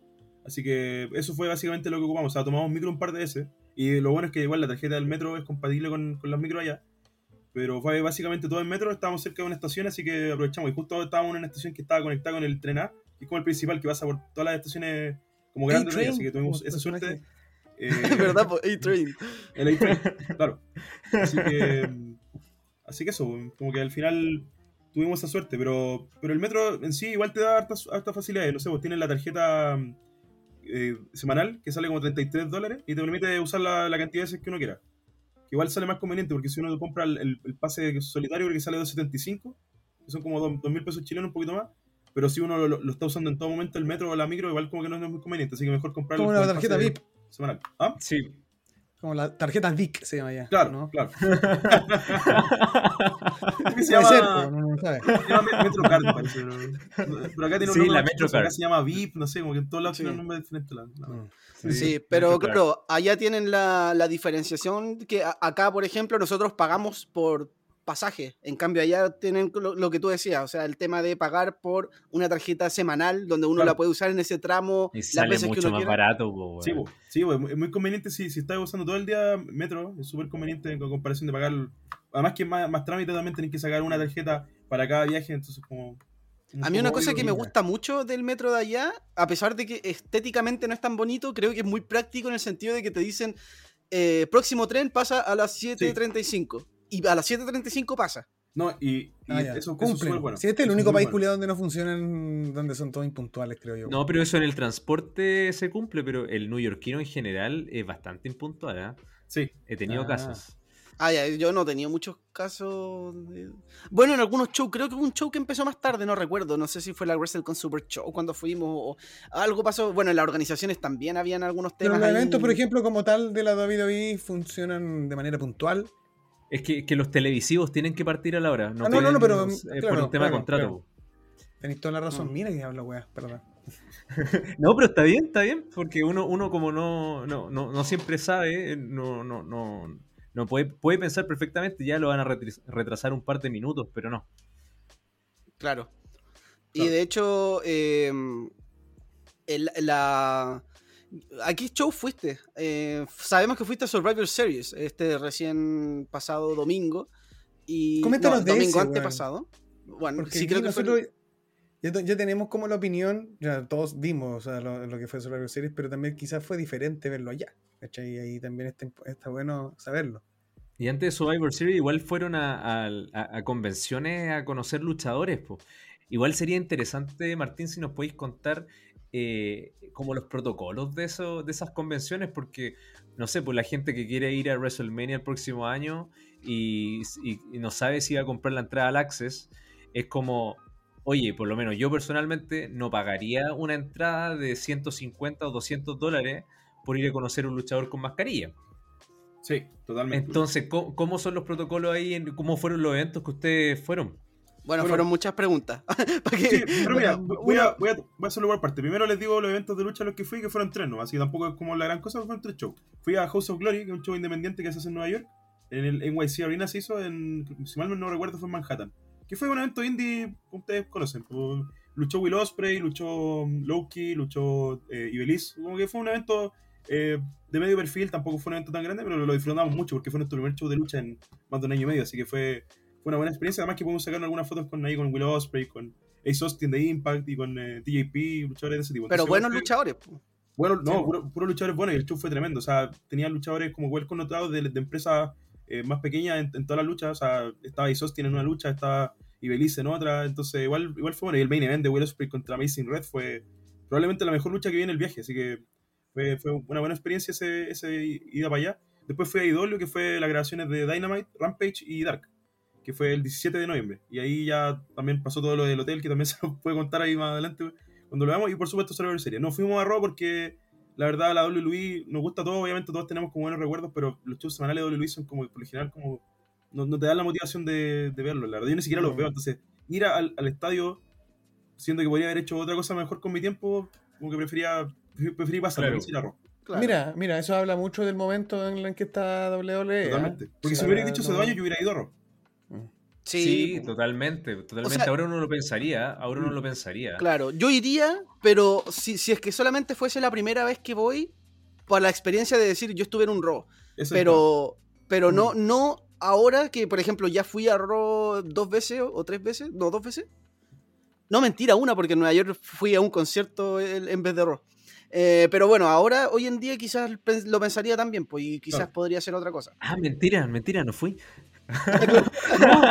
Así que eso fue básicamente lo que ocupamos. O sea, tomamos micro un par de veces. Y lo bueno es que igual la tarjeta del metro es compatible con, con las micro allá. Pero fue básicamente todo el metro. Estábamos cerca de una estación, así que aprovechamos. Y justo estábamos en una estación que estaba conectada con el tren A, que es como el principal que pasa por todas las estaciones como grandes. Así que tuvimos esa suerte. Eh, ¿Verdad? A-Train. el A-Train, claro. Así que, así que eso, como que al final tuvimos esa suerte, pero, pero el metro en sí igual te da hartas, hartas facilidades. No sé, pues tienes la tarjeta eh, semanal que sale como 33 dólares y te permite usar la, la cantidad de veces que uno quiera. Que igual sale más conveniente porque si uno compra el, el- el pase solitario que sale 2.75, que son como dos mil pesos chilenos, un poquito más. Pero si uno lo, lo está usando en todo momento, el metro o la micro, igual como que no, es muy conveniente. Así que mejor comprarlo. Como una tarjeta VIP. Semanal. ¿Ah? Sí. Como la tarjeta VIC se llama ya. Claro, ¿no? claro. Que se ser, llama, pero no, no sabe. se llama Metrocard, parece. Pero, pero acá tiene un Sí, nombre la Metrocard. acá se llama VIP, no sé, como que en todos lados Sí. tiene un nombre diferente. La, la- Mm. Sí, pero claro, allá tienen la, la diferenciación que a- acá, por ejemplo, nosotros pagamos por pasaje. En cambio, allá tienen lo, lo que tú decías, o sea, el tema de pagar por una tarjeta semanal donde uno Claro. la puede usar en ese tramo Y las sale veces que mucho uno más quiera. barato, po, Sí, weón. po, sí po, es muy- conveniente si, si estás usando todo el día metro, es súper conveniente en comparación de pagar. Además que es más, más trámite también tenés que sacar una tarjeta para cada viaje, entonces como... A mí una cosa que me gusta mucho del metro de allá, a pesar de que estéticamente no es tan bonito, creo que es muy práctico en el sentido de que te dicen, eh, próximo tren pasa a las 7.35. Y a las 7.35 pasa. No, y, y Ah, eso, eso es bueno. Si este es el único país bueno. culiado donde no funcionan, donde son todos impuntuales, creo yo. No, pero eso en el transporte se cumple, pero el neoyorquino en general es bastante impuntual, ¿ah? Sí, He tenido Ah. casos. Ah, ya, yo no tenía muchos casos. de- Bueno, en algunos shows, creo que hubo un show que empezó más tarde, no recuerdo. No sé si fue la Wrestle con Super Show cuando fuimos o algo pasó. Bueno, en las organizaciones también habían algunos Pero temas. los ahí. eventos, por ejemplo, como tal de la WWE funcionan de manera puntual. Es que, que los televisivos tienen que partir a la hora. No, Ah, no, no, pero, eh, por un tema de claro, contrato. claro. Tenéis toda la razón. Mm. Mira que hablo, weá, perdón. No, pero está bien, está bien, porque uno, uno como no, no, no, no siempre sabe, eh, no, no, no, no puede, puede pensar perfectamente, ya lo van a retrasar un par de minutos, pero no. Claro. Y de hecho, eh, el- la. ¿A qué show fuiste? Eh, sabemos que fuiste a Survivor Series este recién pasado domingo. Y, Coméntanos no, de domingo ese, antepasado. Bueno, Porque sí, creo que fue nosotros ya, ya tenemos como la opinión, ya todos vimos o sea, lo, lo que fue Survivor Series, pero también quizás fue diferente verlo allá. ¿cachai? Y ahí también está, está bueno saberlo. Y antes de Survivor Series igual fueron a, a- a- a convenciones a conocer luchadores. po. Igual sería interesante, Martín, si nos podéis contar eh, como los protocolos de, eso, de esas convenciones, porque, no sé, pues la gente que quiere ir a WrestleMania el próximo año y, y- y no sabe si va a comprar la entrada al Access, es como, oye, por lo menos yo personalmente no pagaría una entrada de 150 o 200 dólares por ir a conocer un luchador con mascarilla. sí, totalmente. Entonces, ¿cómo, cómo son los protocolos ahí? ¿Cómo fueron los eventos que ustedes fueron? Bueno, Bueno. fueron muchas preguntas. Sí, pero mira, voy a, voy, a, voy a hacerlo por parte. Primero les digo los eventos de lucha a los que fui, que fueron tres, ¿no? Así que tampoco es como la gran cosa, fueron tres shows. Fui a House of Glory, que es un show independiente que se hace en Nueva York. En el NYC Arena se hizo, en, si mal no recuerdo, fue en Manhattan. Que fue un evento indie, ustedes conocen. pues, Luchó Will Ospreay, luchó Loki, luchó eh, Ibeliz. Como que fue un evento eh, de medio perfil, tampoco fue un evento tan grande, pero lo disfrutamos mucho porque fue nuestro primer show de lucha en más de un año y medio. Así que fue, fue una buena experiencia. Además que pudimos sacar algunas fotos con ahí con Will Ospreay, con Ace Austin de Impact y con eh, TJP, luchadores de ese tipo. Pero Entonces, buenos luchadores. Bueno, no, po. puro, puro luchadores buenos y el show fue tremendo. O sea, tenían luchadores como igual connotados de, de empresas eh, más pequeñas en, en todas las luchas. O sea, estaba Ace Austin en una lucha, estaba Ibelice en otra. Entonces, igual, igual fue bueno. Y el main event de Will Ospreay contra Amazing Red fue probablemente la mejor lucha que vi en el viaje. Así que fue, fue una buena experiencia ese, ese ida para allá. Después fui a IW, que fue las grabaciones de Dynamite, Rampage y Dark, que fue el 17 de noviembre. Y ahí ya también pasó todo lo del hotel, que también se lo puede contar ahí más adelante cuando lo veamos. Y por supuesto, Survivor Series. No fuimos a Raw porque la verdad la WWE nos gusta todo, obviamente todos tenemos como buenos recuerdos, pero los shows semanales de WWE son como, por lo general, como. No, no te dan la motivación de, de verlo, la verdad. Yo ni siquiera los Mm. veo, entonces ir a- al, al estadio, siendo que podría haber hecho otra cosa mejor con mi tiempo, como que prefería, preferí pasar, Claro. a Raw. Claro. Mira, mira, eso habla mucho del momento en el que está WWE. Totalmente. Porque Sí, si me la- dicho hace no- dos años, yo hubiera ido a Raw. Sí, totalmente, totalmente. sea- ahora uno lo pensaría, ahora uno lo pensaría. Claro, yo iría, pero si, si es que solamente fuese la primera vez que voy, por la experiencia de decir yo estuve en un. Eso es Pero, pero no, Mm. no ahora que, por ejemplo, ya fui a Raw dos veces o, tres veces, no, dos veces. No, mentira, una, porque en Nueva York fui a un concierto en vez de Raw. Eh, pero bueno, ahora, hoy en día quizás lo pensaría también, pues, y quizás podría ser otra cosa. Ah, mentira, mentira, no fui. No,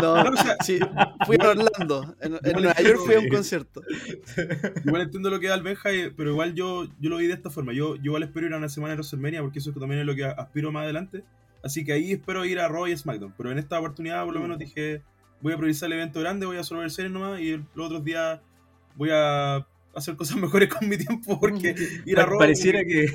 No, o sea, sí, fui a Orlando. En, en Nueva York fui a un concierto. Igual entiendo lo que da el Benja, eh, pero igual yo, yo lo vi de esta forma. Yo, yo igual espero ir a una semana de WrestleMania porque eso también es lo que aspiro más adelante. Así que ahí espero ir a Raw y SmackDown. Pero en esta oportunidad, por lo menos, dije, voy a priorizar el evento grande, voy a solo ver series nomás y los otros días voy a hacer cosas mejores con mi tiempo porque ir a Raw Pareciera que,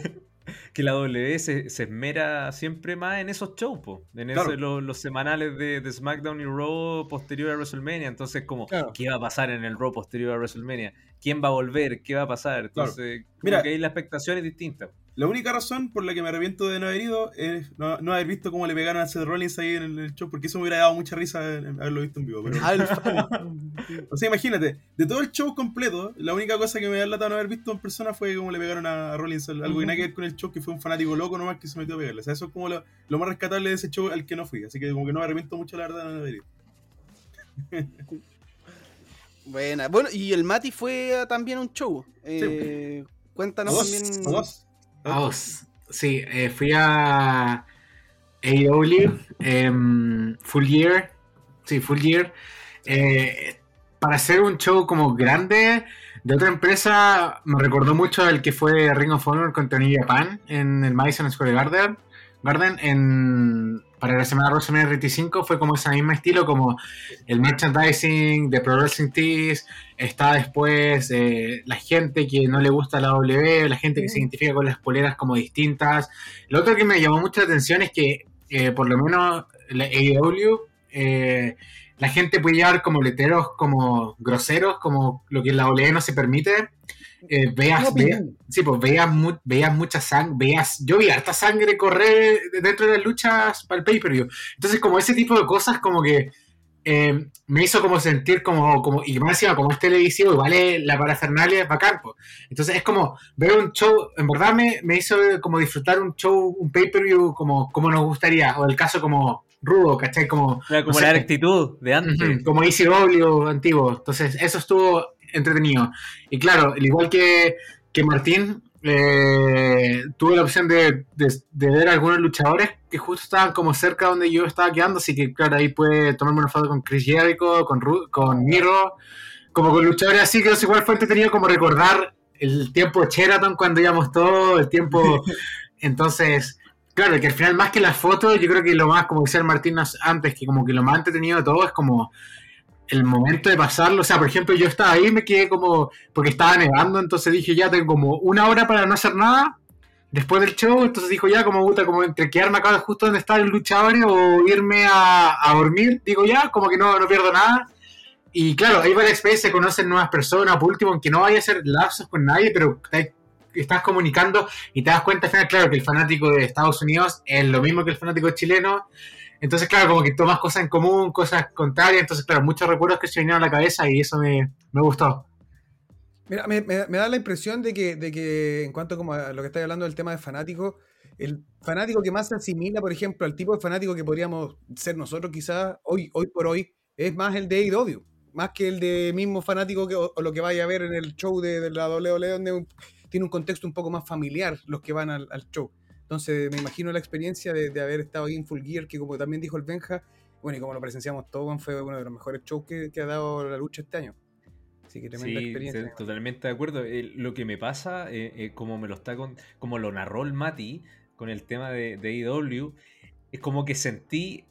que la W se, se esmera siempre más en esos shows, po, en Claro. esos- los, los semanales de, de SmackDown y Raw posterior a WrestleMania. Entonces, como, Claro. ¿qué va a pasar en el Raw posterior a WrestleMania? ¿Quién va a volver? ¿Qué va a pasar? Claro. Entonces, como Mira. que ahí la expectación es distinta. La única razón por la que me arrepiento de no haber ido es no, no haber visto cómo le pegaron a Seth Rollins ahí en el show, porque eso me hubiera dado mucha risa haberlo visto en vivo. Pero, Ah, o sea, imagínate, de todo el show completo, la única cosa que me da lata no haber visto en persona fue cómo le pegaron a, Rollins, algo que nada que ver con el show, que fue un fanático loco nomás que se metió a pegarle. O sea, eso es como lo, lo más rescatable de ese show al que no fui, así que como que no me arrepiento mucho la verdad de no haber ido. Buena. Bueno, y el Mati fue también un show. Eh, Cuéntanos ¿A dos? también. ¿A Vamos. Sí, eh, fui a AEW, em, Full Year. Sí, Full Year. Eh, para hacer un show como grande de otra empresa, me recordó mucho al que fue Ring of Honor contra New Japan en el Madison Square Garden. Garden en, para la semana de WrestleMania 35 fue como ese mismo estilo, como el merchandising de Pro Wrestling Tees, está después eh, la gente que no le gusta la W, la gente que se identifica con las poleras como distintas. Lo otro que me llamó mucho la atención es que, eh, por lo menos, la AEW, eh, la gente puede llevar como letreros como groseros, como lo que en la W no se permite. Eh, veas, veas- sí, pues veías, mu- veías mucha sangre, veías, yo vi harta sangre correr dentro de las luchas para el pay-per-view. Entonces, como ese tipo de cosas, como que eh, me hizo como sentir como, como, y más encima, como es televisivo, igual es- la parafernalia es bacán, po. Entonces es como ver un show, en verdad me, me hizo como disfrutar un show, un pay-per-view como, como nos gustaría, o el caso como rudo, ¿cachai? Como, como no sé, la actitud de antes. Como ECW antiguo. Entonces, eso estuvo entretenido. Y claro, al igual que, que Martín, eh, tuve la opción de, de- de ver algunos luchadores que justo estaban como cerca donde yo estaba quedando, así que claro, ahí pude tomarme una foto con Chris Jericho, con, Ru- con Miro, como con luchadores así, que no sé cuál fue entretenido como recordar el tiempo de Sheraton cuando íbamos todos, el tiempo... Entonces, claro, que al final más que las fotos, yo creo que lo más, como decía Martín antes, que como que lo más entretenido de todo es como el momento de pasarlo. O sea, por ejemplo, yo estaba ahí me quedé como, porque estaba nevando, entonces dije, ya tengo como una hora para no hacer nada después del show, entonces dijo ya, como puta, como entre quedarme acá justo donde está el luchador o irme a, a dormir, digo ya, como que no, no pierdo nada. Y claro, ahí va la experiencia, conocen nuevas personas, por último, aunque no vaya a hacer lazos con nadie, pero estás comunicando y te das cuenta al final, claro, que el fanático de Estados Unidos es lo mismo que el fanático chileno. Entonces, claro, como que tomas cosas en común, cosas contrarias. Entonces, claro, muchos recuerdos que se vinieron a la cabeza y eso me, me gustó. Mira, me, me- me da la impresión de que, de que en cuanto como a lo que estáis hablando del tema de fanático, el fanático que más se asimila, por ejemplo, al tipo de fanático que podríamos ser nosotros quizás hoy, hoy por hoy, es más el de AEW, más que el de mismo fanático que, o, lo que vaya a ver en el show de, de la WWE, donde un- tiene un contexto un poco más familiar los que van al show. Entonces me imagino la experiencia de, de haber estado ahí en Full Gear, que como también dijo el Benja, bueno, y como lo presenciamos todos, fue uno de los mejores shows que, que ha dado la lucha este año. Así que tremenda Sí, experiencia. sí, totalmente de acuerdo. Eh, lo que me pasa, eh, eh, como me lo está con, como lo narró el Mati con el tema de, de AEW, es como que sentí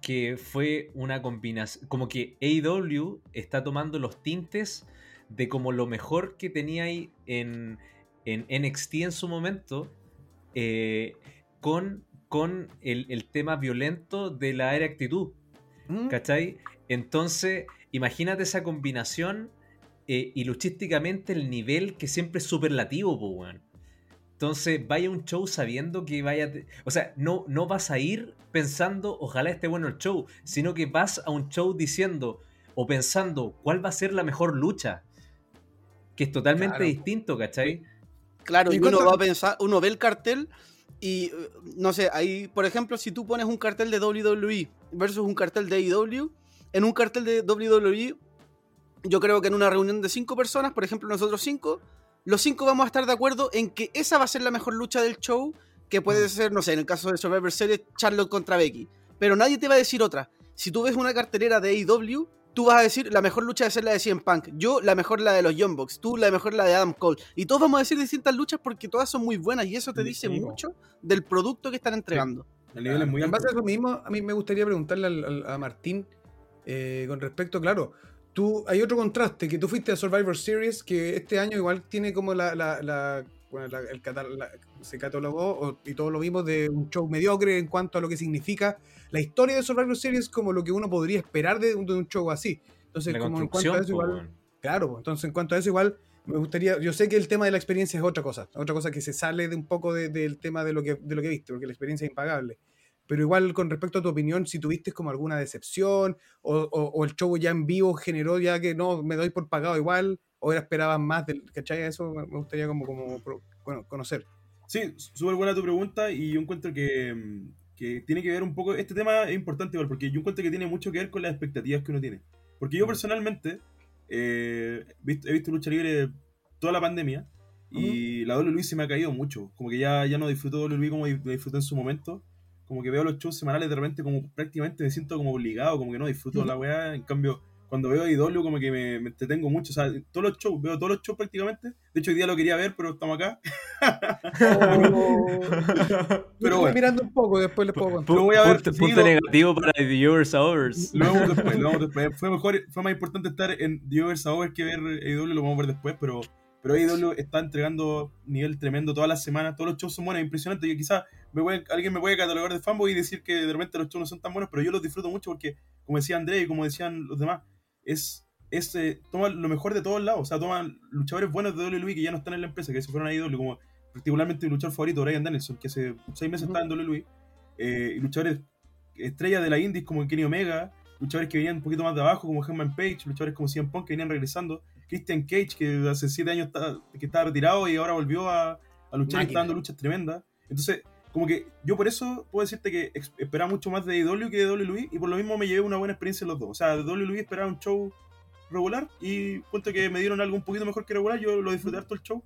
que fue una combinación, como que AEW está tomando los tintes de como lo mejor que tenía ahí en, en NXT en su momento, eh, con, con el, el tema violento de la era actitud. ¿Mm? ¿Cachai? Entonces, imagínate esa combinación eh, y luchísticamente el nivel que siempre es superlativo, weón. Entonces, vaya a un show sabiendo que vaya. O sea, no, no vas a ir pensando, ojalá esté bueno el show, sino que vas a un show diciendo o pensando cuál va a ser la mejor lucha. Que es totalmente Claro. distinto, ¿cachai? Claro, ¿Y y uno va a pensar, uno ve el cartel y eh, no sé, ahí, por ejemplo, si tú pones un cartel de WWE versus un cartel de AEW, en un cartel de WWE, yo creo que en una reunión de cinco personas, por ejemplo, nosotros cinco, los cinco vamos a estar de acuerdo en que esa va a ser la mejor lucha del show, que puede ser, no sé, en el caso de Survivor Series, Charlotte contra Becky. Pero nadie te va a decir otra. Si tú ves una cartelera de AEW, tú vas a decir la mejor lucha debe ser la de CM Punk, yo la mejor la de los Young Bucks, tú la mejor la de Adam Cole. Y todos vamos a decir distintas luchas porque todas son muy buenas y eso te dice sí, mucho del producto que están entregando. El nivel es muy en alto. base a eso mismo, a mí me gustaría preguntarle al- al- a Martín, Eh, con respecto, claro, tú hay otro contraste, que tú fuiste a Survivor Series, que este año igual tiene como la, la, la- bueno, la- el catal- la- se catalogó, o- y todos lo vimos, de un show mediocre en cuanto a lo que significa la historia de Survivor Series como lo que uno podría esperar de, un- de un show así. Entonces, La como en cuanto construcción, a eso, igual, weón. Claro, pues, entonces en cuanto a eso igual me gustaría, yo sé que el tema de la experiencia es otra cosa, otra cosa que se sale de un poco de- del tema de lo que de lo que viste, porque la experiencia es impagable. Pero igual con respecto a tu opinión, si tuviste como alguna decepción o, o- o el show ya en vivo generó ya que no, me doy por pagado igual, o era esperaban más del, ¿cachai? Eso me gustaría como, como bueno, conocer. Sí, súper buena tu pregunta y yo encuentro que, mm, que tiene que ver un poco, este tema es importante igual, porque yo encuentro que tiene mucho que ver con las expectativas que uno tiene. Porque yo personalmente eh, visto- he visto lucha libre toda la pandemia y la WWE se me ha caído mucho, como que ya, ya no disfruto WWE como di- disfruté en su momento. Como que veo los shows semanales de repente como prácticamente me siento como obligado, como que no disfruto la weá. En cambio, cuando veo IW como que me, me entretengo mucho. O sea, todos los shows, veo todos los shows prácticamente. De hecho, hoy día lo quería ver, pero estamos acá. Pero bueno. mirando un poco, después les puedo contar. Lo voy a ver, punto, punto negativo para The Viewers Hours. Lo vemos después, lo vemos después. Fue mejor, fue más importante estar en The Overs Hour que ver AEW, lo vamos a ver después, pero, pero AEW está entregando nivel tremendo todas las semanas, todos los shows son buenos, es impresionante que quizás me puede- alguien me puede catalogar de fanboy y decir que de repente los shows no son tan buenos, pero yo los disfruto mucho porque, como decía André y como decían los demás, es, es eh, toma lo mejor de todos lados, o sea, toman luchadores buenos de WWE que ya no están en la empresa, que se fueron a AEW, como particularmente mi luchador favorito, Brian Danielson, que hace seis meses Ujú. estaba en WWE, eh, y luchadores estrellas de la Indies como Kenny Omega, luchadores que venían un poquito más de abajo como Herman Page, luchadores como CM Punk que venían regresando, Christian Cage que hace 7 años está- que estaba retirado y ahora volvió a, a luchar y está dando luchas tremendas. Entonces, como que yo por eso puedo decirte que esperaba mucho más de AEW que de WWE y por lo mismo me llevé una buena experiencia en los dos. O sea, de WWE esperaba un show regular y cuento que me dieron algo un poquito mejor que regular, yo lo disfruté harto el show,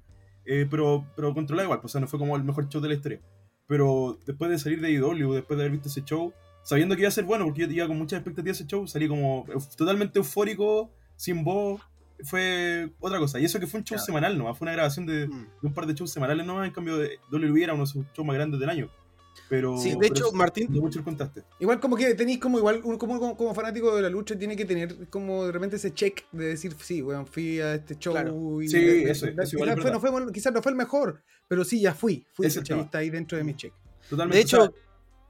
eh, pero, pero controlado igual, pues, o sea, no fue como el mejor show de la historia. Pero después de salir de AEW, después de haber visto ese show, sabiendo que iba a ser bueno, porque yo iba con muchas expectativas ese show, salí como totalmente eufórico, sin voz, fue otra cosa. Y eso que fue un show Claro. semanal nomás, fue una grabación de, Mm. de un par de shows semanales nomás, en cambio de WWE era uno de sus shows más grandes del año. Pero, Sí, de pero hecho, Martín, de mucho el contraste. Igual como que tenéis como igual, uno como, como, como fanático de la lucha tiene que tener como de repente ese check de decir, sí, weón, fui a este show Claro. y Sí, de- eso- de- eso igual quizás, es fue- no fue, quizás no fue el mejor, pero sí, ya fui, fui, Ese ahí dentro de mi check. Totalmente. de o sea, hecho,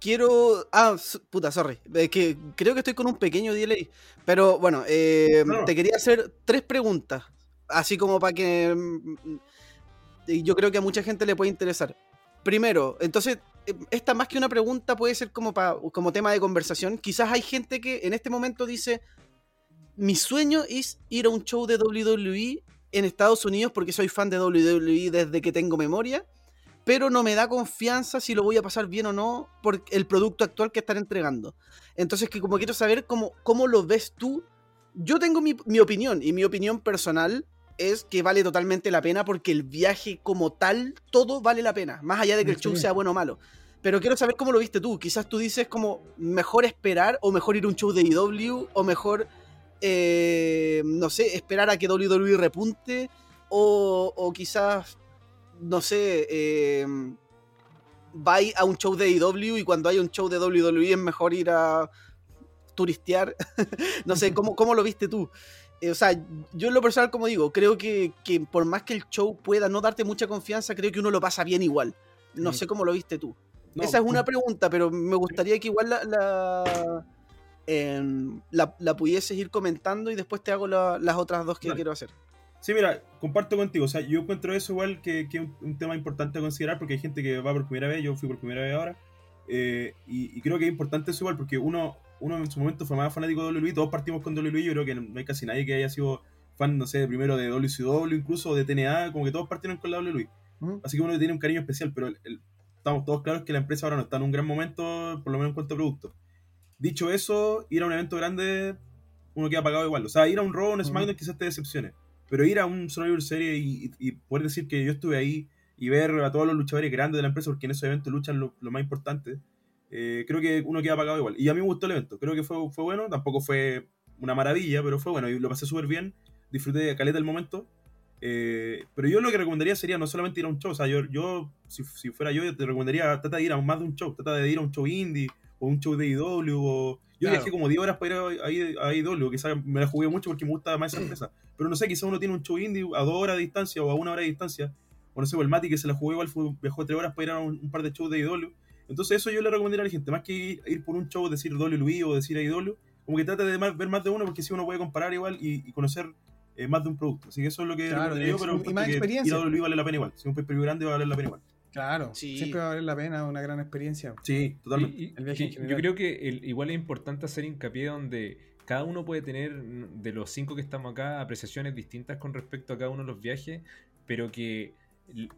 quiero. Ah, puta, sorry. Es que creo que estoy con un pequeño delay. Pero bueno, eh, No, te quería hacer tres preguntas. Así como para que. mm, y Yo creo que a mucha gente le puede interesar. Primero, entonces, eh, esta más que una pregunta puede ser como, pa- como tema de conversación. Quizás hay gente que en este momento dice: Mi sueño es ir a un show de WWE en Estados Unidos porque soy fan de WWE desde que tengo memoria pero no me da confianza si lo voy a pasar bien o no por el producto actual que están entregando. Entonces, que como quiero saber cómo, cómo lo ves tú, yo tengo mi, mi opinión, y mi opinión personal es que vale totalmente la pena porque el viaje como tal, todo vale la pena, más allá de que el show sea bueno o malo. Pero quiero saber cómo lo viste tú. Quizás tú dices como mejor esperar o mejor ir a un show de IW o mejor, eh, no sé, esperar a que WWE repunte o, o quizás no sé, eh, vais a un show de IW y cuando hay un show de WWE es mejor ir a turistear. no sé, ¿cómo, ¿cómo lo viste tú? Eh, o sea, yo en lo personal, como digo, creo que, que por más que el show pueda no darte mucha confianza, creo que uno lo pasa bien igual. No Mm. sé cómo lo viste tú. no, Esa es una pregunta, pero me gustaría que igual la, la, em, la- la pudieses ir comentando y después te hago la- las otras dos que quiero hacer. Sí, mira, comparto contigo. O sea, yo encuentro eso igual que, que es un, un tema importante a considerar porque hay gente que va por primera vez, yo fui por primera vez ahora. eh, y, y creo que es importante eso igual porque uno, uno en su momento fue más fanático de WWE, todos partimos con WWE, yo creo que no hay casi nadie que haya sido fan, no sé, primero de WCW incluso, o de TNA, como que todos partieron con la WWE. Ujú. Así que uno tiene un cariño especial, pero el- el- estamos todos claros que la empresa ahora no está en un gran momento, por lo menos en cuanto a productos. Dicho eso, ir a un evento grande, uno queda pagado igual. O sea, ir a un Raw un. SmackDown quizás te decepcione. Pero ir a un Survivor Series y, y- poder decir que yo estuve ahí y ver a todos los luchadores grandes de la empresa, porque en esos eventos luchan lo, lo más importante, eh, creo que uno queda pagado igual. Y a mí me gustó el evento, creo que fue, fue bueno, tampoco fue una maravilla, pero fue bueno y lo pasé súper bien, disfruté de caleta el momento. Eh, pero yo lo que recomendaría sería no solamente ir a un show, o sea, yo, yo si, si fuera yo, te recomendaría, trata de ir a más de un show, trata de ir a un show indie, o un show de IW, o... Yo Claro. viajé como 10 horas para ir a, a, a IW, sabe, me la jugué mucho porque me gusta más esa empresa. Pero no sé, quizá uno tiene un show indie a 2 horas de distancia o a 1 hora de distancia. O no sé, o el Mati que se la jugó igual, fue, viajó 3 horas para ir a un, un par de shows de IW. Entonces eso yo le recomendaría a la gente, más que ir, ir por un show, decir WWE o decir IW, como que trate de más- ver más de uno, porque si uno puede comparar igual y, y conocer eh, más de un producto. Así que eso es lo que Claro, yo, pero y más que experiencia. ir a WWE vale la pena igual. Si un pay grande va a valer la pena igual. Claro, Sí. siempre va a valer la pena, una gran experiencia. Sí, totalmente. Y- y- El viaje y yo creo que el- igual es importante hacer hincapié donde cada uno puede tener, de los cinco que estamos acá, apreciaciones distintas con respecto a cada uno de los viajes, pero que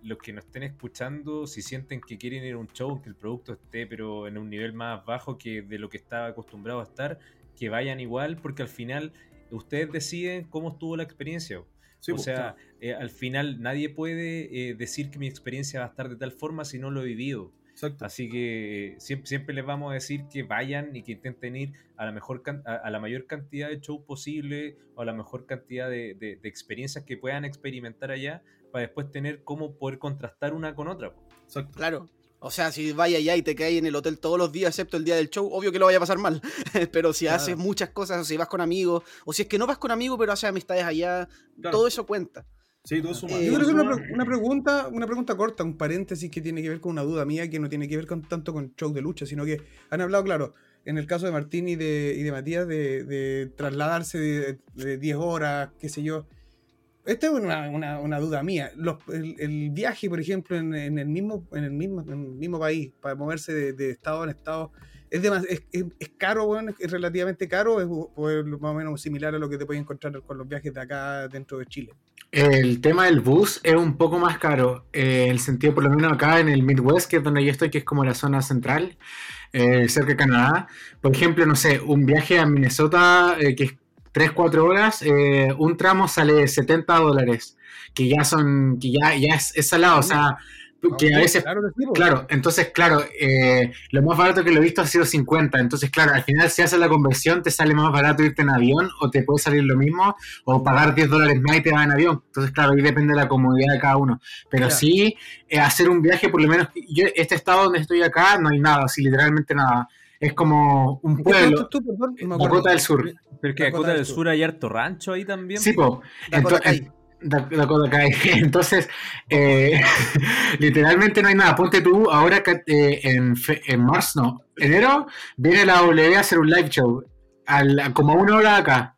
los que nos estén escuchando, si sienten que quieren ir a un show, que el producto esté pero en un nivel más bajo que de lo que está acostumbrado a estar, que vayan igual, porque al final ustedes deciden cómo estuvo la experiencia. Sí, o pues, sea, eh, al final nadie puede eh, decir que mi experiencia va a estar de tal forma si no lo he vivido. exacto. Así que siempre, siempre les vamos a decir que vayan y que intenten ir a la, mejor a, a la mayor cantidad de shows posible o a la mejor cantidad de, de- de experiencias que puedan experimentar allá para después tener cómo poder contrastar una con otra. exacto. Claro. O sea, si vaya allá y te quedas en el hotel todos los días, excepto el día del show, obvio que lo vaya a pasar mal. pero si Claro. haces muchas cosas, o si vas con amigos, o si es que no vas con amigos, pero haces amistades allá, Claro. todo eso cuenta. Sí, todo suma. Eh, Yo creo que una, suma. pre- una pregunta, una pregunta corta, un paréntesis que tiene que ver con una duda mía, que no tiene que ver con tanto con show de lucha, sino que han hablado, claro, en el caso de Martín y de, y de Matías, de, de trasladarse de, de 10 horas, qué sé yo. Esta es una, una- una duda mía. Los- el, el viaje, por ejemplo, en, en el mismo, en, el mismo, en el mismo país, para moverse de, de estado en estado, ¿es, demas- es, es- es caro, bueno, es relativamente caro, es o más o menos similar a lo que te puedes encontrar con los viajes de acá dentro de Chile. El tema del bus es un poco más caro, eh, el sentido, por lo menos acá en el Midwest, que es donde yo estoy, que es como la zona central, eh, cerca de Canadá. Por ejemplo, no sé, un viaje a Minnesota, eh, que es 3-4 horas, eh, un tramo sale 70 dólares, que ya son, que ya, ya es, es salado, o sea, que a veces Claro po. Claro, entonces, claro, eh, lo más barato que lo he visto ha sido 50. Entonces, claro, al final, si haces la conversión, te sale más barato irte en avión o te puede salir lo mismo o pagar 10 dólares más y te vas en avión. Entonces, claro, ahí depende de la comodidad de cada uno. Pero Ya. sí, eh, hacer un viaje, por lo menos, yo, este estado donde estoy acá, no hay nada, así literalmente nada. Es como un ¿En qué pueblo, estás tú, perdón? No me acuerdo. Dakota del Sur. Pero que Dakota Dakota del Sur. Sur hay harto rancho ahí también. Sí, po. Dakota Ento- Kai. Da- Dakota Kai. Entonces, eh, literalmente no hay nada. Ponte tú ahora que eh, en, fe- en marzo, no, enero, viene la W a hacer un live show, al- como a una hora de acá.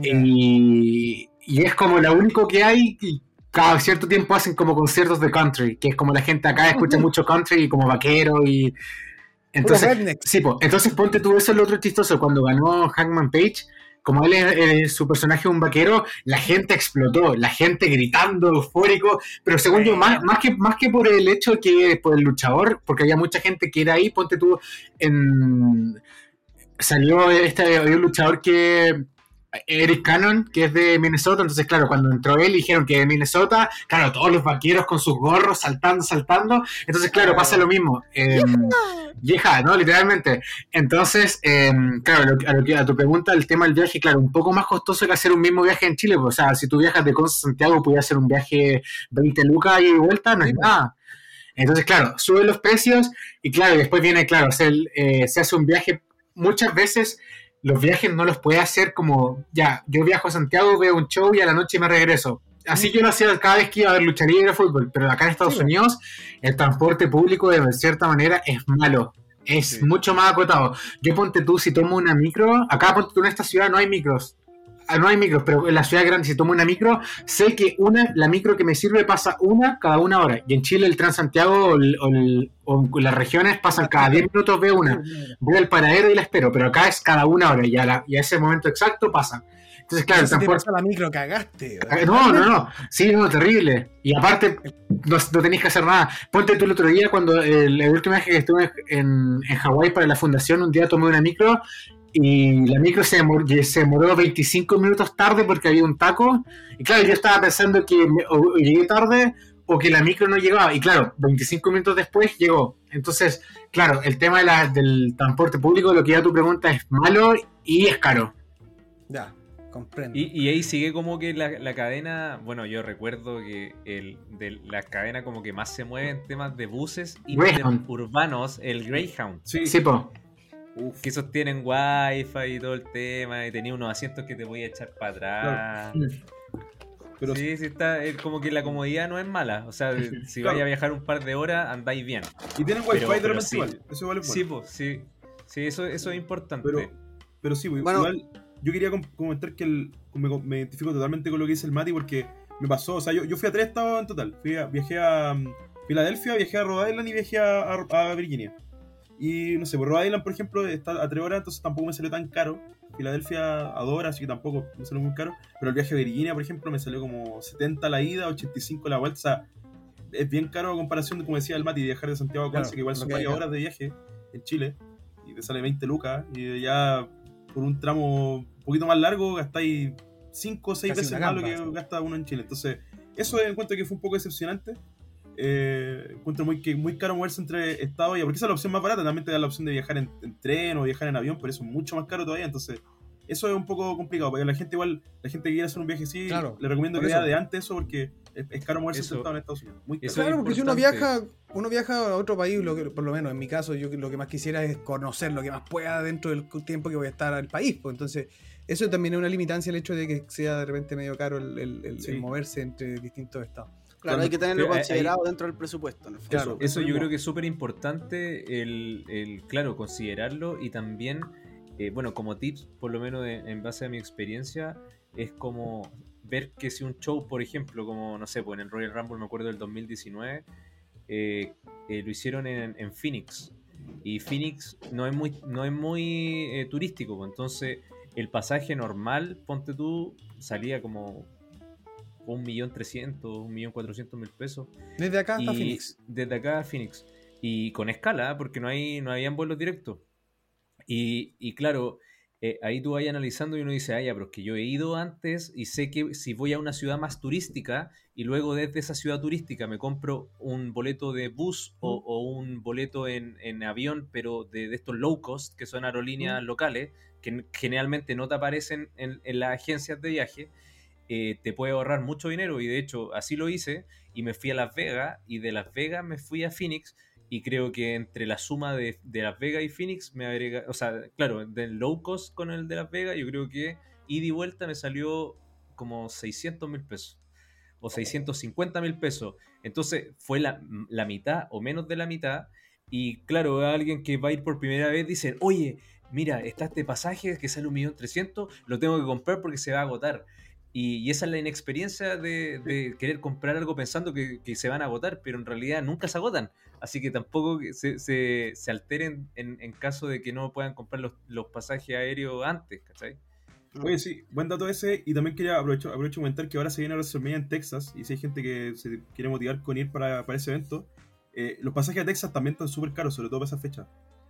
Y, y es como lo único que hay. Y cada cierto tiempo hacen como conciertos de country, que es como la gente acá escucha mucho country y como vaquero y. Entonces, sí, po. entonces ponte tú eso es lo otro chistoso. Cuando ganó Hangman Page, como él es, es su personaje un vaquero, la gente explotó, la gente gritando, eufórico, pero según yo, más, más, que, más que por el hecho que por el luchador, porque había mucha gente que era ahí, ponte tú en... Salió este había un luchador que Eric Cannon, que es de Minnesota, entonces claro, cuando entró él dijeron que de Minnesota, claro, todos los vaqueros con sus gorros saltando, saltando, entonces claro, pasa lo mismo. Eh, vieja, ¿no? Literalmente. Entonces, eh, claro, lo- a, lo que, a tu pregunta, el tema del viaje, claro, un poco más costoso que hacer un mismo viaje en Chile, pues, o sea, si tú viajas de Conce a Santiago, puedes hacer un viaje 20 lucas y de vuelta, no es nada. Entonces, claro, suben los precios y claro, y después viene, claro, hacer, eh, se hace un viaje, muchas veces los viajes no los puede hacer como, ya, yo viajo a Santiago, veo un show y a la noche me regreso. Así yo lo hacía cada vez que iba a ver lucha libre o fútbol, pero acá en Estados Sí, Unidos el transporte público de cierta manera es malo. Es Sí. mucho más acotado. Yo ponte tú, si tomo una micro, acá ponte tú en esta ciudad no hay micros. Ah, No hay micros, pero en la ciudad grande, si tomo una micro, sé que una, la micro que me sirve pasa una cada una hora. Y en Chile el Transantiago o, el- o las regiones pasan cada 10 minutos, veo una. Voy al paradero y la espero, pero acá es cada una hora y a, la- y a ese momento exacto pasa. Entonces, claro, el te transporte. pasa la micro, cagaste. Ah, No, no, no. Sí, no, terrible. Y aparte, no, no tenéis que hacer nada. Ponte tú el otro día, cuando el, el último viaje que estuve en, en Hawái para la fundación, un día tomé una micro y la micro se demoró, se demoró 25 minutos tarde porque había un taco. Y claro, yo estaba pensando que me- o- o llegué tarde o que la micro no llegaba. Y claro, 25 minutos después llegó. Entonces, claro, el tema de la- del transporte público, lo que ya tu pregunta es malo y es caro. Ya, comprendo. Y, y ahí sigue como que la, la cadena, bueno, yo recuerdo que el, de la cadena como que más se mueve en temas de buses y Greyhound. urbanos, el Greyhound. Sí, Sí, po. Uf. Que esos tienen wifi y todo el tema, y tenía unos asientos que te voy a echar para atrás. Pero sí, sí, está. Es como que la comodidad no es mala. O sea, si Claro. vais a viajar un par de horas, andáis bien. Y tienen wifi Pero- de pero sí. igual. Eso igual es Sí, pues, sí. Sí, eso, eso es importante. Pero, pero sí, pues, Bueno. igual yo quería com- comentar que el- me, me identifico totalmente con lo que dice el Mati porque me pasó, o sea, yo, yo fui a tres estados en total. Fui a- viajé a um, Filadelfia, viajé a Rhode Island y viajé a, a- a Virginia. Y no sé, por Rhode Island, por ejemplo, está a tres horas, entonces tampoco me salió tan caro. Filadelfia a horas, así que tampoco me salió muy caro. Pero el viaje a Virginia, por ejemplo, me salió como 70 la ida, 85 la vuelta. O sea, es bien caro a comparación, de, como decía el Mati, viajar de Santiago a Claro, Conce, que igual son varias horas de viaje en Chile. Y te sale 20 lucas. Y ya por un tramo un poquito más largo gastáis 5 o 6 Casi veces más lo que gasta uno en Chile. Entonces, eso encuentro que fue un poco decepcionante. Eh, encuentro muy, que, muy caro moverse entre estados, y porque esa es la opción más barata. También te da la opción de viajar en, en tren o viajar en avión, pero eso es mucho más caro todavía. Entonces, eso es un poco complicado. Porque la gente, igual, la gente que quiere hacer un viaje así, Claro, le recomiendo que vea de antes eso, porque es, es caro moverse Eso- entre estados en Estados Unidos. Muy caro. Claro, porque si uno viaja, uno viaja a otro país, lo que, por lo menos en mi caso, yo lo que más quisiera es conocer lo que más pueda dentro del tiempo que voy a estar al país. Pues entonces, eso también es una limitancia el hecho de que sea de repente medio caro el, el- el- Sí. el moverse entre distintos estados. Claro, hay que tenerlo Pero considerado dentro del presupuesto. en el fondo. Claro. Eso yo creo que es súper importante el, el, claro, considerarlo y también, eh, bueno, como tips, por lo menos en, en base a mi experiencia, es como ver que si un show, por ejemplo, como, no sé, pues en el Royal Rumble, me acuerdo del 2019, eh, eh, lo hicieron en, en Phoenix. Y Phoenix no es muy, no es muy eh, turístico, pues, entonces el pasaje normal, ponte tú, salía como un millón trescientos, un millón cuatrocientos mil pesos. Desde acá hasta Y Phoenix. Desde acá a Phoenix. Y con escala, ¿eh? porque no, hay, no habían vuelos directos. Y, y claro, eh, ahí tú vas analizando y uno dice, ah, ya, pero es que yo he ido antes y sé que si voy a una ciudad más turística y luego desde esa ciudad turística me compro un boleto de bus o, o un boleto en, en avión, pero de, de estos low cost, que son aerolíneas locales, que generalmente no te aparecen en, en las agencias de viaje, eh, te puede ahorrar mucho dinero y de hecho así lo hice y me fui a Las Vegas y de Las Vegas me fui a Phoenix y creo que entre la suma de, de Las Vegas y Phoenix me agrega, o sea, claro, del low cost con el de Las Vegas yo creo que ida y vuelta me salió como 600 mil pesos o 650 mil pesos. Entonces fue la, la mitad o menos de la mitad y claro, alguien que va a ir por primera vez dice, oye, mira, está este pasaje que sale un millón trescientos, lo tengo que comprar porque se va a agotar. Y, y esa es la inexperiencia de, de querer comprar algo pensando que, que se van a agotar, pero en realidad nunca se agotan. Así que tampoco se, se, se alteren en, en caso de que no puedan comprar los, los pasajes aéreos antes, ¿cachai? Oye, sí, buen dato ese. Y también quería aprovechar aprovecho comentar que ahora se viene WrestleMania en Texas. Y si hay gente que se quiere motivar con ir para, para ese evento, eh, los pasajes a Texas también están súper caros, sobre todo para esa fecha.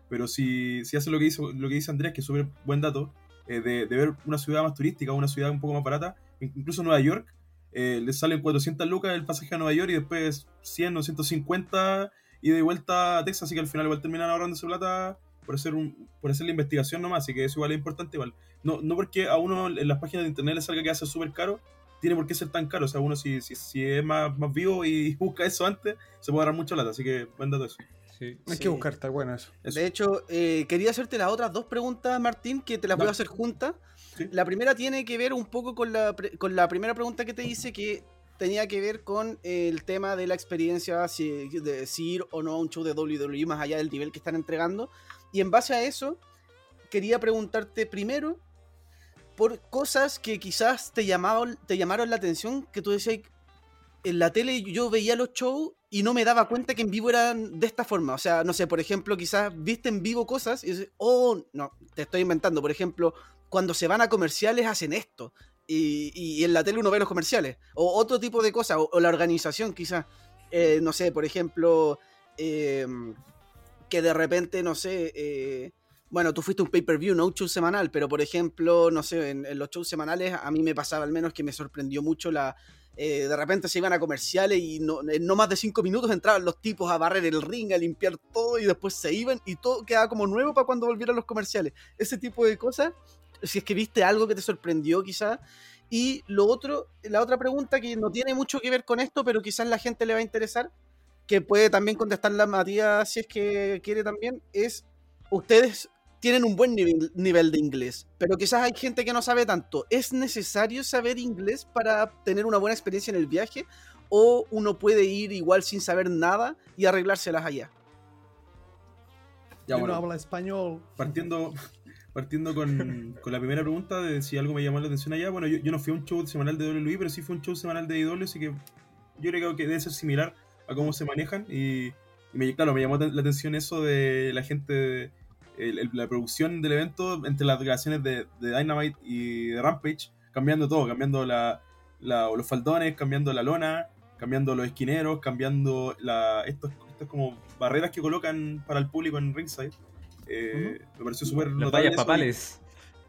Pero si, si hace lo que, hizo, lo que dice Andrés, que es súper buen dato, eh, de, de ver una ciudad más turística, una ciudad un poco más barata, incluso Nueva York, eh, les salen 400 lucas el pasaje a Nueva York y después 100 o 150 y de vuelta a Texas. Así que al final igual terminan ahorrando esa plata por hacer, un, por hacer la investigación nomás. Así que eso igual es importante. Igual. No, no porque a uno en las páginas de internet le salga que hace súper caro, tiene por qué ser tan caro. O sea, uno si, si, si es más, más vivo y busca eso antes, se puede ahorrar mucha plata. Así que buen dato eso. Sí. Hay Sí. que buscar, está bueno eso. Eso. De hecho, eh, quería hacerte las otras dos preguntas, Martín, que te las voy a hacer juntas. La primera tiene que ver un poco con la, con la primera pregunta que te hice, que tenía que ver con el tema de la experiencia, si, de si o no a un show de WWE, más allá del nivel que están entregando. Y en base a eso, quería preguntarte primero por cosas que quizás te llamaron, te llamaron la atención, que tú decías, en la tele yo veía los shows y no me daba cuenta que en vivo eran de esta forma. O sea, no sé, por ejemplo, quizás viste en vivo cosas y dices, oh, no, te estoy inventando. Por ejemplo, cuando se van a comerciales hacen esto. Y, y en la tele uno ve los comerciales. O otro tipo de cosas. O, la organización quizás. Eh, no sé, por ejemplo, eh, que de repente, no sé... eh, bueno, tú fuiste un pay-per-view, no un show semanal, pero por ejemplo, no sé, en, en los shows semanales a mí me pasaba al menos que me sorprendió mucho la, eh, de repente se iban a comerciales y no, en no más de cinco minutos entraban los tipos a barrer el ring, a limpiar todo y después se iban y todo quedaba como nuevo para cuando volvieran los comerciales. Ese tipo de cosas, si es que viste algo que te sorprendió quizás. Y lo otro, la otra pregunta que no tiene mucho que ver con esto, pero quizás la gente le va a interesar, que puede también contestar la Matías si es que quiere también, es, ¿ustedes tienen un buen nivel, nivel de inglés, pero quizás hay gente que no sabe tanto. ¿Es necesario saber inglés para tener una buena experiencia en el viaje? ¿O uno puede ir igual sin saber nada y arreglárselas allá? Ya, Yo bueno, no habla español. partiendo, partiendo con, con la primera pregunta de si algo me llamó la atención allá, bueno, yo, yo no fui a un show semanal de WWE, pero sí fue un show semanal de IW, así que yo creo que debe ser similar a cómo se manejan. Y, y me, claro, me llamó la atención eso de la gente, la producción del evento entre las grabaciones de, de Dynamite y de Rampage, cambiando todo, cambiando la- los faldones, cambiando la lona, cambiando los esquineros, cambiando la, estos, estos como barreras que colocan para el público en ringside. Eh, Me pareció súper Las vallas papales.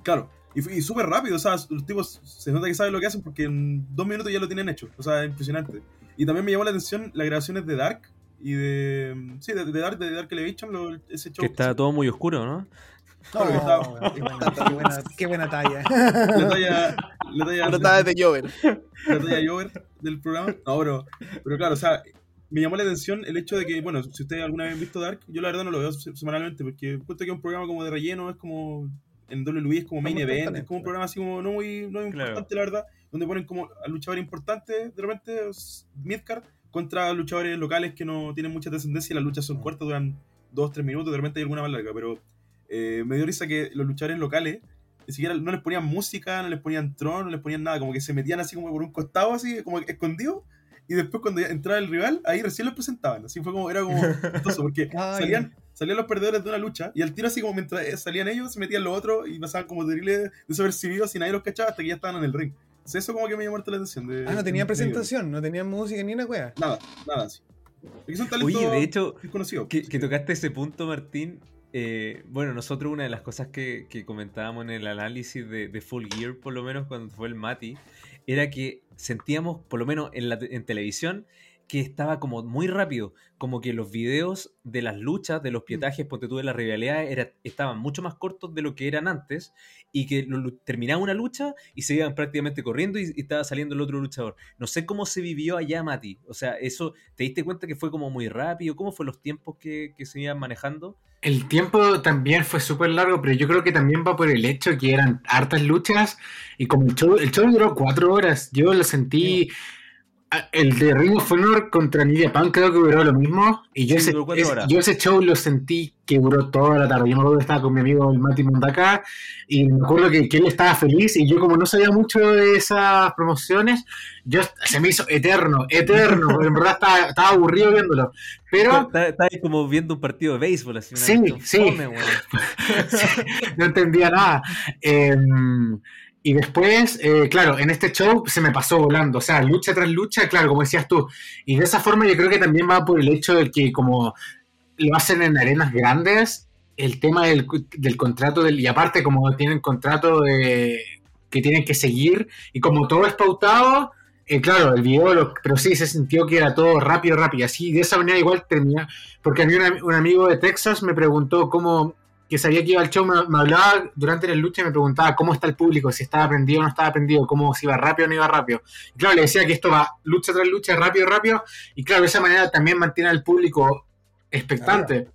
Claro, y, fue- y súper rápido, o sea, los tipos se nota que saben lo que hacen porque en dos minutos ya lo tienen hecho, o sea, impresionante. Y también me llamó la atención las grabaciones de Dark y de. Sí, de, de Dark, de Dark Elevation, lo- ese show. Que está todo muy oscuro, ¿no? Claro que Oh, estaba- qué, buena, qué buena- qué buena talla. La talla. La talla, de Jover. la talla Jover del programa. No, pero, pero claro, o sea, me llamó la atención el hecho de que, bueno, si ustedes alguna vez han visto Dark, yo la verdad no lo veo se- semanalmente porque encuentro que es un programa como de relleno, es como. En WWE es como main event, es como un programa así como no muy, no muy Claro. importante, la verdad, donde ponen como a luchadores importantes, de repente, midcard, contra luchadores locales que no tienen mucha descendencia y las luchas son Mm. cortas, duran dos, tres minutos, de repente hay alguna más larga, pero eh, me dio risa que los luchadores locales ni siquiera no les ponían música, no les ponían tron, no les ponían nada, como que se metían así como por un costado, así como escondidos, y después cuando entraba el rival, ahí recién los presentaban, así fue como, era como chistoso, porque salían, salían los perdedores de una lucha, y al tiro así como mientras eh, salían ellos, se metían los otros, y pasaban como terribles desapercibidos, y nadie los cachaba hasta que ya estaban en el ring. Entonces eso como que me llamó harto la atención. De, Ah, no tenía de- presentación, no tenía música ni una wea. Nada, nada así. Es que son talentos Oye, de hecho, que, que tocaste ese punto, Martín. eh, bueno, nosotros una de las cosas que, que comentábamos en el análisis de, de Full Gear, por lo menos cuando fue el Mati, era que sentíamos, por lo menos en, la, en televisión, que estaba como muy rápido, como que los videos de las luchas, de los pietajes, ponte tú de las rivalidades, era, estaban mucho más cortos de lo que eran antes, y que lo- terminaba una lucha y se iban prácticamente corriendo y, y estaba saliendo el otro luchador. No sé cómo se vivió allá, Mati. O sea, eso, ¿te diste cuenta que fue como muy rápido? ¿Cómo fue los tiempos que, que se iban manejando? El tiempo también fue súper largo, pero yo creo que también va por el hecho que eran hartas luchas y como el show, el show duró cuatro horas, yo lo sentí... El de Ring of Honor contra Nidia Pan creo que duró lo mismo y yo, Sí, ese, horas. yo ese show lo sentí que duró toda la tarde. Yo me acuerdo que estaba con mi amigo el Mati Mondacá y me acuerdo que, que él estaba feliz y yo como no sabía mucho de esas promociones, yo se me hizo eterno, eterno, porque en verdad estaba, estaba aburrido viéndolo. Pero ahí como viendo un partido de béisbol, así una Sí, sí. fome, weón. no entendía nada. Eh, y después, eh, claro, en este show se me pasó volando, o sea, lucha tras lucha, claro, como decías tú. Y de esa forma yo creo que también va por el hecho de que como lo hacen en arenas grandes, el tema del, del contrato, del, y aparte como tienen contrato de, que tienen que seguir, y como todo es pautado, eh, claro, el video, lo- pero sí se sintió que era todo rápido, rápido, así, de esa manera igual termina, porque a mí un, am- un amigo de Texas me preguntó cómo, que sabía que iba al show, me, hablaba durante la lucha y me preguntaba cómo está el público, si estaba prendido o no estaba prendido, cómo si iba rápido o no iba rápido. Y claro, le decía que esto va lucha tras lucha, rápido, rápido, y claro, de esa manera también mantiene al público expectante.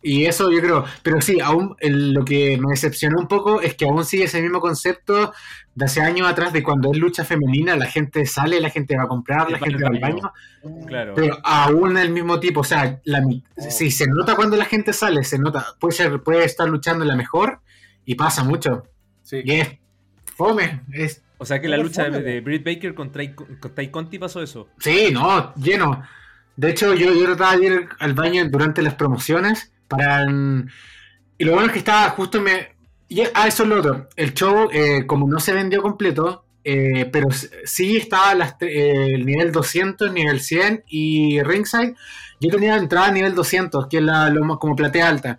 Y eso yo creo, pero sí, aún el- lo que me decepcionó un poco es que aún sigue ese mismo concepto de hace años atrás de cuando es lucha femenina, la gente sale, la gente va a comprar, la gente al va al baño. Claro. pero aún el mismo tipo, o sea, la, sí, se nota cuando la gente sale, se nota, puede, ser, puede estar luchando en la mejor y pasa mucho. Sí. Y es fome, es, O sea que la lucha de, favor, de Britt Baker contra, contra Tai Conti pasó eso. sí, no, lleno. De hecho, yo, yo trataba de ir al baño durante las promociones para... mm, Y lo bueno es que estaba justo me... Y, ah, eso es lo otro. El show, eh, como no se vendió completo, eh, pero sí estaba eh, el nivel 200, nivel 100 y ringside. Yo tenía entrada a nivel 200, que es la, lo como platea alta.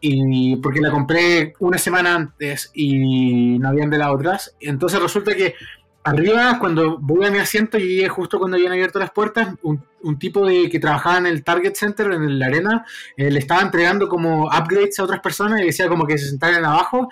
Y porque la compré una semana antes y no habían de las otras. Entonces resulta que arriba, cuando voy a mi asiento, y llegué justo cuando habían abierto las puertas, un, un tipo de que trabajaba en el Target Center, en la arena, eh, le estaba entregando como upgrades a otras personas y decía como que se sentaran abajo.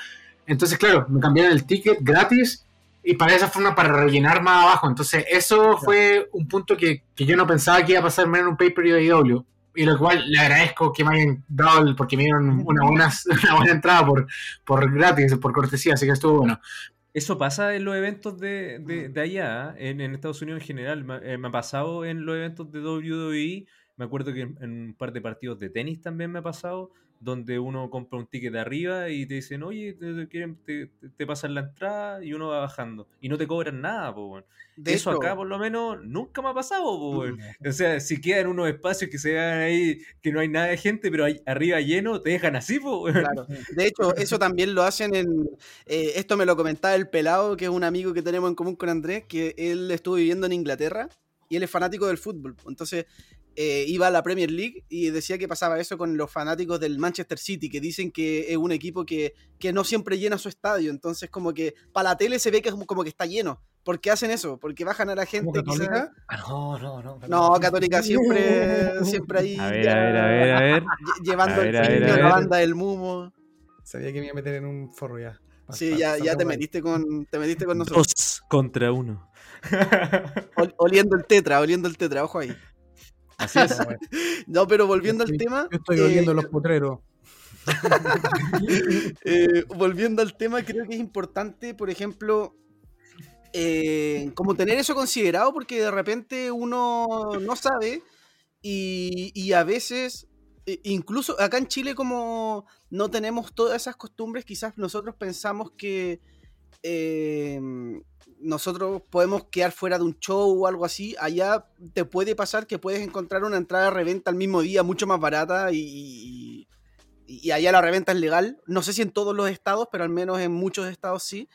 Entonces, claro, me cambiaron el ticket gratis y para esa forma para rellenar más abajo. Entonces, eso fue un punto que, que yo no pensaba que iba a pasarme en un pay-per-view de IW. y lo cual le agradezco que me hayan dado, el- porque me dieron una buena, una buena entrada por, por gratis, por cortesía, así que estuvo bueno. Eso pasa en los eventos de, de- de allá, ¿eh? en, en Estados Unidos en general. Me, eh, me ha pasado en los eventos de WWE. Me acuerdo que en, en un par de partidos de tenis también me ha pasado, donde uno compra un ticket de arriba y te dicen, oye, te, te quieren- te- pasan la entrada y uno va bajando. Y no te cobran nada, po, weón. De Eso hecho, acá por lo menos nunca me ha pasado, po, weón. O sea, si quedan unos espacios que se vean ahí que no hay nada de gente, pero hay, arriba lleno, te dejan así, po, weón. Claro. De hecho, eso también lo hacen en. eh, esto me lo comentaba el Pelado, que es un amigo que tenemos en común con Andrés, que él estuvo viviendo en Inglaterra y él es fanático del fútbol. Entonces, eh, iba a la Premier League y decía que pasaba eso con los fanáticos del Manchester City, que dicen que es un equipo que, que no siempre llena su estadio. Entonces, como que para la tele se ve que es como, como que está lleno. ¿Por qué hacen eso? Porque bajan a la ¿Como gente. quizá-? Ah, no, no, no. No, Católica siempre, siempre ahí. A ver, ya a ver, a ver, a ver. lle- Llevando A ver, el niño, la banda del Mumo. Sabía que me iba a meter en un forro ya. Sí, ya, ya te metiste con, te metiste con nosotros. Dos contra uno. Ol- oliendo el tetra, oliendo el tetra, ojo ahí. Así es. No, pero volviendo al tema. Yo estoy eh, oliendo los potreros. eh, volviendo al tema, creo que es importante, por ejemplo, eh, como tener eso considerado, porque de repente uno no sabe y, y a veces, eh, incluso acá en Chile, como no tenemos todas esas costumbres, quizás nosotros pensamos que eh, nosotros podemos quedar fuera de un show o algo así. Allá te puede pasar que puedes encontrar una entrada de reventa al mismo día mucho más barata y, y- allá la reventa es legal. No sé si en todos los estados, pero al menos en muchos estados sí.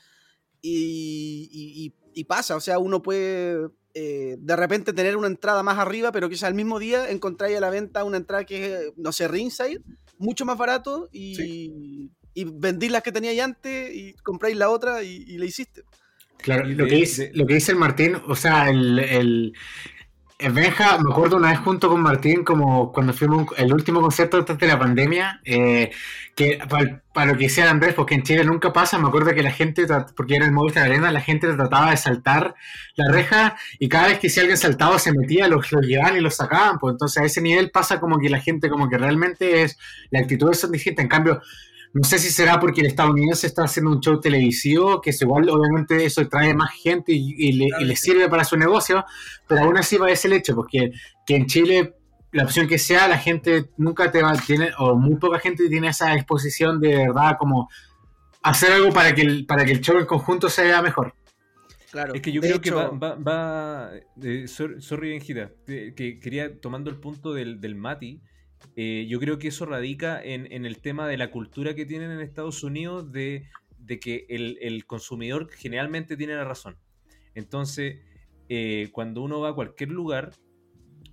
Y, y- y- y pasa, o sea, uno puede eh, de repente tener una entrada más arriba, pero quizás al mismo día encontráis a la venta una entrada que es, no sé, ringside, mucho más barato y, y vendís las que teníais antes y compráis la otra y, y la hiciste. Claro, lo de- que, dice, de- lo que dice el Martín, o sea, el, el, el Benja, me acuerdo una vez junto con Martín, como cuando fuimos el último concierto antes de la pandemia, eh, que para, para lo que decía Andrés, porque en Chile nunca pasa, me acuerdo que la gente, porque era el Movistar Arena, la gente trataba de saltar la reja y cada vez que si alguien saltaba se metía, los, los llevaban y los sacaban, pues entonces a ese nivel pasa como que la gente como que realmente es, la actitud es distinta, en cambio... No sé si será porque el estadounidense está haciendo un show televisivo, que es igual, obviamente, eso trae más gente y, y le, y le sirve para su negocio, pero aún así va ese el hecho, porque que en Chile, la opción que sea, la gente nunca te va, tiene, o muy poca gente tiene esa exposición de verdad, como hacer algo para que el, para que el show en conjunto se vea mejor. Claro. Es que yo De creo que va, va, va- eh, sor- sorry, Benjita, que, que quería, tomando el punto del, del Mati, eh, yo creo que eso radica en, en el tema de la cultura que tienen en Estados Unidos de, de que el, el consumidor generalmente tiene la razón. Entonces, eh, cuando uno va a cualquier lugar,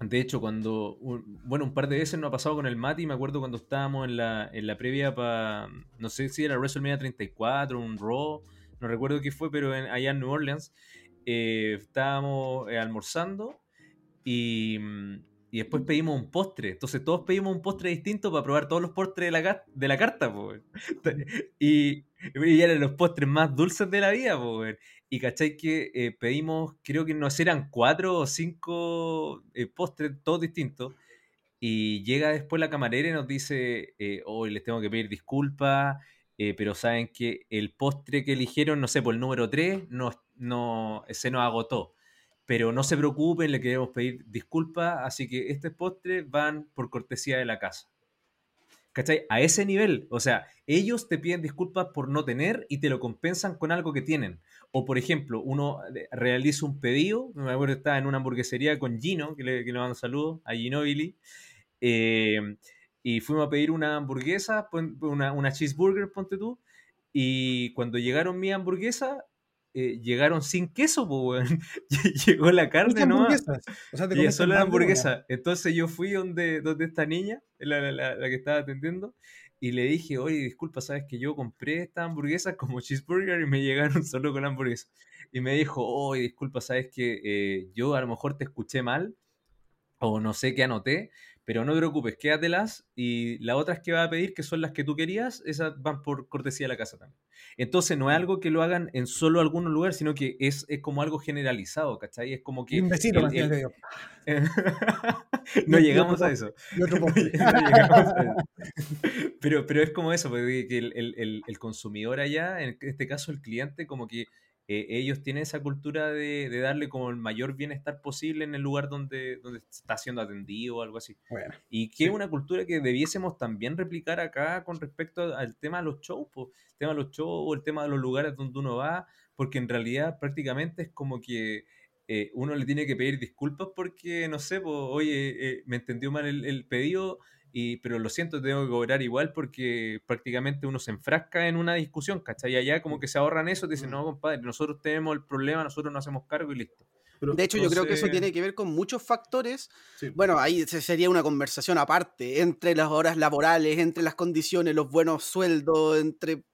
de hecho, cuando, un- bueno, un par de veces nos ha pasado con el Mati, me acuerdo cuando estábamos en la, en la previa para, no sé si era WrestleMania 34, un Raw, no recuerdo qué fue, pero en- allá en New Orleans, eh, estábamos eh, almorzando y, mm, y después pedimos un postre. Entonces todos pedimos un postre distinto para probar todos los postres de la, de la carta, weón. y, eran los postres más dulces de la vida, weón. Y cachai que eh, pedimos, creo que nos eran cuatro o cinco eh, postres, todos distintos. Y llega después la camarera y nos dice, eh, hoy les tengo que pedir disculpas, pero saben que el postre que eligieron, no sé, por el número 3, no, no, se nos agotó. Pero no se preocupen, le queremos pedir disculpas, así que estos postres van por cortesía de la casa. ¿Cachai? A ese nivel, o sea, ellos te piden disculpas por no tener y te lo compensan con algo que tienen. O por ejemplo, uno eh, realiza un pedido, me acuerdo que estaba en una hamburguesería con Gino, que le, que le mando saludos, a Ginobili, eh, y fuimos a pedir una hamburguesa, una, una cheeseburger, ponte tú, y cuando llegaron mi hamburguesa, eh, llegaron sin queso, pues. Llegó la carne, ¿Muchas ¿no? hamburguesas? O sea, te Y solo la hamburguesa. Entonces yo fui donde, donde esta niña, la, la- la- la que estaba atendiendo, y le dije, oye, disculpa, sabes que yo compré esta hamburguesa como cheeseburger y me llegaron solo con la hamburguesa. Y me dijo, oye, disculpa, sabes que eh, yo a lo mejor te escuché mal, o no sé qué anoté, pero no te preocupes, quédatelas y las otras que vas a pedir, que son las que tú querías, esas van por cortesía de la casa también. Entonces no es algo que lo hagan en solo algunos lugares, sino que es, es como algo generalizado, ¿cachai? Es como que... Y un vecino, el- el- yo. no llegamos a eso. No postre. llegamos a eso. Pero, pero es como eso, porque que el, el- el- el consumidor allá, en este caso el cliente, como que eh, ellos tienen esa cultura de, de darle como el mayor bienestar posible en el lugar donde, donde está siendo atendido o algo así. Bueno, Y que es una cultura que debiésemos también replicar acá con respecto al tema de los shows, po. el tema de los shows, el tema de los lugares donde uno va, porque en realidad prácticamente es como que eh, uno le tiene que pedir disculpas porque, no sé, po, oye, eh, me entendió mal el, el pedido, y, pero lo siento, tengo que cobrar igual porque prácticamente uno se enfrasca en una discusión, ¿cachai? Y allá como que se ahorran eso, te dicen, Mm. no, compadre, nosotros tenemos el problema, nosotros nos hacemos cargo y listo. Pero- De hecho, yo creo que eso Entonces- tiene que ver con muchos factores. sí. Bueno, ahí se- sería una conversación aparte, entre las horas laborales, entre las condiciones, los buenos sueldos, entre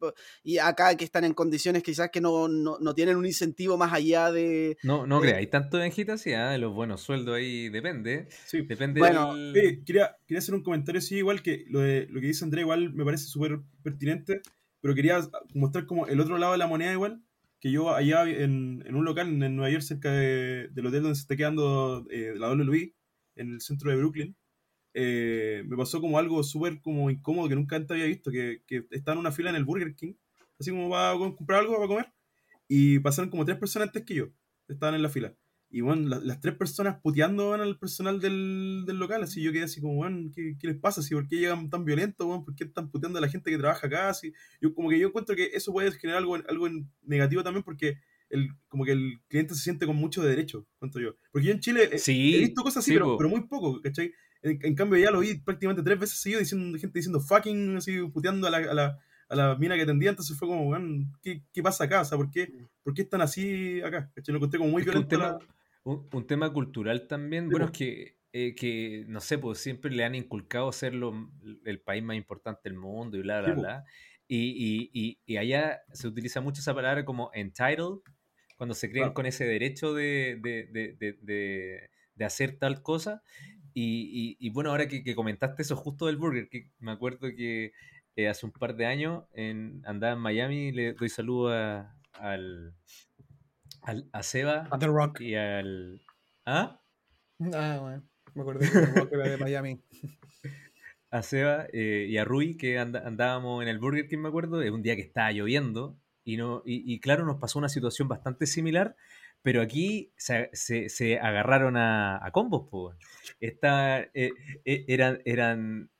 y acá que están en condiciones quizás que no, no, no tienen un incentivo más allá de... No, no Eh, creáis tanto Benjita, sí, ah, los buenos sueldos ahí depende. Sí. Depende Bueno, del- Oye, quería, quería hacer un comentario, sí, igual que lo, de, lo que dice André, igual me parece súper pertinente, pero quería mostrar como el otro lado de la moneda igual, que yo allá en, en un local en Nueva York, cerca de- del hotel donde se está quedando eh, la WWE, en el centro de Brooklyn, eh, me pasó como algo súper como incómodo que nunca antes había visto, que, que estaba en una fila en el Burger King, así como va a comprar algo para comer, y pasaron como tres personas antes que yo, estaban en la fila. Y bueno, la- las tres personas puteando weón, al personal del, del local, así yo quedé así como, bueno, ¿qué, qué les pasa? Así, ¿Por qué llegan tan violentos? weón? ¿Por qué están puteando a la gente que trabaja acá? Así, yo como que yo encuentro que eso puede generar algo, algo negativo también porque el, como que el cliente se siente con mucho derecho, encuentro yo. Porque yo en Chile eh, Sí, he visto cosas así, sí, pero, pero muy poco, ¿cachai? En, en cambio ya lo vi prácticamente tres veces seguido diciendo, gente diciendo fucking, así, puteando a la, a la, a la mina que atendía, entonces fue como, weón, ¿qué, ¿qué pasa acá? O sea, ¿por qué, ¿por qué están así acá? ¿Cachai? Lo encontré como muy Es violento. Un, un tema cultural también. Sí, bueno, es que, eh, que, no sé, pues siempre le han inculcado ser lo- el país más importante del mundo y bla, bla, Sí, bla. Y, y, y, y allá se utiliza mucho esa palabra como entitled, cuando se creen con ese derecho de, de, de, de, hacer tal cosa. Y, y- y bueno, ahora que, que comentaste eso justo del burger, que me acuerdo que eh, hace un par de años en, andaba en Miami, le doy saludo a, al, al- a Seba a The Rock. y al... ¿Ah? Ah, bueno. Me acordé que The Rock era de Miami. A Seba eh, y a Rui, que andábamos en el Burger King, me acuerdo, es un día que estaba lloviendo y, no, y, y claro, nos pasó una situación bastante similar, pero aquí se, se- se agarraron a, a combos, po. Esta, eh, eh, eran eran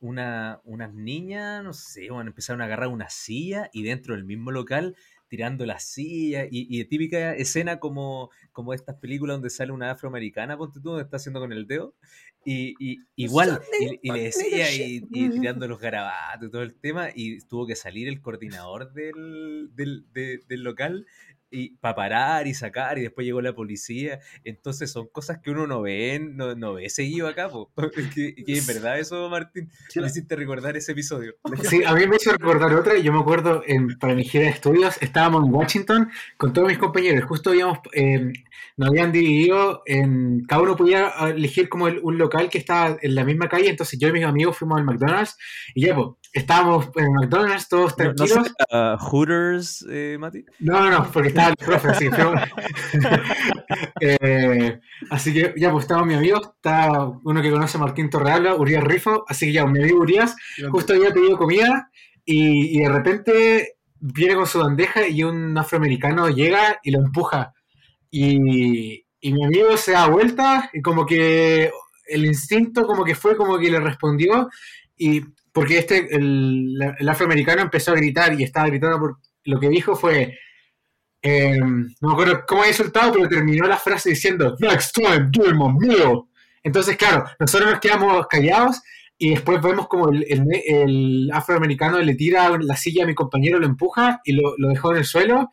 una, unas niñas, no sé, bueno, empezaron a agarrar una silla y dentro del mismo local tirando la silla y, y típica escena como, como estas películas donde sale una afroamericana, ponte tú, donde está haciendo con el dedo y, y- igual, y, y le decía y, y tirando los garabatos y todo el tema y tuvo que salir el coordinador del, del, de- del local y para parar y sacar y después llegó la policía entonces son cosas que uno no ve en- no, no ve seguido acá que, que es verdad eso Martín me hiciste recordar ese episodio Sí, a mí me hizo recordar otra. Yo me acuerdo en, para mi gira de estudios, estábamos en Washington con todos mis compañeros. Justo habíamos, eh, nos habían dividido en. Cada uno podía elegir como el- un local que estaba en la misma calle. Entonces yo y mis amigos fuimos al McDonald's y ya, pues, estábamos en el McDonald's todos ¿No, no tranquilos. será Hooters eh, Mati? No, no, no, porque estaba profe, Eh, así que ya, pues estaba mi amigo, está uno que conoce a Martín Torrealba, Urias Rifo, así que ya, mi amigo Urias justo había pedido comida y, y de repente viene con su bandeja y un afroamericano llega y lo empuja. Y, y mi amigo se da vuelta y como que el instinto como que fue como que le respondió y porque este, el, el afroamericano empezó a gritar y estaba gritando por lo que dijo fue, eh, no me acuerdo cómo había insultado, pero terminó la frase diciendo, next time, my meal". Entonces, claro, nosotros nos quedamos callados y después vemos como el, el- el afroamericano le tira la silla a mi compañero, lo empuja y lo, lo dejó en el suelo.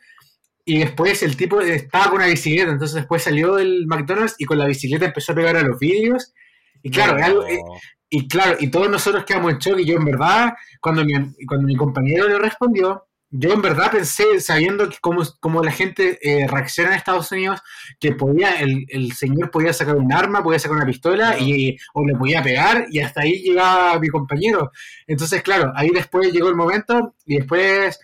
Y después el tipo estaba con una bicicleta, entonces después salió del McDonald's y con la bicicleta empezó a pegar a los vídeos. Y claro, es algo- eh, y claro, y todos nosotros quedamos en shock y yo en verdad, cuando mi, cuando mi compañero le respondió, yo en verdad pensé, sabiendo que cómo, cómo la gente eh, reacciona en Estados Unidos, que podía, el, el señor podía sacar un arma, podía sacar una pistola y, o le podía pegar y hasta ahí llegaba mi compañero. Entonces, claro, ahí después llegó el momento y después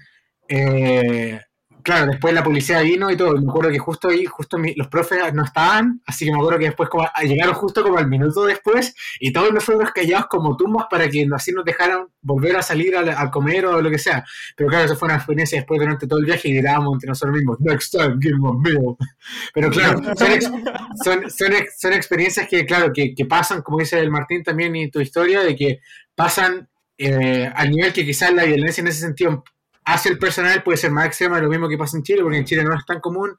eh, claro, después la policía vino y todo. y Me acuerdo que justo ahí, justo mi- los profes no estaban, así que me acuerdo que después como, ah, llegaron justo como al minuto después y todos nos fuimos callados como tumbas para que así nos dejaran volver a salir a, a comer o lo que sea. Pero claro, eso fue una experiencia después durante todo el viaje y gritábamos entre nosotros mismos, next time, give me a meal. Pero claro, son, ex- son, son, ex- son experiencias que, claro, que, que pasan, como dice el Martín también y tu historia, de que pasan eh, al nivel que quizás la violencia en ese sentido hacia el personal puede ser más extrema de lo mismo que pasa en Chile, porque en Chile no es tan común,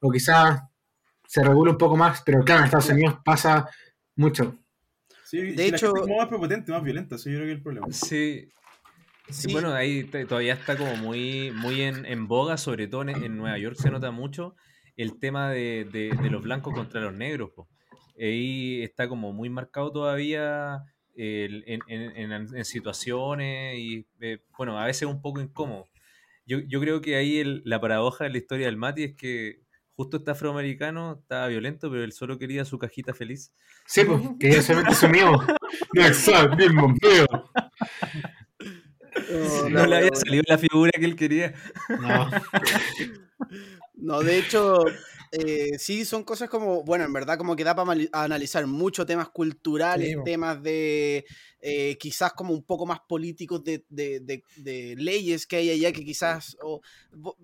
o quizás se regula un poco más, pero claro, en Estados Unidos pasa mucho. Sí, De hecho- gente es como más prepotente, más violenta, eso yo creo que es el problema. Sí. Sí, Sí. bueno, ahí todavía está como muy, muy en, en boga, sobre todo en, en Nueva York se nota mucho el tema de, de- de los blancos contra los negros. po. Ahí está como muy marcado todavía el- en, en- en- en situaciones y, eh, bueno, a veces un poco incómodo. Yo, yo creo que ahí el- la paradoja de la historia del Mati es que justo este afroamericano estaba violento, pero él solo quería su cajita feliz. Sí, pues, que ya solamente su mío. Next time, give me a meal. No le había salido la figura que él quería. No. No, de hecho, eh, sí, son cosas como, bueno, en verdad como que da para analizar mucho temas culturales, Sí, temas de eh, quizás como un poco más políticos de, de- de- de leyes que hay allá que quizás o,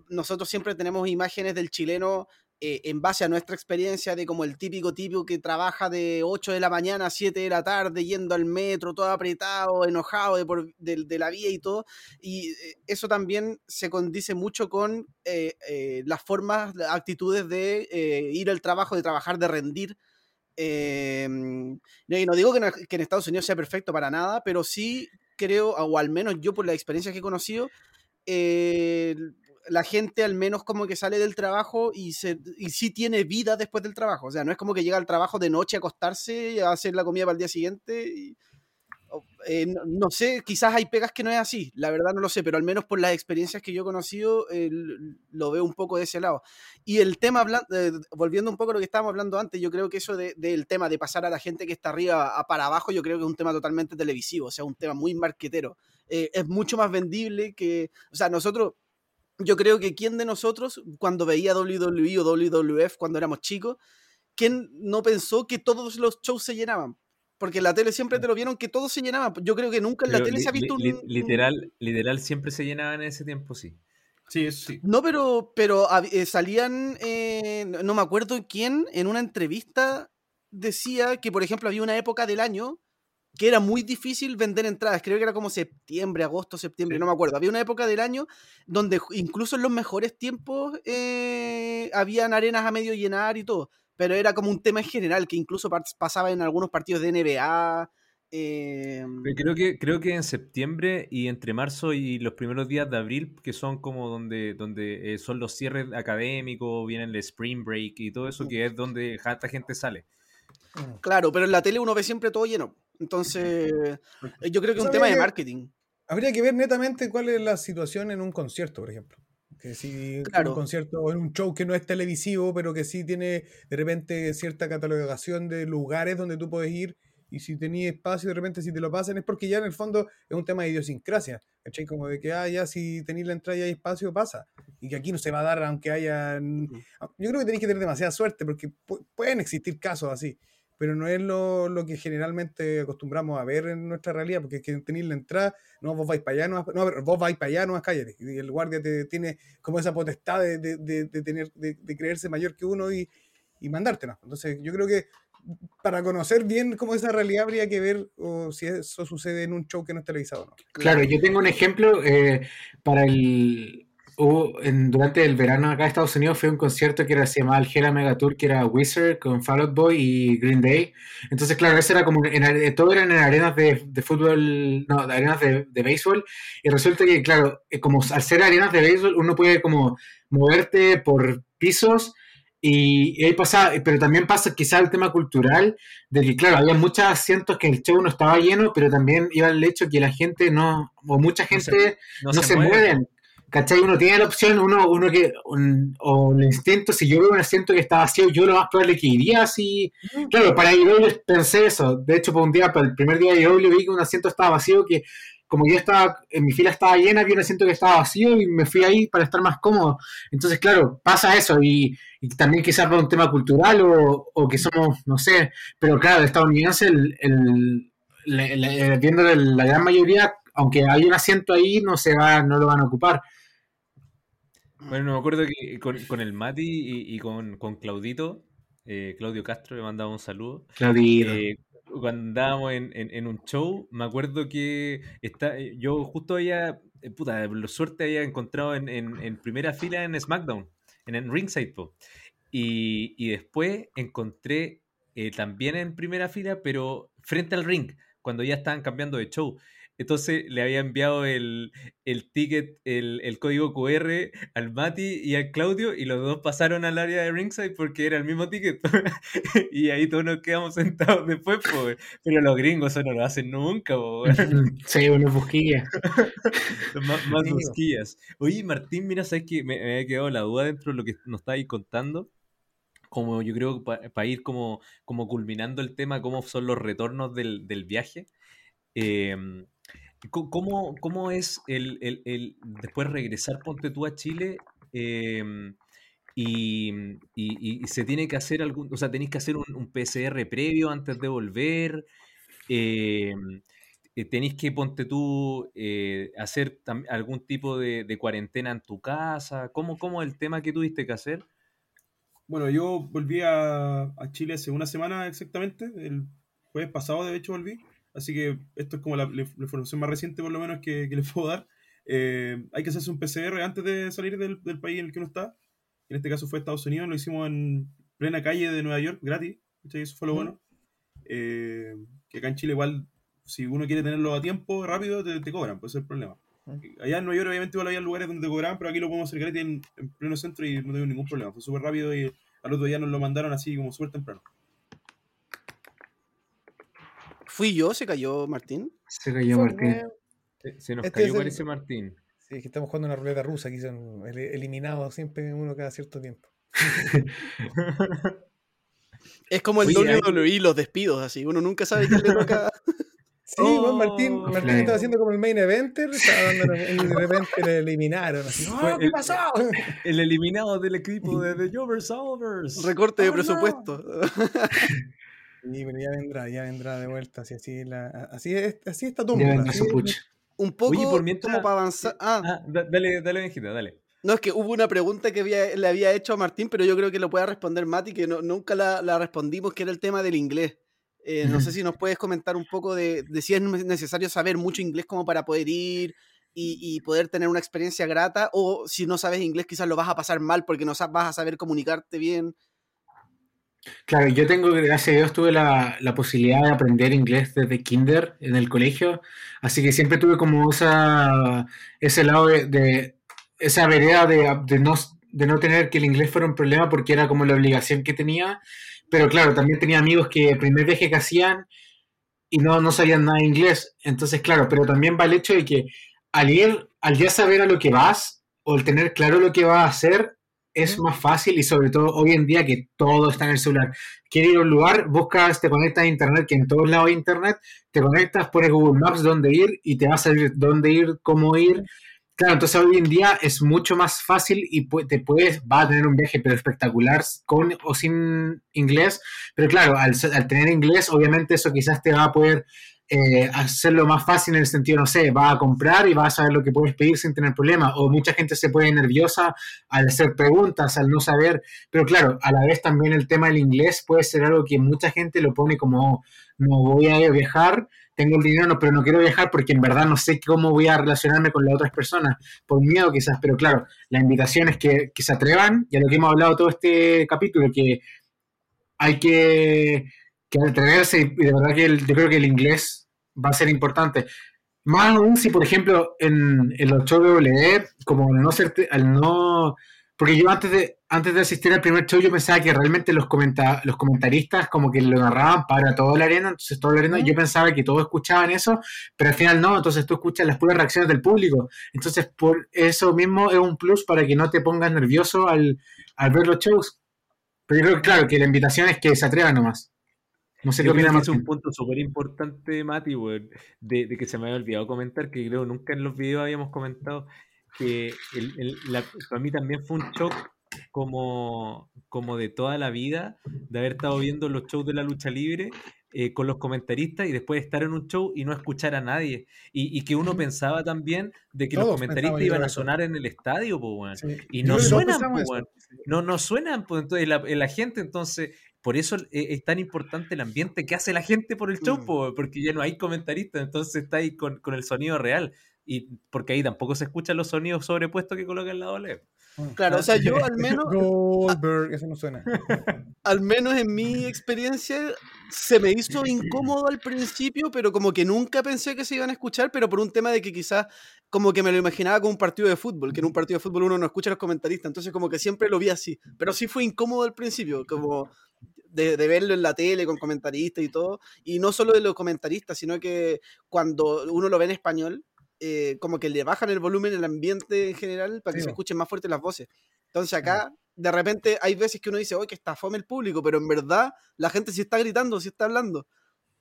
nosotros siempre tenemos imágenes del chileno eh, en base a nuestra experiencia de como el típico tipo que trabaja de 8 de la mañana a 7 de la tarde yendo al metro, todo apretado, enojado de, por- de- de la vía y todo. Y eh, eso también se condice mucho con eh, eh, las formas, las actitudes de eh, ir al trabajo, de trabajar, de rendir. Eh, no, digo que, no- que en Estados Unidos sea perfecto para nada, pero sí creo, o al menos yo por la experiencia que he conocido, eh, la gente al menos como que sale del trabajo y, se, sí tiene vida después del trabajo. O sea, no es como que llega al trabajo de noche a acostarse, a hacer la comida para el día siguiente. eh, no, sé, quizás hay pegas que no es así, la verdad no lo sé, pero al menos por las experiencias que yo he conocido, eh, lo veo un poco de ese lado. Y el tema, eh, volviendo un poco a lo que estábamos hablando antes, yo creo que eso de- del tema de pasar a la gente que está arriba para abajo, yo creo que es un tema totalmente televisivo, o sea, un tema muy marquetero. Eh, es mucho más vendible que, o sea, nosotros, yo creo que quién de nosotros, cuando veía WWE o WWF cuando éramos chicos, ¿quién no pensó que todos los shows se llenaban? Porque en la tele siempre te lo vieron que todos se llenaban. Yo creo que nunca en la Pero tele li- se ha visto li- un, literal, literal siempre se llenaban en ese tiempo, sí. Sí, eso sí. No, pero, pero eh, salían, eh, no me acuerdo quién, en una entrevista decía que, por ejemplo, había una época del año que era muy difícil vender entradas. Creo que era como septiembre, agosto, septiembre, no me acuerdo. Había una época del año donde incluso en los mejores tiempos eh, habían arenas a medio llenar y todo. Pero era como un tema en general que incluso pasaba en algunos partidos de NBA. eh, Pero Creo que, creo que en septiembre y entre marzo y los primeros días de abril, que son como donde, donde eh, son los cierres académicos, viene el spring break y todo eso, que es donde harta gente sale. Claro, pero en la tele uno ve siempre todo lleno. Entonces, eh, yo creo que es un tema de marketing. Habría que ver netamente cuál es la situación en un concierto, por ejemplo. Que si Claro. un concierto o en un show que no es televisivo, pero que sí tiene de repente cierta catalogación de lugares donde tú puedes ir y si tenías espacio de repente si te lo pasan es porque ya en el fondo es un tema de idiosincrasia, ¿cachai? Como de que, ah, ya si tenéis la entrada y hay espacio, pasa. Y que aquí no se va a dar aunque haya... Yo creo que tenéis que tener demasiada suerte porque pu- pueden existir casos así, pero no es lo, lo que generalmente acostumbramos a ver en nuestra realidad, porque que tenéis la entrada, no, vos vais para allá, no, no, vos vais para allá, no cállate. Y el guardia te tiene como esa potestad de, de- de- de tener, de, creerse mayor que uno y, y mandártela. Entonces, yo creo que para conocer bien cómo esa realidad habría que ver si eso sucede en un show que no es televisado o no. Claro, yo tengo un ejemplo eh, para el... hubo en- durante el verano acá en Estados Unidos fue un concierto que era, se llamaba el Hela Mega Tour, que era Wizard con Fall Out Boy y Green Day. Entonces, claro, eso era como, en, are- todo eran en arenas de, de fútbol, no, de arenas de, de béisbol. Y resulta que, claro, eh, como al ser arenas de béisbol, uno puede como moverte por pisos y, y ahí pasa, pero también pasa quizá el tema cultural, de que claro, había muchos asientos que el show no estaba lleno, pero también iba el hecho que la gente no, o mucha No se- gente no, se, mueven. ¿Cachai? Uno tiene la opción, uno, uno que, un- o el instinto, si yo veo un asiento que está vacío, yo lo más probable que iría así. Claro, para IW pensé eso. De hecho, por un día, para el primer día de IW vi que un asiento estaba vacío, que como yo estaba, en mi fila estaba llena, vi un asiento que estaba vacío y me fui ahí para estar más cómodo. Entonces, claro, pasa eso y, y también quizás por un tema cultural o, o que somos, no sé, pero claro, el estadounidense, el, el- la- la- viendo la gran mayoría, aunque hay un asiento ahí, no se va, no lo van a ocupar. Bueno, me acuerdo que con, con el Mati y, y con, con Claudito, eh, Claudio Castro, le mandaba un saludo. Claudito. Eh, cuando andábamos en, en- en un show, me acuerdo que está, eh, yo justo había, eh, puta, por suerte había encontrado en, en- primera fila en SmackDown, en, Ringside, po. Y, y después encontré eh, también en primera fila, pero frente al ring, cuando ya estaban cambiando de show. Entonces le había enviado el, el ticket, el, el código QR al Mati y al Claudio y los dos pasaron al área de ringside porque era el mismo ticket. y ahí todos nos quedamos sentados después, po, pero los gringos eso no lo hacen nunca, po, weón. Sí, una busquilla. más, busquillas. Oye, Martín, mira, sabes que me, me había quedado la duda dentro de lo que nos estabais contando. Como yo creo para ir como, como culminando el tema, cómo son los retornos del, del viaje. Eh, ¿cómo, cómo es el, el- el después regresar, ponte tú a Chile? eh, y, y- se tiene que hacer algún, o sea, tenéis que hacer un, un PCR previo antes de volver. eh, eh, tenéis que, ponte tú, eh, hacer algún tipo de, de cuarentena en tu casa. ¿Cómo, ¿Cómo el tema que tuviste que hacer? Bueno, yo volví a, a Chile hace una semana exactamente. El jueves pasado, de hecho, volví. Así que esto es como la, la información más reciente, por lo menos, que, que les puedo dar. Eh, hay que hacerse un PCR antes de salir del, del país en el que uno está. En este caso fue Estados Unidos. Lo hicimos en plena calle de Nueva York, gratis. Eso fue lo bueno. Eh, que acá en Chile, igual, si uno quiere tenerlo a tiempo, rápido, te, te cobran. Pues ese es el problema. Allá en Nueva York, obviamente, igual había lugares donde te cobraban, pero aquí lo podemos hacer gratis en, en pleno centro y no tengo ningún problema. Fue súper rápido y al otro día nos lo mandaron así como súper temprano. ¿Fui yo? ¿Se cayó Martín? Se cayó Martín. Se, se nos Este cayó, es el- parece Martín. Sí, que estamos jugando una ruleta rusa, aquí son el- eliminados siempre uno cada cierto tiempo. Es como el Oye, hay- WWE, los despidos, así. Uno nunca sabe quién le toca. Sí, bueno, Martín, Oh, Martín claro. estaba haciendo como el main eventer, y de repente le eliminaron. Así, "Oh, ¿qué el- pasó? El eliminado del equipo de The Jovers Solvers. Recorte de Oh, no. Sí, pero ya vendrá, ya vendrá de vuelta. Así, así, la, así, es, así está todo. Un poco Oye, por mientras- como para avanzar. Ah, Ah, da- dale, dale, Benjita, dale. no, es que hubo una pregunta que había- le había hecho a Martín, pero yo creo que lo pueda responder Mati, que no- nunca la, la respondimos, que era el tema del inglés. Eh, no sé si nos puedes comentar un poco de, de si es necesario saber mucho inglés como para poder ir y, y poder tener una experiencia grata, o si no sabes inglés quizás lo vas a pasar mal porque no vas a saber comunicarte bien. Claro, yo tengo, gracias a Dios, tuve la, la posibilidad de aprender inglés desde kinder en el colegio, así que siempre tuve como esa, ese lado de, de- esa vereda de, de no, de no tener que el inglés fuera un problema porque era como la obligación que tenía, pero claro, también tenía amigos que el primer viaje que hacían y no, no sabían nada de inglés, entonces claro, pero también va el hecho de que al ir, al ya saber a lo que vas o el tener claro lo que vas a hacer, es más fácil y sobre todo hoy en día que todo está en el celular. Quieres ir a un lugar, buscas, te conectas a internet, que en todos lados hay internet, te conectas, pones Google Maps dónde ir y te va a salir dónde ir, cómo ir. Claro, entonces hoy en día es mucho más fácil y te puedes, va a tener un viaje pero espectacular con o sin inglés, pero claro, al tener inglés, obviamente eso quizás te va a poder eh, hacerlo más fácil en el sentido, no sé, vas a comprar y vas a saber lo que puedes pedir sin tener problema, o mucha gente se pone nerviosa al hacer preguntas, al no saber, pero claro, a la vez también el tema del inglés puede ser algo que mucha gente lo pone como, no voy a viajar, tengo el dinero, no, pero no quiero viajar porque en verdad no sé cómo voy a relacionarme con las otras personas, por miedo quizás, pero claro, la invitación es que, que se atrevan, y a lo que hemos hablado todo este capítulo, que hay que, que atreverse y de verdad que el- yo creo que el inglés va a ser importante. Más aún si, por ejemplo, en, en los shows de WWE, como al no, ser, al no Porque yo antes de, antes de asistir al primer show, yo pensaba que realmente los, comenta, los comentaristas como que lo narraban para toda la arena, entonces toda la arena, yo pensaba que todos escuchaban eso, pero al final no, entonces tú escuchas las puras reacciones del público. Entonces, por eso mismo es un plus para que no te pongas nervioso al, al ver los shows. Pero yo creo que, claro, que la invitación es que se atrevan nomás. No sé qué Yo creo opina que es un punto súper importante, Mati, weón, de, de que se me había olvidado comentar, que creo nunca en los videos habíamos comentado, que el- el- la- para mí también fue un shock como, como de toda la vida, de haber estado viendo los shows de la lucha libre eh, con los comentaristas y después estar en un show y no escuchar a nadie. Y, y que uno pensaba también de que los Todos comentaristas pensábamos, yo iban a eso. sonar en el estadio, pues. Sí. Y no suenan, pues, eso. No, no suenan, pues entonces la, la gente, entonces, por eso eh, es tan importante el ambiente que hace la gente por el show, Mm. po, porque ya no hay comentaristas, entonces está ahí con, con el sonido real. Y porque ahí tampoco se escuchan los sonidos sobrepuestos que colocan la doble. Claro, o sea, yo al menos, Goldberg, eso no suena. al menos en mi experiencia, se me hizo incómodo al principio, pero como que nunca pensé que se iban a escuchar, pero por un tema de que quizás como que me lo imaginaba como un partido de fútbol, que en un partido de fútbol uno no escucha a los comentaristas, entonces como que siempre lo vi así, pero sí fue incómodo al principio, como de, de verlo en la tele con comentaristas y todo, y no solo de los comentaristas, sino que cuando uno lo ve en español, eh, como que le bajan el volumen, el ambiente en general, para que Sí, se escuchen más fuertes las voces. Entonces acá, de repente, hay veces que uno dice, oye, que está fome el público, pero en verdad la gente sí está gritando, sí está hablando.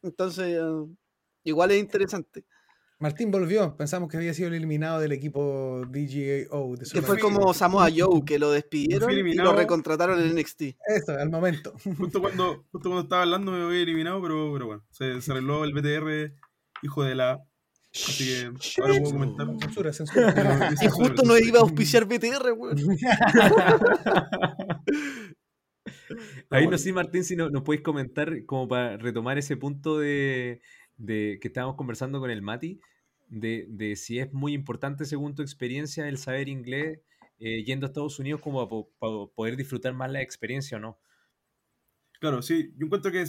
Entonces, eh, igual es interesante. Martín volvió. Pensamos que había sido el eliminado del equipo DGAO. De Que fue como Samoa Joe, que lo despidieron y lo recontrataron en NXT. Eso, al momento. Justo cuando, justo cuando estaba hablando me había eliminado, pero, pero bueno, se, se arregló el BTR, hijo de la. Así que ahora puedo comentar. Censura, censura. Y justo nos iba a auspiciar BTR, weón. Ahí no sé, Martín, si no- nos podéis comentar, como para retomar ese punto de, de que estábamos conversando con el Mati, de, de si es muy importante, según tu experiencia, el saber inglés eh, yendo a Estados Unidos como para poder disfrutar más la experiencia o no. Claro, sí, yo encuentro que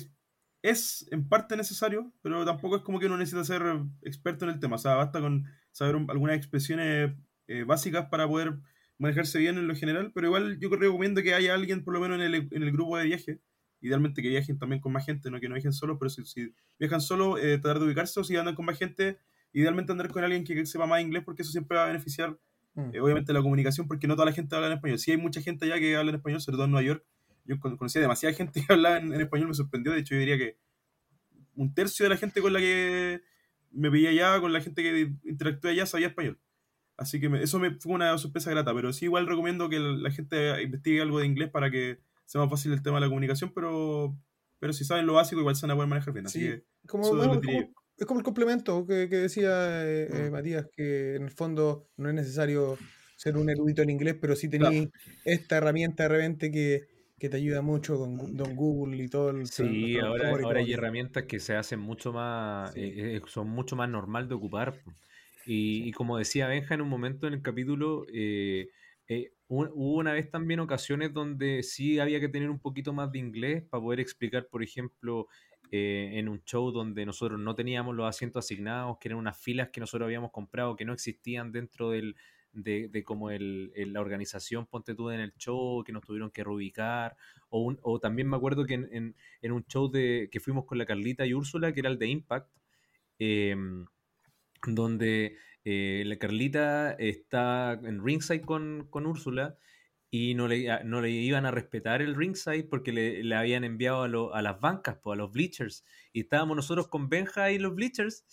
es, en parte necesario, pero tampoco es como que uno necesita ser experto en el tema. O sea, basta con saber un- algunas expresiones eh, básicas para poder manejarse bien en lo general, pero igual yo recomiendo que haya alguien, por lo menos en el, en el grupo de viaje. Idealmente que viajen también con más gente, no que no viajen solos, pero si, si viajan solos, eh, tratar de ubicarse o si andan con más gente, idealmente andar con alguien que sepa más inglés porque eso siempre va a beneficiar Mm. eh, obviamente la comunicación, porque no toda la gente habla en español. Sí hay mucha gente allá que habla en español, sobre todo en Nueva York. Yo con- conocía demasiada gente que hablaba en, en español, me sorprendió. De hecho, yo diría que un tercio de la gente con la que me veía allá, con la gente que interactué allá, sabía español. Así que me- eso me fue una sorpresa grata, pero sí igual recomiendo que la gente investigue algo de inglés para que sea más fácil el tema de la comunicación, pero, pero si saben lo básico, igual se van a poder manejar bien. Así Sí. que Como, Eso bueno, lo es como- es como el complemento que, que decía eh, eh, Mm. Matías, que en el fondo no es necesario ser un erudito en inglés, pero sí tenéis esta herramienta de repente que, que te ayuda mucho con Don Google y todo el Sí, ahora, hay herramientas que se hacen mucho más, Sí. eh, son mucho más normal de ocupar. Y, y como decía Benja en un momento en el capítulo, eh, eh, hu- hubo una vez también ocasiones donde sí había que tener un poquito más de inglés para poder explicar, por ejemplo, eh, en un show donde nosotros no teníamos los asientos asignados, que eran unas filas que nosotros habíamos comprado que no existían dentro del, de, como el, la organización, ponte tú en el show, que nos tuvieron que reubicar, o, o también me acuerdo que en, en- en un show de, que fuimos con la Carlita y Úrsula, que era el de Impact, em, donde eh, la Carlita está en ringside con, con Úrsula y no le, a- no le iban a respetar el ringside porque le, le habían enviado a, a las bancas, a los bleachers. Y estábamos nosotros con Benja y los bleachers.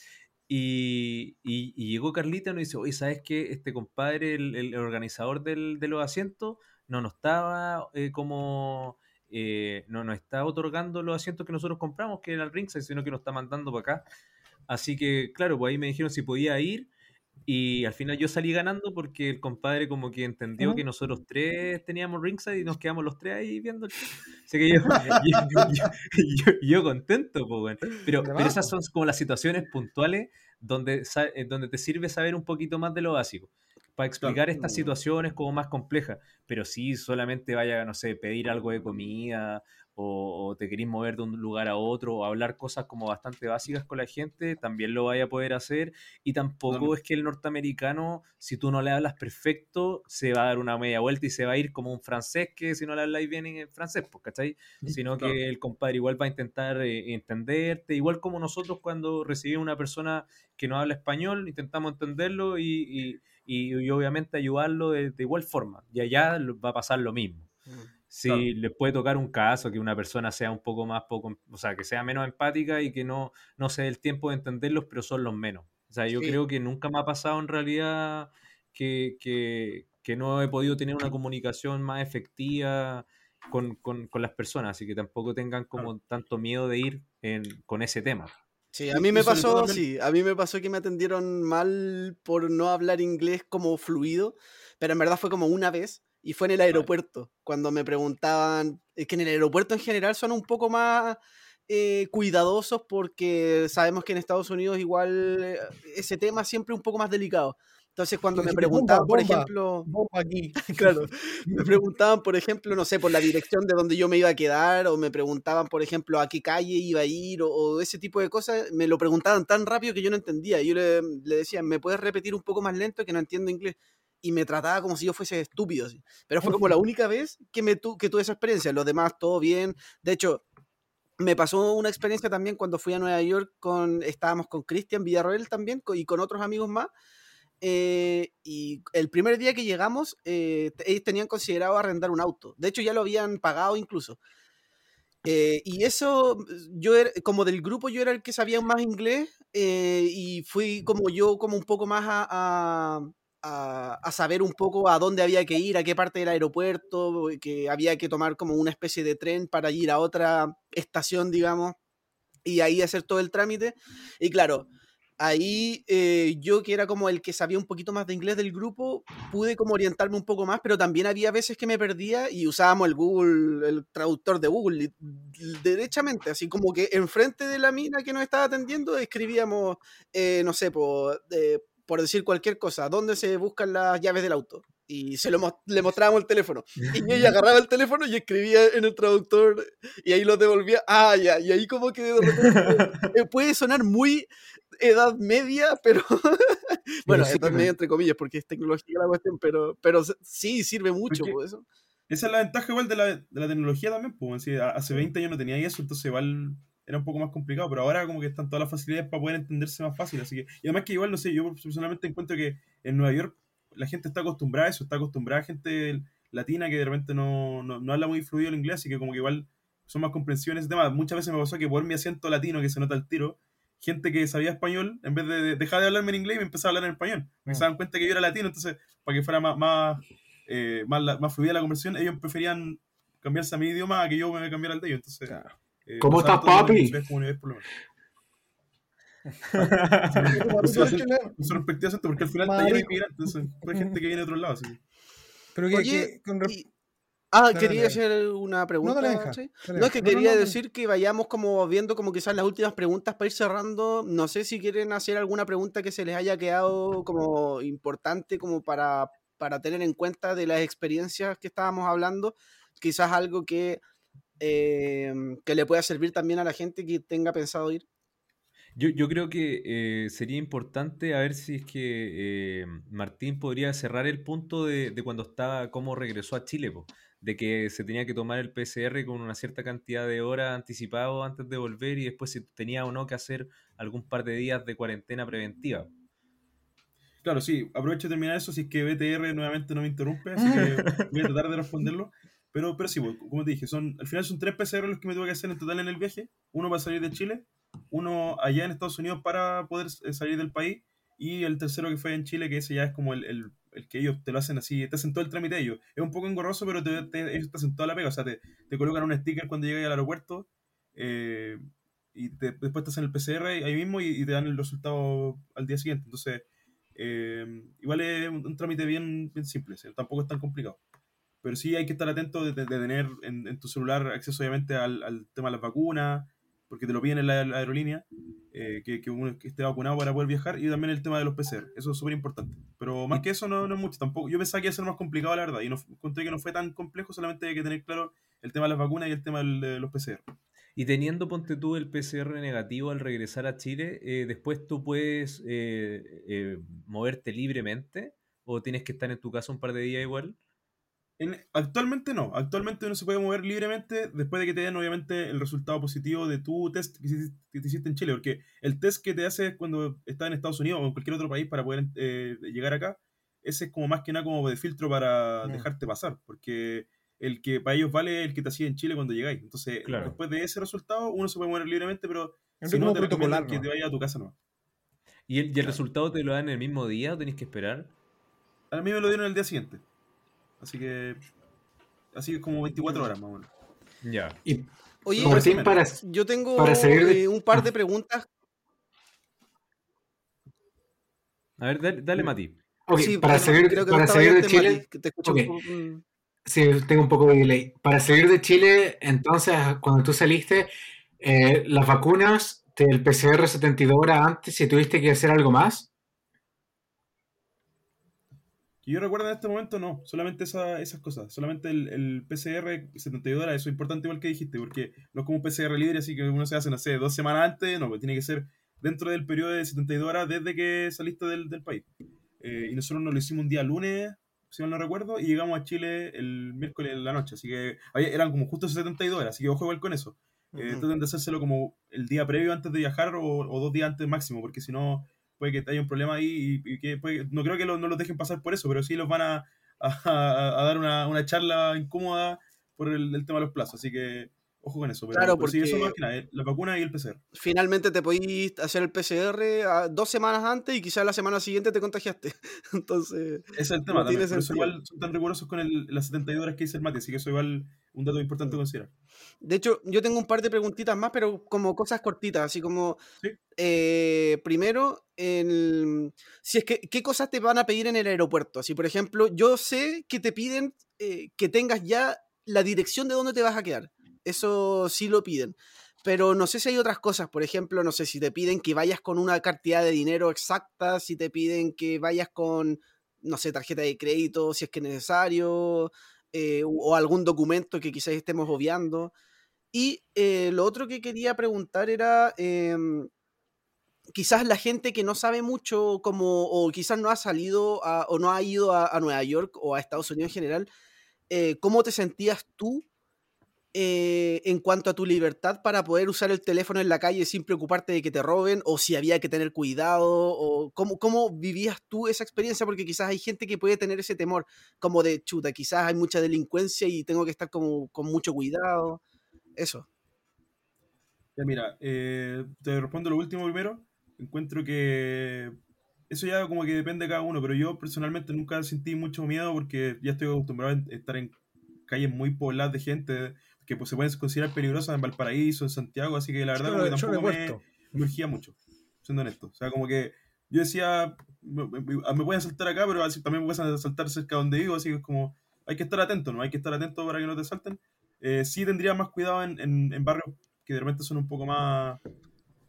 Y, y- y llegó Carlita y nos dice, oye, ¿sabes qué? Este compadre, el, el organizador del- de los asientos, no nos estaba eh, como... eh, no nos está otorgando los asientos que nosotros compramos, que era el ringside, sino que nos está mandando para acá. Así que, claro, pues ahí me dijeron si podía ir. Y al final yo salí ganando porque el compadre como que entendió que nosotros tres teníamos ringside y nos quedamos los tres ahí viendo el. Así que yo, yo, yo- yo- contento, pues, bueno. Pero, pero esas po. son como las situaciones puntuales donde, eh, donde te sirve saber un poquito más de lo básico. Para explicar estas situaciones como más complejas. Pero sí, solamente vaya, no sé, pedir algo de comida o, o te querís mover de un lugar a otro o hablar cosas como bastante básicas con la gente, también lo vaya a poder hacer. Y tampoco Totalmente. es que el norteamericano, si tú no le hablas perfecto, se va a dar una media vuelta y se va a ir como un francés que si no le habláis bien en francés, pues, ¿cachai? Sino Claro. que el compadre igual va a intentar eh, entenderte, igual como nosotros cuando recibimos una persona que no habla español, intentamos entenderlo y, y- y- y obviamente ayudarlo de, de igual forma. Y allá va a pasar lo mismo. Si Claro. les puede tocar un caso que una persona sea un poco más poco, o sea, que sea menos empática y que no, no se dé el tiempo de entenderlos, pero son los menos. O sea, yo Sí. creo que nunca me ha pasado en realidad que, que- que no he podido tener una comunicación más efectiva con, con- con las personas, así que tampoco tengan como tanto miedo de ir en- con ese tema. Sí, a mí me todo pasó, sí, a mí me pasó que me atendieron mal por no hablar inglés como fluido, pero en verdad fue como una vez y fue en el aeropuerto, cuando me preguntaban, es que en el aeropuerto en general son un poco más eh, cuidadosos porque sabemos que en Estados Unidos igual eh, ese tema es siempre un poco más delicado. Entonces cuando me preguntaban, por ejemplo, aquí. Claro. Me preguntaban, por ejemplo, no sé, por la dirección de donde yo me iba a quedar, o me preguntaban, por ejemplo, a qué calle iba a ir, o, o ese tipo de cosas. Me lo preguntaban tan rápido que yo no entendía. Yo le, le decía, ¿me puedes repetir un poco más lento que no entiendo inglés? Y me trataba como si yo fuese estúpido. así. Pero fue como la única vez que, me tu, que tuve esa experiencia. Los demás, todo bien. De hecho, me pasó una experiencia también cuando fui a Nueva York con, estábamos con Cristian Villarroel también y con otros amigos más. eh, y el primer día que llegamos, eh, ellos tenían considerado arrendar un auto. De hecho, ya lo habían pagado incluso. Eh, y eso, yo era, como del grupo, yo era el que sabía más inglés eh, y fui como yo, como un poco más a, a- a- saber un poco a dónde había que ir, a qué parte del aeropuerto, que había que tomar como una especie de tren para ir a otra estación, digamos, y ahí hacer todo el trámite. Y claro, ahí eh, yo que era como el que sabía un poquito más de inglés del grupo, pude como orientarme un poco más, pero también había veces que me perdía y usábamos el Google, el traductor de Google, li- derechamente, así como que enfrente de la mina que nos estaba atendiendo escribíamos, eh, no sé, por, por decir cualquier cosa, ¿dónde se buscan las llaves del auto? Y se lo le mostrábamos el teléfono. Y ella agarraba el teléfono y escribía en el traductor y ahí lo devolvía. Ah, ya. Y ahí como que de repente eh, puede sonar muy edad media, pero bueno, sí, edad media entre comillas, porque es tecnología la cuestión, pero, pero sí sirve mucho Porque- por eso. Esa es la ventaja igual de la, de la tecnología también, pues, hace 20 años no tenía eso, entonces igual era un poco más complicado, pero ahora como que están todas las facilidades para poder entenderse más fácil, así que, y además que igual, no sé, yo personalmente encuentro que en Nueva York la gente está acostumbrada a eso, está acostumbrada a gente latina que de repente no, no, no habla muy fluido el inglés, así que como que igual son más comprensivos en ese tema. Muchas veces me pasó que por mi acento latino, que se nota el tiro, gente que sabía español, en vez de de- dejar de hablarme en inglés, me empezaba a hablar en español. Me Mm. se daban cuenta que yo era latino, entonces, para que fuera más, más, eh, más fluida la conversación, ellos preferían cambiarse a mi idioma a que yo me cambiara al de ellos. Entonces, Claro. Eh, ¿Cómo estás, papi? su respectivo acento, porque al final está lleno de inmigrantes, hay gente que viene de así que- Pero que, Oye, que con re- y- ah, Dale, quería dale. hacer una pregunta. dale, deja, ¿sí? dale, No, es que. No, quería no, no. decir que vayamos como viendo como quizás las últimas preguntas para ir cerrando. No sé si quieren hacer alguna pregunta que se les haya quedado como importante como para, para tener en cuenta de las experiencias que estábamos hablando. Quizás algo que, eh, que le pueda servir también a la gente que tenga pensado ir. Yo, yo creo que eh, sería importante a ver si es que eh, Martín podría cerrar el punto de, de cuando estaba, cómo regresó a Chile, po, de que se tenía que tomar el PCR con una cierta cantidad de horas anticipado antes de volver y después si tenía o no que hacer algún par de días de cuarentena preventiva. Claro, sí, aprovecho de terminar eso si es que BTR nuevamente no me interrumpe, así que voy a tratar de responderlo. Pero, pero sí, pues, como te dije, son, al final son tres PCR los que me tuve que hacer en total en el viaje. Uno para salir de Chile, uno allá en Estados Unidos para poder eh, salir del país y el tercero que fue en Chile, que ese ya es como el, el- el que ellos te lo hacen así, te hacen todo el trámite ellos. Es un poco engorroso, pero te, te- ellos te hacen toda la pega, o sea, te, te colocan un sticker cuando llegas al aeropuerto eh, y después te hacen el PCR ahí mismo y, te dan el resultado al día siguiente. Entonces, eh, igual es un, trámite bien, bien simple, tampoco es tan complicado. Pero sí hay que estar atento de, de- de tener en, en tu celular acceso obviamente al, al tema de las vacunas, porque te lo piden en la, la aerolínea, eh, que, que uno esté vacunado para poder viajar, y también el tema de los PCR, eso es súper importante. Pero más que eso no, no es mucho, tampoco. Yo pensaba que iba a ser más complicado, la verdad, y no, encontré que no fue tan complejo, solamente hay que tener claro el tema de las vacunas y el tema del- de los PCR. Y teniendo, ponte tú, el PCR negativo al regresar a Chile, eh, después tú puedes eh, eh, moverte libremente o tienes que estar en tu casa un par de días igual. En- actualmente no, actualmente uno se puede mover libremente después de que te den obviamente el resultado positivo de tu test que hiciste, que te hiciste en Chile, porque el test que te haces cuando estás en Estados Unidos o en cualquier otro país para poder eh, llegar acá, ese es como más que nada como de filtro para Mm. dejarte pasar, porque el que para ellos vale es el que te hacía en Chile cuando llegáis. Entonces, Claro. después de ese resultado, uno se puede mover libremente, pero Es si no, como te recomiendan que te vayas a tu casa no. ¿Y el, y el resultado te lo dan el mismo día o tenés que esperar? A mí me lo dieron el día siguiente. Así que, así que como 24 horas más o menos. Ya. Y Oye, Martín, para, yo tengo para seguir eh, un par de preguntas. A ver, dale, dale Mati. ok, Sí, para seguir, creo que para seguir de Chile, Mati, que te escucho Ok. un poco, mm. Sí, tengo un poco de delay. Para seguir de Chile, entonces, cuando tú saliste, eh, las vacunas del PCR 72 horas antes, si tuviste que hacer algo más. Que yo recuerdo en este momento, no, solamente esa- esas cosas, solamente el, el PCR 72 horas, eso es importante igual que dijiste, porque no es como un PCR libre, así que uno se hace, no sé, dos semanas antes, no, pues tiene que ser dentro del periodo de 72 horas desde que saliste del, del país. Eh, y nosotros nos lo hicimos un día lunes, si mal no recuerdo, y llegamos a Chile el miércoles en la noche, así que eran como justo 72 horas, así que ojo igual con eso. Eh, traten de hacérselo como el día previo antes de viajar o, o dos días antes máximo, porque si no puede que haya un problema ahí y, y que puede- no creo que lo- no los dejen pasar por eso, pero sí los van a, a- a dar una, una charla incómoda por el, el tema de los plazos, así que ojo con eso. Pero, Claro, pero sí, eso porque- más que nada, eh, la vacuna y el PCR. Finalmente te podís hacer el PCR a- dos semanas antes y quizás la semana siguiente te contagiaste. Entonces, Ese es el tema No también, por eso sentido. igual son tan rigurosos con el- las 72 horas que dice el mate, así que eso igual un dato importante a considerar. De hecho, yo tengo un par de preguntitas más, pero como cosas cortitas, así como, Sí. eh, primero, el- si es que, ¿qué cosas te van a pedir en el aeropuerto? Así, por ejemplo, yo sé que te piden eh, que tengas ya la dirección de dónde te vas a quedar. Eso sí lo piden. Pero no sé si hay otras cosas, por ejemplo, no sé si te piden que vayas con una cantidad de dinero exacta, si te piden que vayas con, no sé, tarjeta de crédito, si es que es necesario, eh, o o algún documento que quizás estemos obviando. Y eh, lo otro que quería preguntar era, em, quizás la gente que no sabe mucho como, o quizás no ha salido o no ha ido a, a Nueva York o a Estados Unidos en general, eh, ¿cómo te sentías tú eh, en cuanto a tu libertad para poder usar el teléfono en la calle sin preocuparte de que te roben o si había que tener cuidado o cómo, cómo vivías tú esa experiencia porque quizás hay gente que puede tener ese temor como de chuta, quizás hay mucha delincuencia y tengo que estar como con mucho cuidado. Eso. Ya mira, eh, te respondo lo último primero. Encuentro que eso ya como que depende de cada uno, pero yo personalmente nunca sentí mucho miedo porque ya estoy acostumbrado a estar en calles muy pobladas de gente que pues, se pueden considerar peligrosas en Valparaíso, en Santiago, así que la verdad como que tampoco me, me urgía mucho, siendo honesto. O sea, como que yo decía, me, me- me pueden saltar acá, pero así también me pueden saltar cerca de donde vivo, así que es como, hay que estar atento, ¿no? Hay que estar atento para que no te salten. Eh, sí tendría más cuidado en, en, en barrios que de repente son un poco más,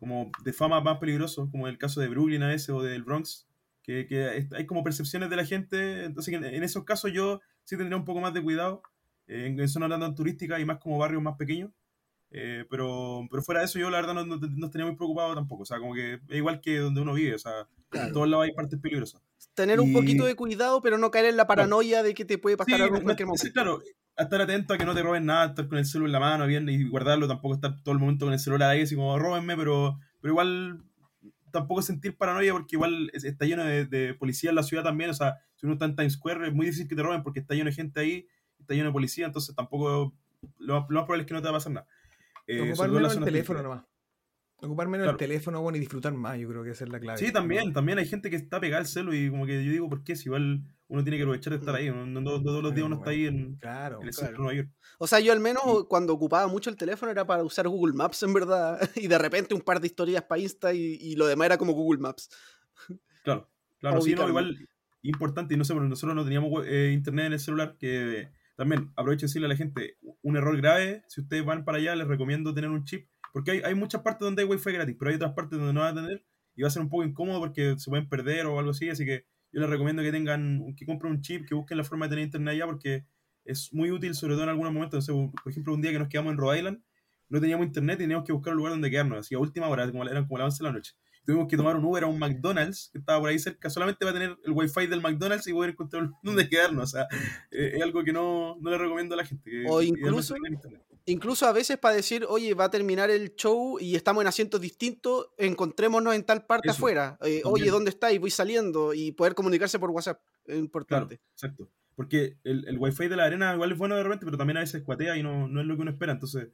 como de fama más peligrosos, como el caso de Brooklyn a veces o del Bronx, que, que hay como percepciones de la gente, entonces en, en esos casos yo sí tendría un poco más de cuidado, eh, en, zonas tan turísticas y más como barrios más pequeños. Eh, pero, pero fuera de eso, yo la verdad no, no, no estaría muy preocupado tampoco. O sea, como que es igual que donde uno vive. O sea, en todos lados hay partes peligrosas. Tener un Y- poquito de cuidado, pero no caer en la paranoia de que te puede pasar Sí, algo en cualquier sí, momento. claro, a estar atento a que no te roben nada, estar con el celular en la mano bien y guardarlo, tampoco estar todo el momento con el celular ahí, así como róbenme, pero, pero igual tampoco sentir paranoia porque igual es- está lleno de, de policía en la ciudad también, o sea, si uno está en Times Square es muy difícil que te roben porque está lleno de gente ahí, está lleno de policía, entonces tampoco, lo, más- lo más probable es que no te va a pasar nada. Eh, Ocupar menos el teléfono nomás. Ocupar menos Claro. el teléfono, bueno, y disfrutar más, yo creo que esa es la clave. Sí, también, también hay gente que está pegada al celu y como que yo digo, ¿por qué? Si igual uno tiene que aprovechar de estar ahí, no, no- todos los días uno está ahí en, Claro, en el claro. centro de Nueva York. O sea, yo al menos cuando ocupaba mucho el teléfono era para usar Google Maps, en verdad. Y de repente un par de historias para Insta y, y lo demás era como Google Maps. Claro, claro, sí, no, igual importante, y no sé, bueno, nosotros no teníamos eh, internet en el celular, que eh, también aprovecho de decirle a la gente, un error grave, si ustedes van para allá, les recomiendo tener un chip, porque hay, hay muchas partes donde hay wifi gratis, pero hay otras partes donde no van a tener, y va a ser un poco incómodo porque se pueden perder o algo así, así que yo les recomiendo que tengan, que compren un chip, que busquen la forma de tener internet allá, porque es muy útil, sobre todo en algunos momentos. Por ejemplo, un día que nos quedamos en Rhode Island, no teníamos internet y teníamos que buscar un lugar donde quedarnos, así a última hora, como eran como las 11 de la noche. Tuvimos que tomar un Uber a un McDonald's que estaba por ahí cerca, solamente para tener el wifi del McDonald's y poder encontrar donde quedarnos. O sea, eh, es algo que no, no le recomiendo a la gente. Que, O incluso-. Incluso a veces para decir, oye, va a terminar el show y estamos en asientos distintos, encontrémonos en tal parte Eso, afuera. Eh, oye, ¿dónde estáis? Voy saliendo y poder comunicarse por WhatsApp. Es Claro, importante. exacto. Porque el, el wifi de la arena igual es bueno de repente, pero también a veces cuatea y no, no es lo que uno espera. Entonces,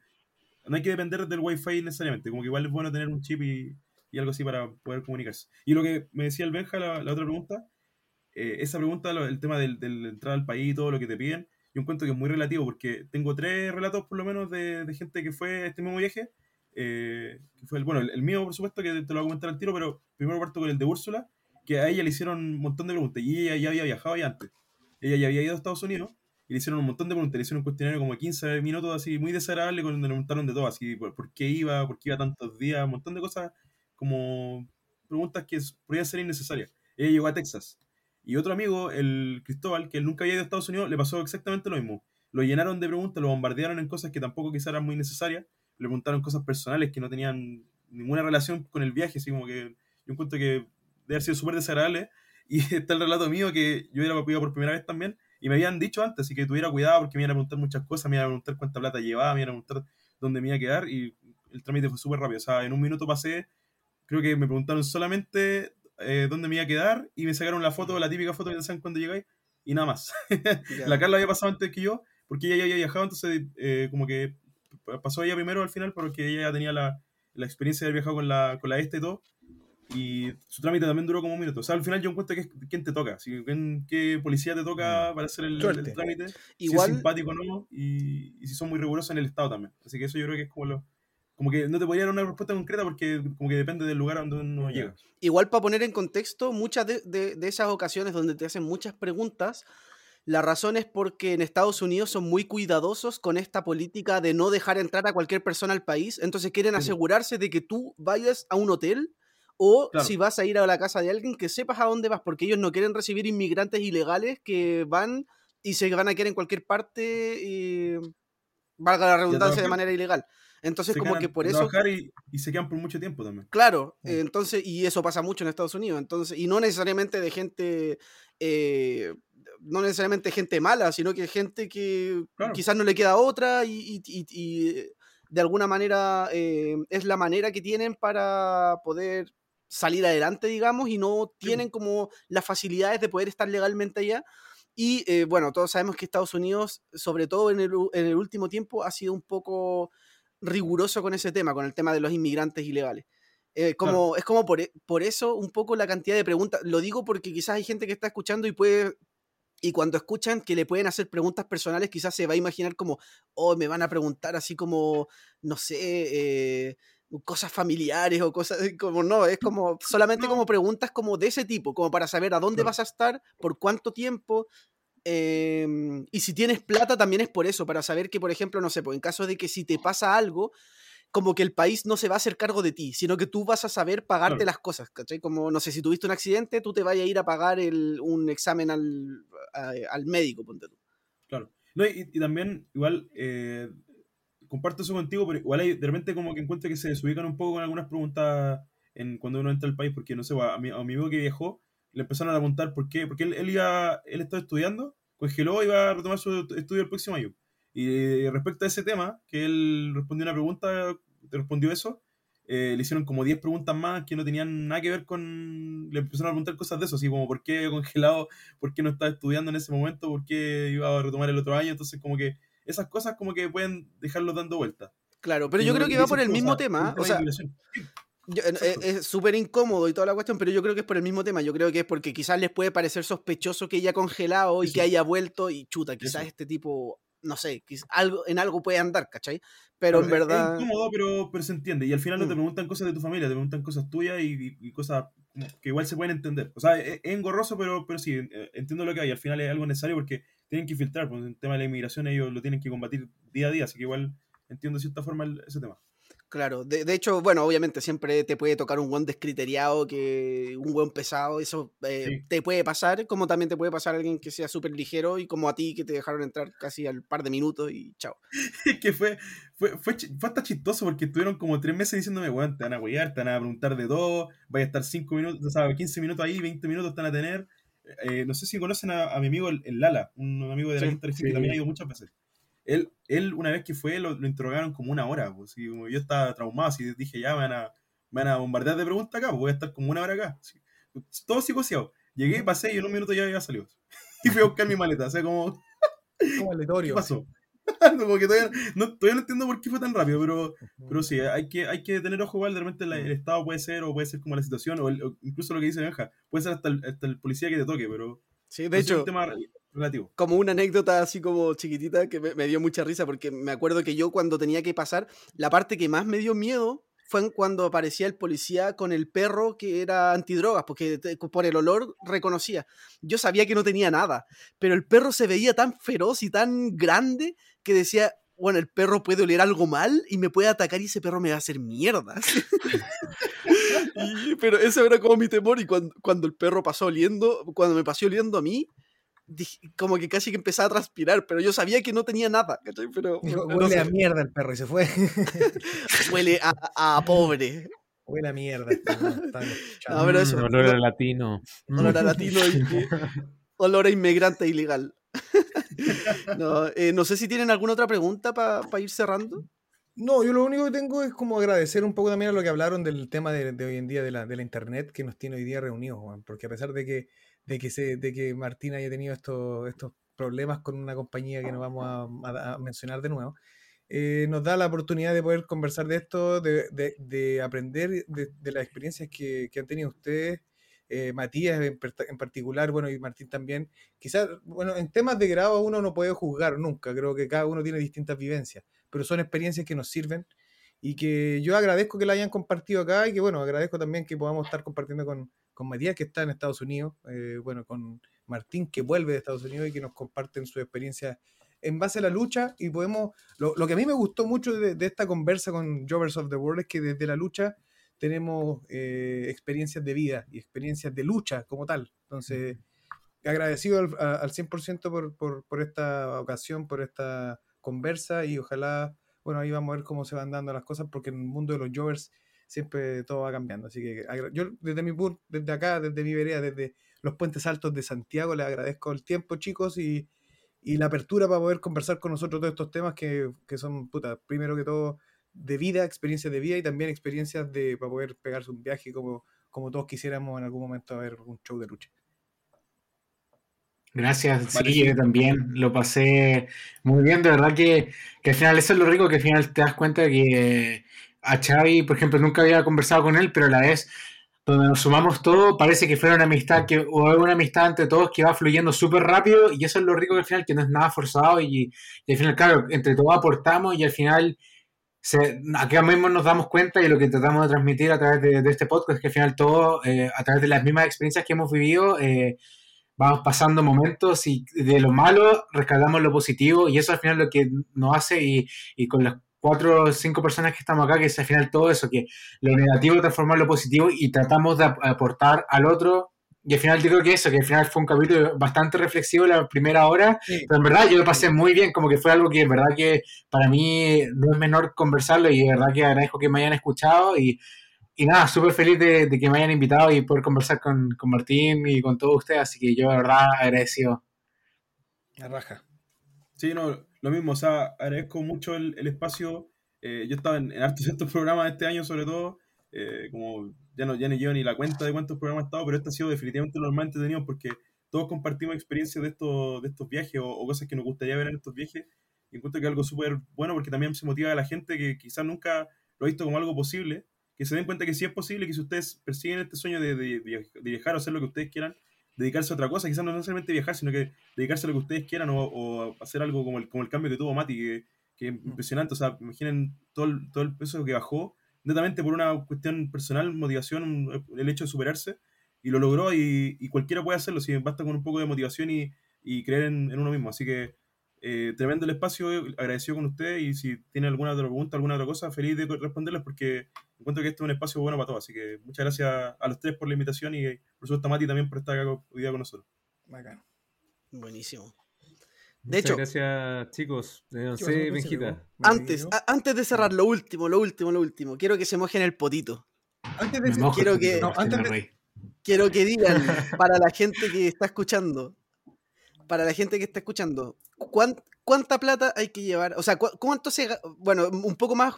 no hay que depender del wifi necesariamente. Como que igual es bueno tener un chip y, y algo así para poder comunicarse. Y lo que me decía el Benja, la, la otra pregunta, eh, esa pregunta, el tema del, del entrar al país y todo lo que te piden, yo encuentro que es muy relativo porque tengo tres relatos por lo menos de, de gente que fue a este mismo viaje. eh, fue bueno, el, mío, por supuesto, que te lo voy a comentar al tiro, pero primero parto con el de Úrsula, que a ella le hicieron un montón de preguntas y ella ya había viajado ya antes. Ella ya había ido a Estados Unidos y le hicieron un montón de preguntas. Le hicieron un cuestionario como de 15 minutos, así muy desagradable, donde le preguntaron de todo, así por, por qué iba, por qué iba tantos días, un montón de cosas, como preguntas que podrían ser innecesarias. Ella llegó a Texas. Y otro amigo, el Cristóbal, que él nunca había ido a Estados Unidos, le pasó exactamente lo mismo. Lo llenaron de preguntas, lo bombardearon en cosas que tampoco quizás eran muy necesarias. Le preguntaron cosas personales que no tenían ninguna relación con el viaje, así como que yo encuentro que debe haber sido súper desagradable. Y está el relato mío que yo era iba por primera vez también y me habían dicho antes, así que tuviera cuidado porque me iban a preguntar muchas cosas, me iban a preguntar cuánta plata llevaba, me iban a preguntar dónde me iba a quedar y el trámite fue súper rápido. O sea, en un minuto pasé, creo que me preguntaron solamente eh, dónde me iba a quedar y me sacaron la foto, la típica foto que te sacan cuando llegáis y nada más. La Carla había pasado antes que yo, porque ella ya había viajado, entonces eh, como que pasó ella primero al final, porque ella ya tenía la, la experiencia de haber viajado con la, con la este y todo. Y su trámite también duró como un minuto. O sea, al final yo encuentro que es quién te toca, si, quién- qué policía te toca para hacer el, el trámite, si Igual, es simpático o no, y, y si son muy rigurosos en el Estado también. Así que eso yo creo que es como lo... Como que no te podría dar una respuesta concreta porque como que depende del lugar a donde uno llega. igual para poner en contexto, muchas de, de- de esas ocasiones donde te hacen muchas preguntas, la razón es porque en Estados Unidos son muy cuidadosos con esta política de no dejar entrar a cualquier persona al país, entonces quieren asegurarse de que tú vayas a un hotel o Claro. si vas a ir a la casa de alguien que sepas a dónde vas, porque ellos no quieren recibir inmigrantes ilegales que van y se van a quedar en cualquier parte, y, valga la redundancia, de manera ilegal. Entonces, Se como que por eso... y, y se quedan por mucho tiempo también. Claro, Mm. eh, entonces, y eso pasa mucho en Estados Unidos, entonces, y no necesariamente de gente, eh, no necesariamente gente mala, sino que gente que Claro. quizás no le queda otra y, y- y- de alguna manera eh, es la manera que tienen para poder salir adelante, digamos, y no tienen como las facilidades de poder estar legalmente allá. Y eh, bueno, todos sabemos que Estados Unidos, sobre todo en el, en el último tiempo, ha sido un poco riguroso con ese tema, con el tema de los inmigrantes ilegales. Eh, como, Es como por, e- por eso un poco la cantidad de preguntas. Lo digo porque quizás hay gente que está escuchando y puede. Y cuando escuchan que le pueden hacer preguntas personales, quizás se va a imaginar como, oh, me van a preguntar así como, no sé, eh, cosas familiares o cosas como, no, es como solamente No. como preguntas como de ese tipo, como para saber a dónde vas a estar, por cuánto tiempo. Em, y si tienes plata también es por eso, para saber que, por ejemplo, no sé, pues en caso de que si te pasa algo, como que el país no se va a hacer cargo de ti, sino que tú vas a saber pagarte Claro. las cosas, ¿cachai? Como, no sé, si tuviste un accidente, tú te vayas a ir a pagar el- un examen al, a- al médico, ponte tú. Claro. No, y, y también, igual, eh, comparto eso contigo, pero igual hay, de repente como que encuentro que se desubican un poco con algunas preguntas en, cuando uno entra al país, porque no sé, a mi, a mi amigo que viajó, le empezaron a preguntar por qué, porque él, él iba, él estaba estudiando, congeló y iba a retomar su estudio el próximo año. Y respecto a ese tema, que él respondió una pregunta, respondió eso, eh, le hicieron como 10 preguntas más que no tenían nada que ver con... Le empezaron a preguntar cosas de eso, así como por qué congelado, por qué no estaba estudiando en ese momento, por qué iba a retomar el otro año, entonces como que esas cosas como que pueden dejarlo dando vueltas. Claro, pero Y yo creo que va por el mismo tema, o sea, eh, es súper incómodo y toda la cuestión, pero yo creo que es por el mismo tema. Yo creo que es porque quizás les puede parecer sospechoso que haya congelado y Eso. que haya vuelto y chuta, quizás Eso. este tipo, no sé, algo, en algo puede andar, ¿cachai? Pero en Claro, es- verdad... Es incómodo, pero, pero se entiende. Y al final no te Mm. preguntan cosas de tu familia, te preguntan cosas tuyas y, y- y cosas que igual se pueden entender. O sea, es, es engorroso, pero, pero sí, eh, entiendo lo que hay. Al final es algo necesario porque tienen que filtrar. Pues, el tema de la inmigración ellos lo tienen que combatir día a día, así que igual entiendo de cierta forma el- ese tema. Claro, de, de hecho, bueno, obviamente siempre te puede tocar un buen descriteriado, que un buen pesado, eso eh, Sí. te puede pasar, como también te puede pasar alguien que sea súper ligero y como a ti que te dejaron entrar casi al par de minutos y chao. Es que fue, fue, fue, fue hasta chistoso porque estuvieron como tres meses diciéndome, weón, te van a huear, te van a preguntar de todo, vaya a estar cinco minutos, o sea, 15 minutos ahí, 20 minutos te van a tener. Eh, no sé si conocen a, a mi amigo el, el Lala, un amigo de la sí. que también ha ido muchas veces. Él, él una vez que fue, lo, lo interrogaron como una hora, pues, y como yo estaba traumado, así dije, ya me van a, me van a bombardear de preguntas acá, pues voy a estar como una hora acá. así. Todo psicoseado. Llegué, pasé y en un minuto ya había salido. Y fui a buscar mi maleta, o sea, como, Como ¿qué aleatorio. pasó? como que todavía no, todavía no entiendo por qué fue tan rápido, pero, pero sí, hay que, hay que tener ojo igual, de repente la- el estado puede ser, o puede ser como la situación, o, el- o incluso lo que dice Benja, puede ser hasta el, hasta el policía que te toque, pero Sí, de hecho, tema como una anécdota así como chiquitita que me, dio mucha risa porque me acuerdo que yo cuando tenía que pasar, la parte que más me dio miedo fue cuando aparecía el policía con el perro que era antidrogas, porque por el olor reconocía. Yo sabía que no tenía nada, pero el perro se veía tan feroz y tan grande que decía, bueno, el perro puede oler algo mal y me puede atacar y ese perro me va a hacer mierda. Pero ese era como mi temor y cuando, cuando el perro pasó oliendo, cuando me pasó oliendo a mí, como que casi que empezaba a transpirar, pero yo sabía que no tenía nada, ¿cachai? Pero Dijo, no huele sé, a mierda el perro y se fue. huele a, a pobre, huele a mierda. este, no. No, pero eso, Mm, olor a no- latino. Olor a latino y olor a inmigrante ilegal. no, eh, no sé si tienen alguna otra pregunta para ir cerrando. No, yo lo único que tengo es como agradecer un poco también a lo que hablaron del tema de, de hoy en día de la, de la internet que nos tiene hoy día reunidos, Juan, porque a pesar de que, de que, se, de que Martín haya tenido estos, estos problemas con una compañía que no vamos a, a- a mencionar de nuevo, eh, nos da la oportunidad de poder conversar de esto, de, de- de aprender de, de las experiencias que, que han tenido ustedes, eh, Matías en, en particular, bueno, y Martín también. Quizás, bueno, en temas de grado uno no puede juzgar nunca, creo que cada uno tiene distintas vivencias, pero son experiencias que nos sirven y que yo agradezco que la hayan compartido acá y que, bueno, agradezco también que podamos estar compartiendo con, con Matías, que está en Estados Unidos, eh, bueno, con Martín, que vuelve de Estados Unidos y que nos comparten su experiencia en base a la lucha y podemos, lo, lo que a mí me gustó mucho de, de esta conversa con Jovers of the World es que desde la lucha tenemos eh, experiencias de vida y experiencias de lucha como tal. Entonces, agradecido al, a- al 100% por, por, por esta ocasión, por esta conversa y ojalá, bueno, ahí vamos a ver cómo se van dando las cosas porque en el mundo de los Jovers siempre todo va cambiando. Así que yo desde mi punto, desde acá, desde mi vereda, desde los puentes altos de Santiago, les agradezco el tiempo, chicos, y, y la apertura para poder conversar con nosotros todos estos temas que, que son, puta, primero que todo, de vida, experiencias de vida y también experiencias de para poder pegarse un viaje como, como todos quisiéramos en algún momento a ver un show de lucha. Gracias, Vale, sí, yo también lo pasé muy bien, de verdad que, que al final eso es lo rico, que al final te das cuenta que a Xavi, por ejemplo, nunca había conversado con él, pero a la vez, donde nos sumamos todo, parece que fuera una amistad, que, o una amistad entre todos que va fluyendo súper rápido, y eso es lo rico que al final, que no es nada forzado, y, al final, claro, entre todos aportamos, y al final, se, acá mismo nos damos cuenta, y lo que tratamos de transmitir a través de, de este podcast, es que al final todo, eh, a través de las mismas experiencias que hemos vivido, eh, vamos pasando momentos y de lo malo rescatamos lo positivo y eso al final lo que nos hace y, y con las cuatro o cinco personas que estamos acá, que es al final todo eso, que lo negativo transformar en lo positivo y tratamos de ap- aportar al otro. Y al final yo creo que eso, que al final fue un capítulo bastante reflexivo la primera hora, Sí. pero en verdad yo lo pasé muy bien, como que fue algo que en verdad que para mí no es menor conversarlo y de verdad que agradezco que me hayan escuchado y, y nada, súper feliz de, de que me hayan invitado y poder conversar con, con Martín y con todos ustedes, así que yo de verdad agradecido. La raja. Sí, no, lo mismo, o sea, agradezco mucho el, el espacio. eh, yo estaba en, en hartos estos programas este año, sobre todo, eh, como ya no, ya ni yo ni la cuenta de cuántos programas he estado, pero este ha sido definitivamente lo más entretenido porque todos compartimos experiencias de estos, de estos viajes o, cosas que nos gustaría ver en estos viajes. Y encuentro que es algo súper bueno porque también se motiva a la gente que quizás nunca lo ha visto como algo posible, que se den cuenta que sí es posible, que si ustedes persiguen este sueño de viajar o hacer lo que ustedes quieran, dedicarse a otra cosa, quizás no necesariamente viajar, sino que dedicarse a lo que ustedes quieran o, o hacer algo como el, como el cambio que tuvo Mati, que, que es impresionante. O sea, imaginen todo el, todo el peso que bajó, netamente por una cuestión personal, motivación, el hecho de superarse, y lo logró y, y cualquiera puede hacerlo, si basta con un poco de motivación y, y creer en, en uno mismo. Así que eh, tremendo el espacio, agradecido con ustedes y si tienen alguna otra pregunta, alguna otra cosa, feliz de responderles porque encuentro que este es un espacio bueno para todos. Así que muchas gracias a los tres por la invitación y por supuesto a Mati también por estar acá hoy día con nosotros. Bacán. Buenísimo. De hecho- gracias, chicos. Eh. Antes, ¿Me a- antes de cerrar, lo último, lo último, lo último. Quiero que se mojen el potito. Antes de mojo quiero que- no, antes de-. Quiero que digan para la gente que está escuchando, para la gente que está escuchando, ¿cuán- ¿cuánta plata hay que llevar? O sea, ¿cu- ¿cuánto se... Bueno, un poco más,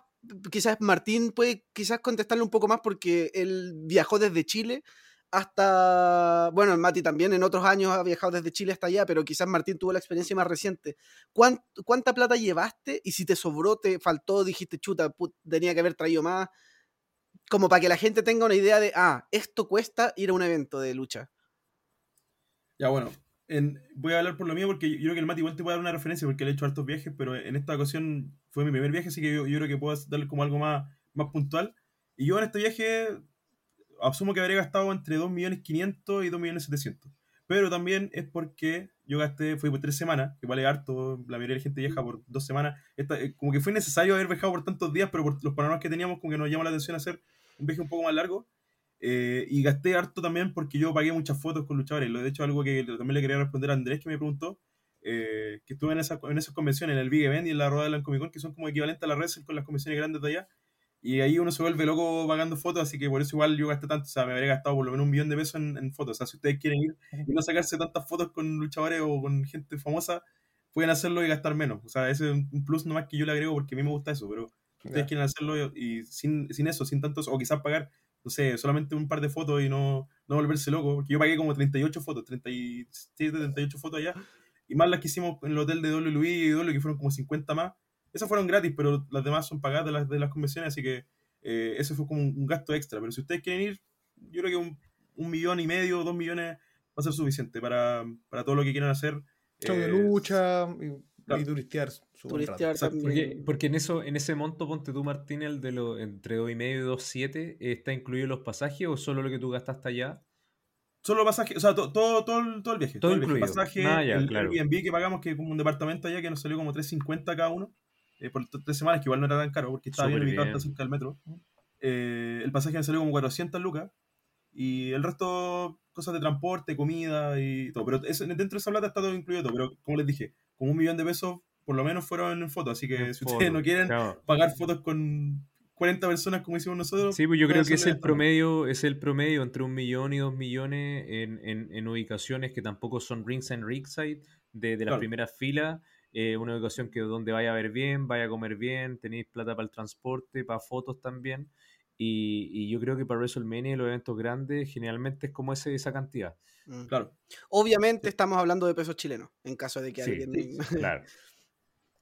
quizás Martín puede quizás contestarle un poco más porque él viajó desde Chile hasta... Bueno, Mati también en otros años ha viajado desde Chile hasta allá, pero quizás Martín tuvo la experiencia más reciente. ¿Cuán- ¿Cuánta plata llevaste? Y si te sobró, te faltó, dijiste, chuta, tenía que haber traído más. Como para que la gente tenga una idea de, ah, esto cuesta ir a un evento de lucha. Ya, bueno, en- voy a hablar por lo mío porque yo creo que el Mati igual te puede dar una referencia porque le he hecho hartos viajes, pero en esta ocasión fue mi primer viaje, así que yo, yo creo que puedo darle como algo más, más puntual. Y yo en este viaje asumo que habría gastado entre 2.500.000 y 2.700.000. Pero también es porque yo gasté, fui por tres semanas, que vale harto, la mayoría de la gente viaja por dos semanas. Esta- eh, como que fue necesario haber viajado por tantos días, pero por los panoramas que teníamos, como que nos llamó la atención hacer un viaje un poco más largo. Eh, y gasté harto también porque yo pagué muchas fotos con luchadores. Lo de hecho, algo que también le quería responder a Andrés que me preguntó, eh, que estuve en, esa, en esas convenciones, en el Big Event y en la Rueda de la Comic Con, que son como equivalentes a la red con las convenciones grandes de allá. Y ahí uno se vuelve loco pagando fotos, así que por eso igual yo gasté tanto, o sea, me habría gastado por lo menos un millón de pesos en, en fotos. O sea, si ustedes quieren ir y no sacarse tantas fotos con luchadores o con gente famosa, pueden hacerlo y gastar menos. O sea, ese es un plus nomás que yo le agrego porque a mí me gusta eso, pero ustedes Ya. quieren hacerlo y sin, sin eso, sin tantos, o quizás pagar, no sé, solamente un par de fotos y no, no volverse loco, porque yo pagué como 38 fotos, 37, 38 fotos allá, y más las que hicimos en el hotel de Luis y Dolo, que fueron como 50 más. Esas fueron gratis, pero las demás son pagadas de las, de las convenciones, así que eh, eso fue como un, un gasto extra. Pero si ustedes quieren ir, yo creo que un, un millón y medio, dos millones va a ser suficiente para, para todo lo que quieran hacer. Show de Eh, lucha y, claro. y turistear. su. Turistear. Porque, porque en eso, en ese monto, ponte tú, Martín, el de lo, entre 2,5 y 2,7, ¿está incluido los pasajes o solo lo que tú gastaste allá? Solo pasaje, o sea, to- todo, todo, el, todo el viaje. Todo el viaje. incluido. Pasaje, Ah, ya, el claro. Airbnb que pagamos, que es como un departamento allá que nos salió como 3.50 cada uno, eh, por tres semanas, que igual no era tan caro porque estaba bien ubicado, cerca del metro. Eh, el pasaje me salió como 400 lucas y el resto, cosas de transporte, comida y todo. Pero eso- dentro de esa plata está todo incluido todo. Pero como les dije, como un millón de pesos por lo menos fueron en fotos. Así que si ustedes no quieren claro. pagar fotos con 40 personas como hicimos nosotros, Sí, pues yo creo que es el promedio, es el promedio entre un millón y dos millones en, en- en ubicaciones que tampoco son ringside ringside de, de las Claro. primeras filas. eh, una ubicación que donde vaya a ver bien, vaya a comer bien, tenéis plata para el transporte, para fotos también. Y, y yo creo que para WrestleMania y los eventos grandes generalmente es como ese, esa cantidad. Mm. Claro. Obviamente estamos hablando de pesos chilenos, en caso de que Sí, alguien... claro.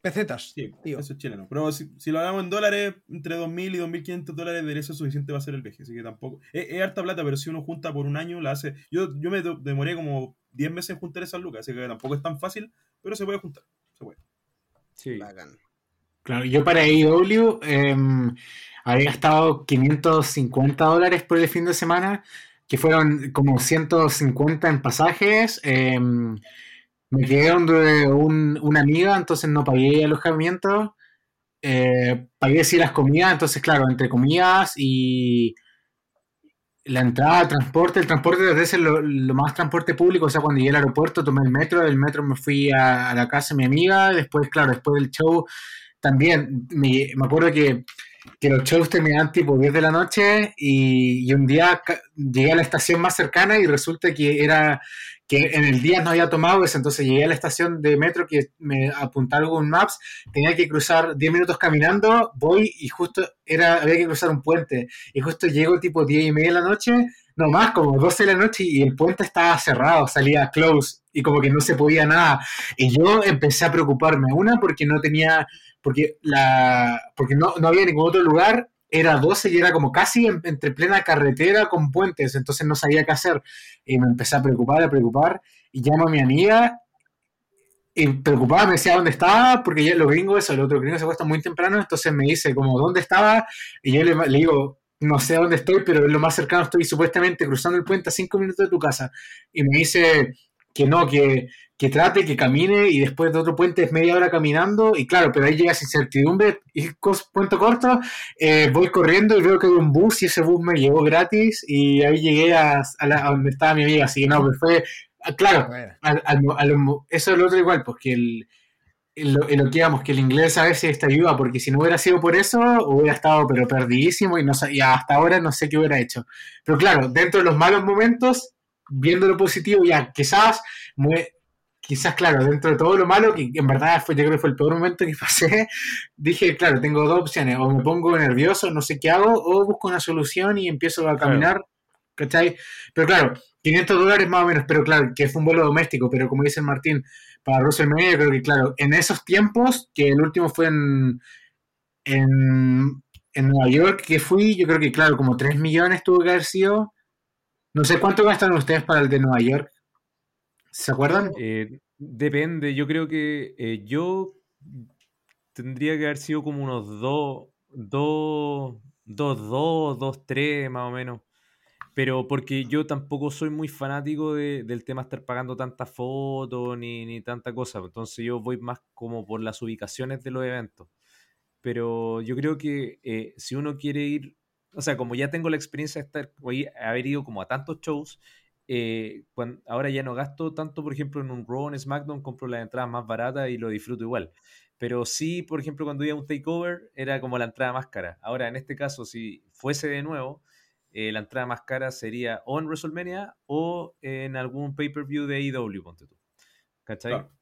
Pesetas. Sí, tío. eso es chileno. Pero si, si lo hablamos en dólares, entre 2.000 y 2.500 dólares debería ser suficiente para hacer el viaje. Así que tampoco. Es, es harta plata, pero si uno junta por un año, la hace. Yo, yo me demoré como 10 meses en juntar esas lucas, así que tampoco es tan fácil, pero se puede juntar. Se puede. Sí. Bacán. Claro, yo para AEW em, había gastado 550 dólares por el fin de semana, que fueron como 150 en pasajes. em, me quedé donde un- una amiga, entonces no pagué alojamiento. eh, pagué sí las comidas, entonces claro, entre comidas y la entrada, transporte, el transporte desde ese lo, más transporte público, o sea, cuando llegué al aeropuerto tomé el metro, del metro me fui a, la casa de mi amiga, después, claro, después del show también, me, me acuerdo que, que los shows terminaban tipo 10 de la noche y, y un día llegué a la estación más cercana y resulta que era que en el día no había tomado eso, entonces llegué a la estación de metro que me apuntaba Google Maps, tenía que cruzar 10 minutos caminando, voy y justo era, había que cruzar un puente y justo llego tipo 10 y media de la noche, no más, como 12 de la noche y el puente estaba cerrado, salía close y como que no se podía nada. Y yo empecé a preocuparme, una porque no tenía, porque la porque no, no había ningún otro lugar, era 12 y era como casi en- entre plena carretera con puentes, entonces no sabía qué hacer. Y me empecé a preocupar, a preocupar, y llamo a mi amiga y preocupada me decía dónde estaba, porque ya los gringos, eso, el otro gringo se acuesta muy temprano, entonces me dice como dónde estaba, y yo le, le digo, no sé dónde estoy, pero es lo más cercano estoy supuestamente cruzando el puente a cinco minutos de tu casa. Y me dice, que no, que, que trate, que camine y después de otro puente es media hora caminando y claro, pero ahí llega esa incertidumbre y cuento corto, eh, voy corriendo y veo que hay un bus y ese bus me llegó gratis y ahí llegué a, a la- a donde estaba mi amiga, así que no, pues fue, ah, claro, Bueno, al- al- al- eso es lo otro igual, pues que el, el- lo, que íbamos, que el inglés a veces te ayuda, porque si no hubiera sido por eso, hubiera estado pero perdidísimo y, no, y hasta ahora no sé qué hubiera hecho. Pero claro, dentro de los malos momentos, viendo lo positivo, ya quizás, mue- quizás claro, dentro de todo lo malo, que en verdad fue, yo creo que fue el peor momento que pasé, dije, claro, tengo dos opciones, o me pongo nervioso, no sé qué hago, o busco una solución y empiezo a caminar, ¿cachai? Pero claro, 500 dólares más o menos, pero claro, que fue un vuelo doméstico, pero como dice el Martín, para WrestleMania, yo creo que claro, en esos tiempos, que el último fue en, en, en Nueva York, que fui, yo creo que claro, como 3 millones tuvo que haber sido. No sé cuánto gastaron ustedes para el de Nueva York. ¿Se acuerdan? Eh, depende, yo creo que eh, yo tendría que haber sido como unos 2, 2, 2, 2, 2, 3 más o menos. Pero porque yo tampoco soy muy fanático de- del tema estar pagando tantas fotos ni, ni tanta cosa. Entonces yo voy más como por las ubicaciones de los eventos. Pero yo creo que eh, si uno quiere ir, o sea, como ya tengo la experiencia de estar, voy a haber ido como a tantos shows, eh, ahora ya no gasto tanto, por ejemplo, en un Raw, en SmackDown, compro las entradas más baratas y lo disfruto igual. Pero sí, por ejemplo, cuando iba a un takeover, era como la entrada más cara. Ahora, en este caso, si fuese de nuevo, eh, la entrada más cara sería o en WrestleMania o en algún pay-per-view de AEW, ponte tú. ¿Cachai? Claro.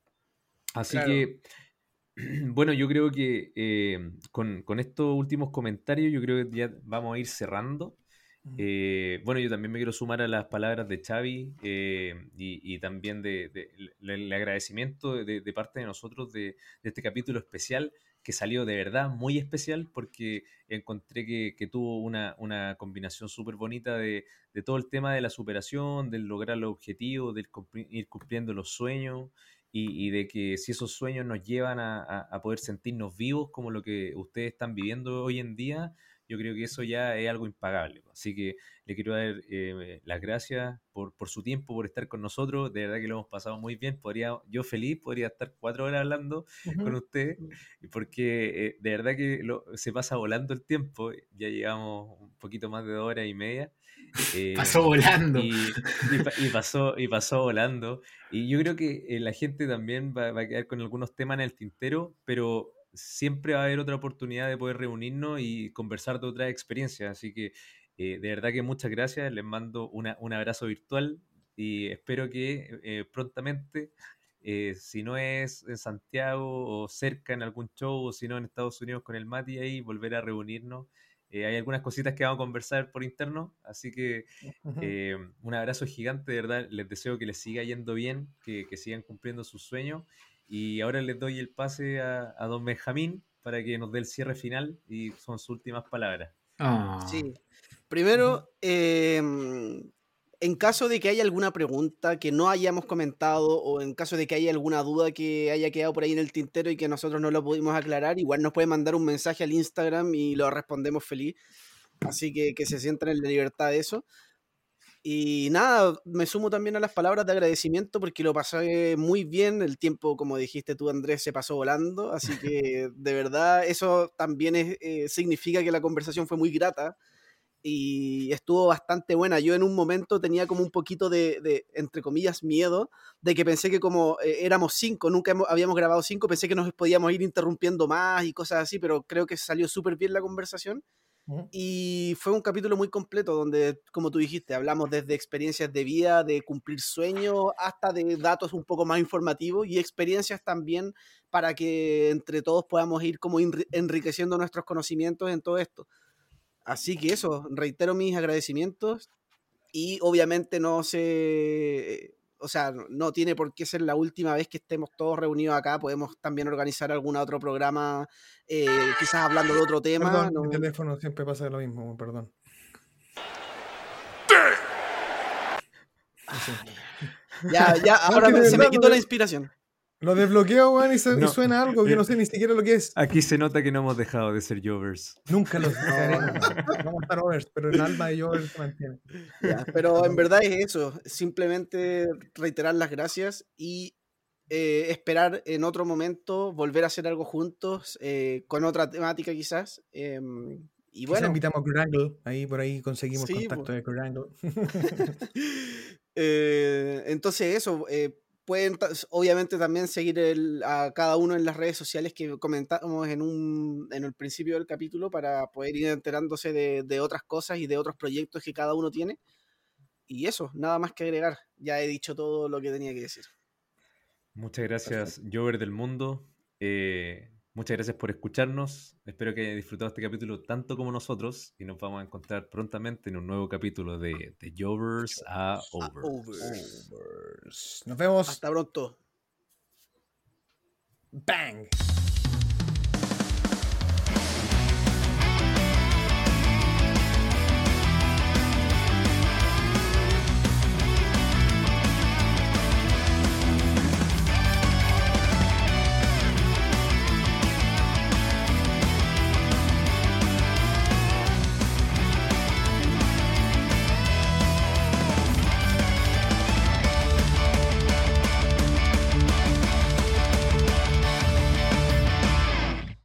Así Claro. que, bueno, yo creo que eh, con, con estos últimos comentarios, yo creo que ya vamos a ir cerrando. Eh, bueno, yo también me quiero sumar a las palabras de Xavi eh, y, también de, el, agradecimiento de, parte de nosotros de, este capítulo especial que salió de verdad muy especial porque encontré que, tuvo una, una combinación súper bonita de, todo el tema de la superación, del lograr los objetivos, del ir cumpliendo los sueños y, de que si esos sueños nos llevan a- a poder sentirnos vivos como lo que ustedes están viviendo hoy en día, yo creo que eso ya es algo impagable. Así que le quiero dar eh, las gracias por, por su tiempo, por estar con nosotros. De verdad que lo hemos pasado muy bien. Podría, yo feliz, podría estar cuatro horas hablando con ustedes, porque eh, de verdad que lo- se pasa volando el tiempo. Ya llevamos un poquito más de dos horas y media. Eh, Pasó volando. y, y y pasó, y pasó volando. Y yo creo que eh, la gente también va, va a quedar con algunos temas en el tintero, pero siempre va a haber otra oportunidad de poder reunirnos y conversar de otras experiencias. Así que eh, de verdad que muchas gracias. Les mando una- un abrazo virtual y espero que eh, prontamente, eh, si no es en Santiago o cerca en algún show, o si no en Estados Unidos con el Mati ahí, volver a reunirnos. Hay algunas cositas que vamos a conversar por interno, así que un abrazo gigante, de verdad. Les deseo que les siga yendo bien, que, que sigan cumpliendo sus sueños. Y ahora les doy el pase a, a don Benjamín para que nos dé el cierre final y son sus últimas palabras. Ah. Sí. Primero, em, en caso de que haya alguna pregunta que no hayamos comentado o en caso de que haya alguna duda que haya quedado por ahí en el tintero y que nosotros no lo pudimos aclarar, igual nos puede mandar un mensaje al Instagram y lo respondemos feliz. Así que que se sientan en la libertad de eso. Y nada, me sumo también a las palabras de agradecimiento porque lo pasé muy bien. El tiempo, como dijiste tú, Andrés, se pasó volando. Así que de verdad eso también es, eh, significa que la conversación fue muy grata y estuvo bastante buena. Yo en un momento tenía como un poquito de, de, entre comillas, miedo de que pensé que como eh, éramos cinco, nunca hemos- habíamos grabado cinco, pensé que nos podíamos ir interrumpiendo más y cosas así, pero creo que salió súper bien la conversación. Y fue un capítulo muy completo donde, como tú dijiste, hablamos desde experiencias de vida, de cumplir sueños, hasta de datos un poco más informativos y experiencias también para que entre todos podamos ir como enri- enriqueciendo nuestros conocimientos en todo esto. Así que eso, reitero mis agradecimientos y obviamente no se, o sea, no- tiene por qué ser la última vez que estemos todos reunidos acá, podemos también organizar algún otro programa, eh, quizás hablando de otro tema. Perdón, no- mi teléfono siempre pasa lo mismo, perdón. Ya, ya, ahora se me quitó la inspiración. Lo desbloqueo, weón, y, se- y No. suena algo que no sé ni siquiera lo que es. Aquí se nota que no hemos dejado de ser Jovers. Nunca los dejaremos. Vamos a estar overs, pero el alma de Jover se mantiene. Ya, Pero en verdad es eso, simplemente reiterar las gracias y eh, esperar en otro momento volver a hacer algo juntos, eh, con otra temática quizás. em, y Quizá bueno, invitamos a Kurt Angle, ahí por ahí conseguimos Sí, contacto po. de Kurt Angle. eh, entonces eso, eh, pueden obviamente también seguir el- a cada uno en las redes sociales que comentamos en, un, en el principio del capítulo para poder ir enterándose de, de otras cosas y de otros proyectos que cada uno tiene. Y eso, nada más que agregar. Ya he dicho todo lo que tenía que decir. Muchas gracias, Jover del Mundo. Eh, muchas gracias por escucharnos. Espero que hayan disfrutado este capítulo tanto como nosotros. Y nos vamos a encontrar prontamente en un nuevo capítulo de, de Jovers a A Over. Overs. Overs. Nos vemos. Hasta pronto. Bang.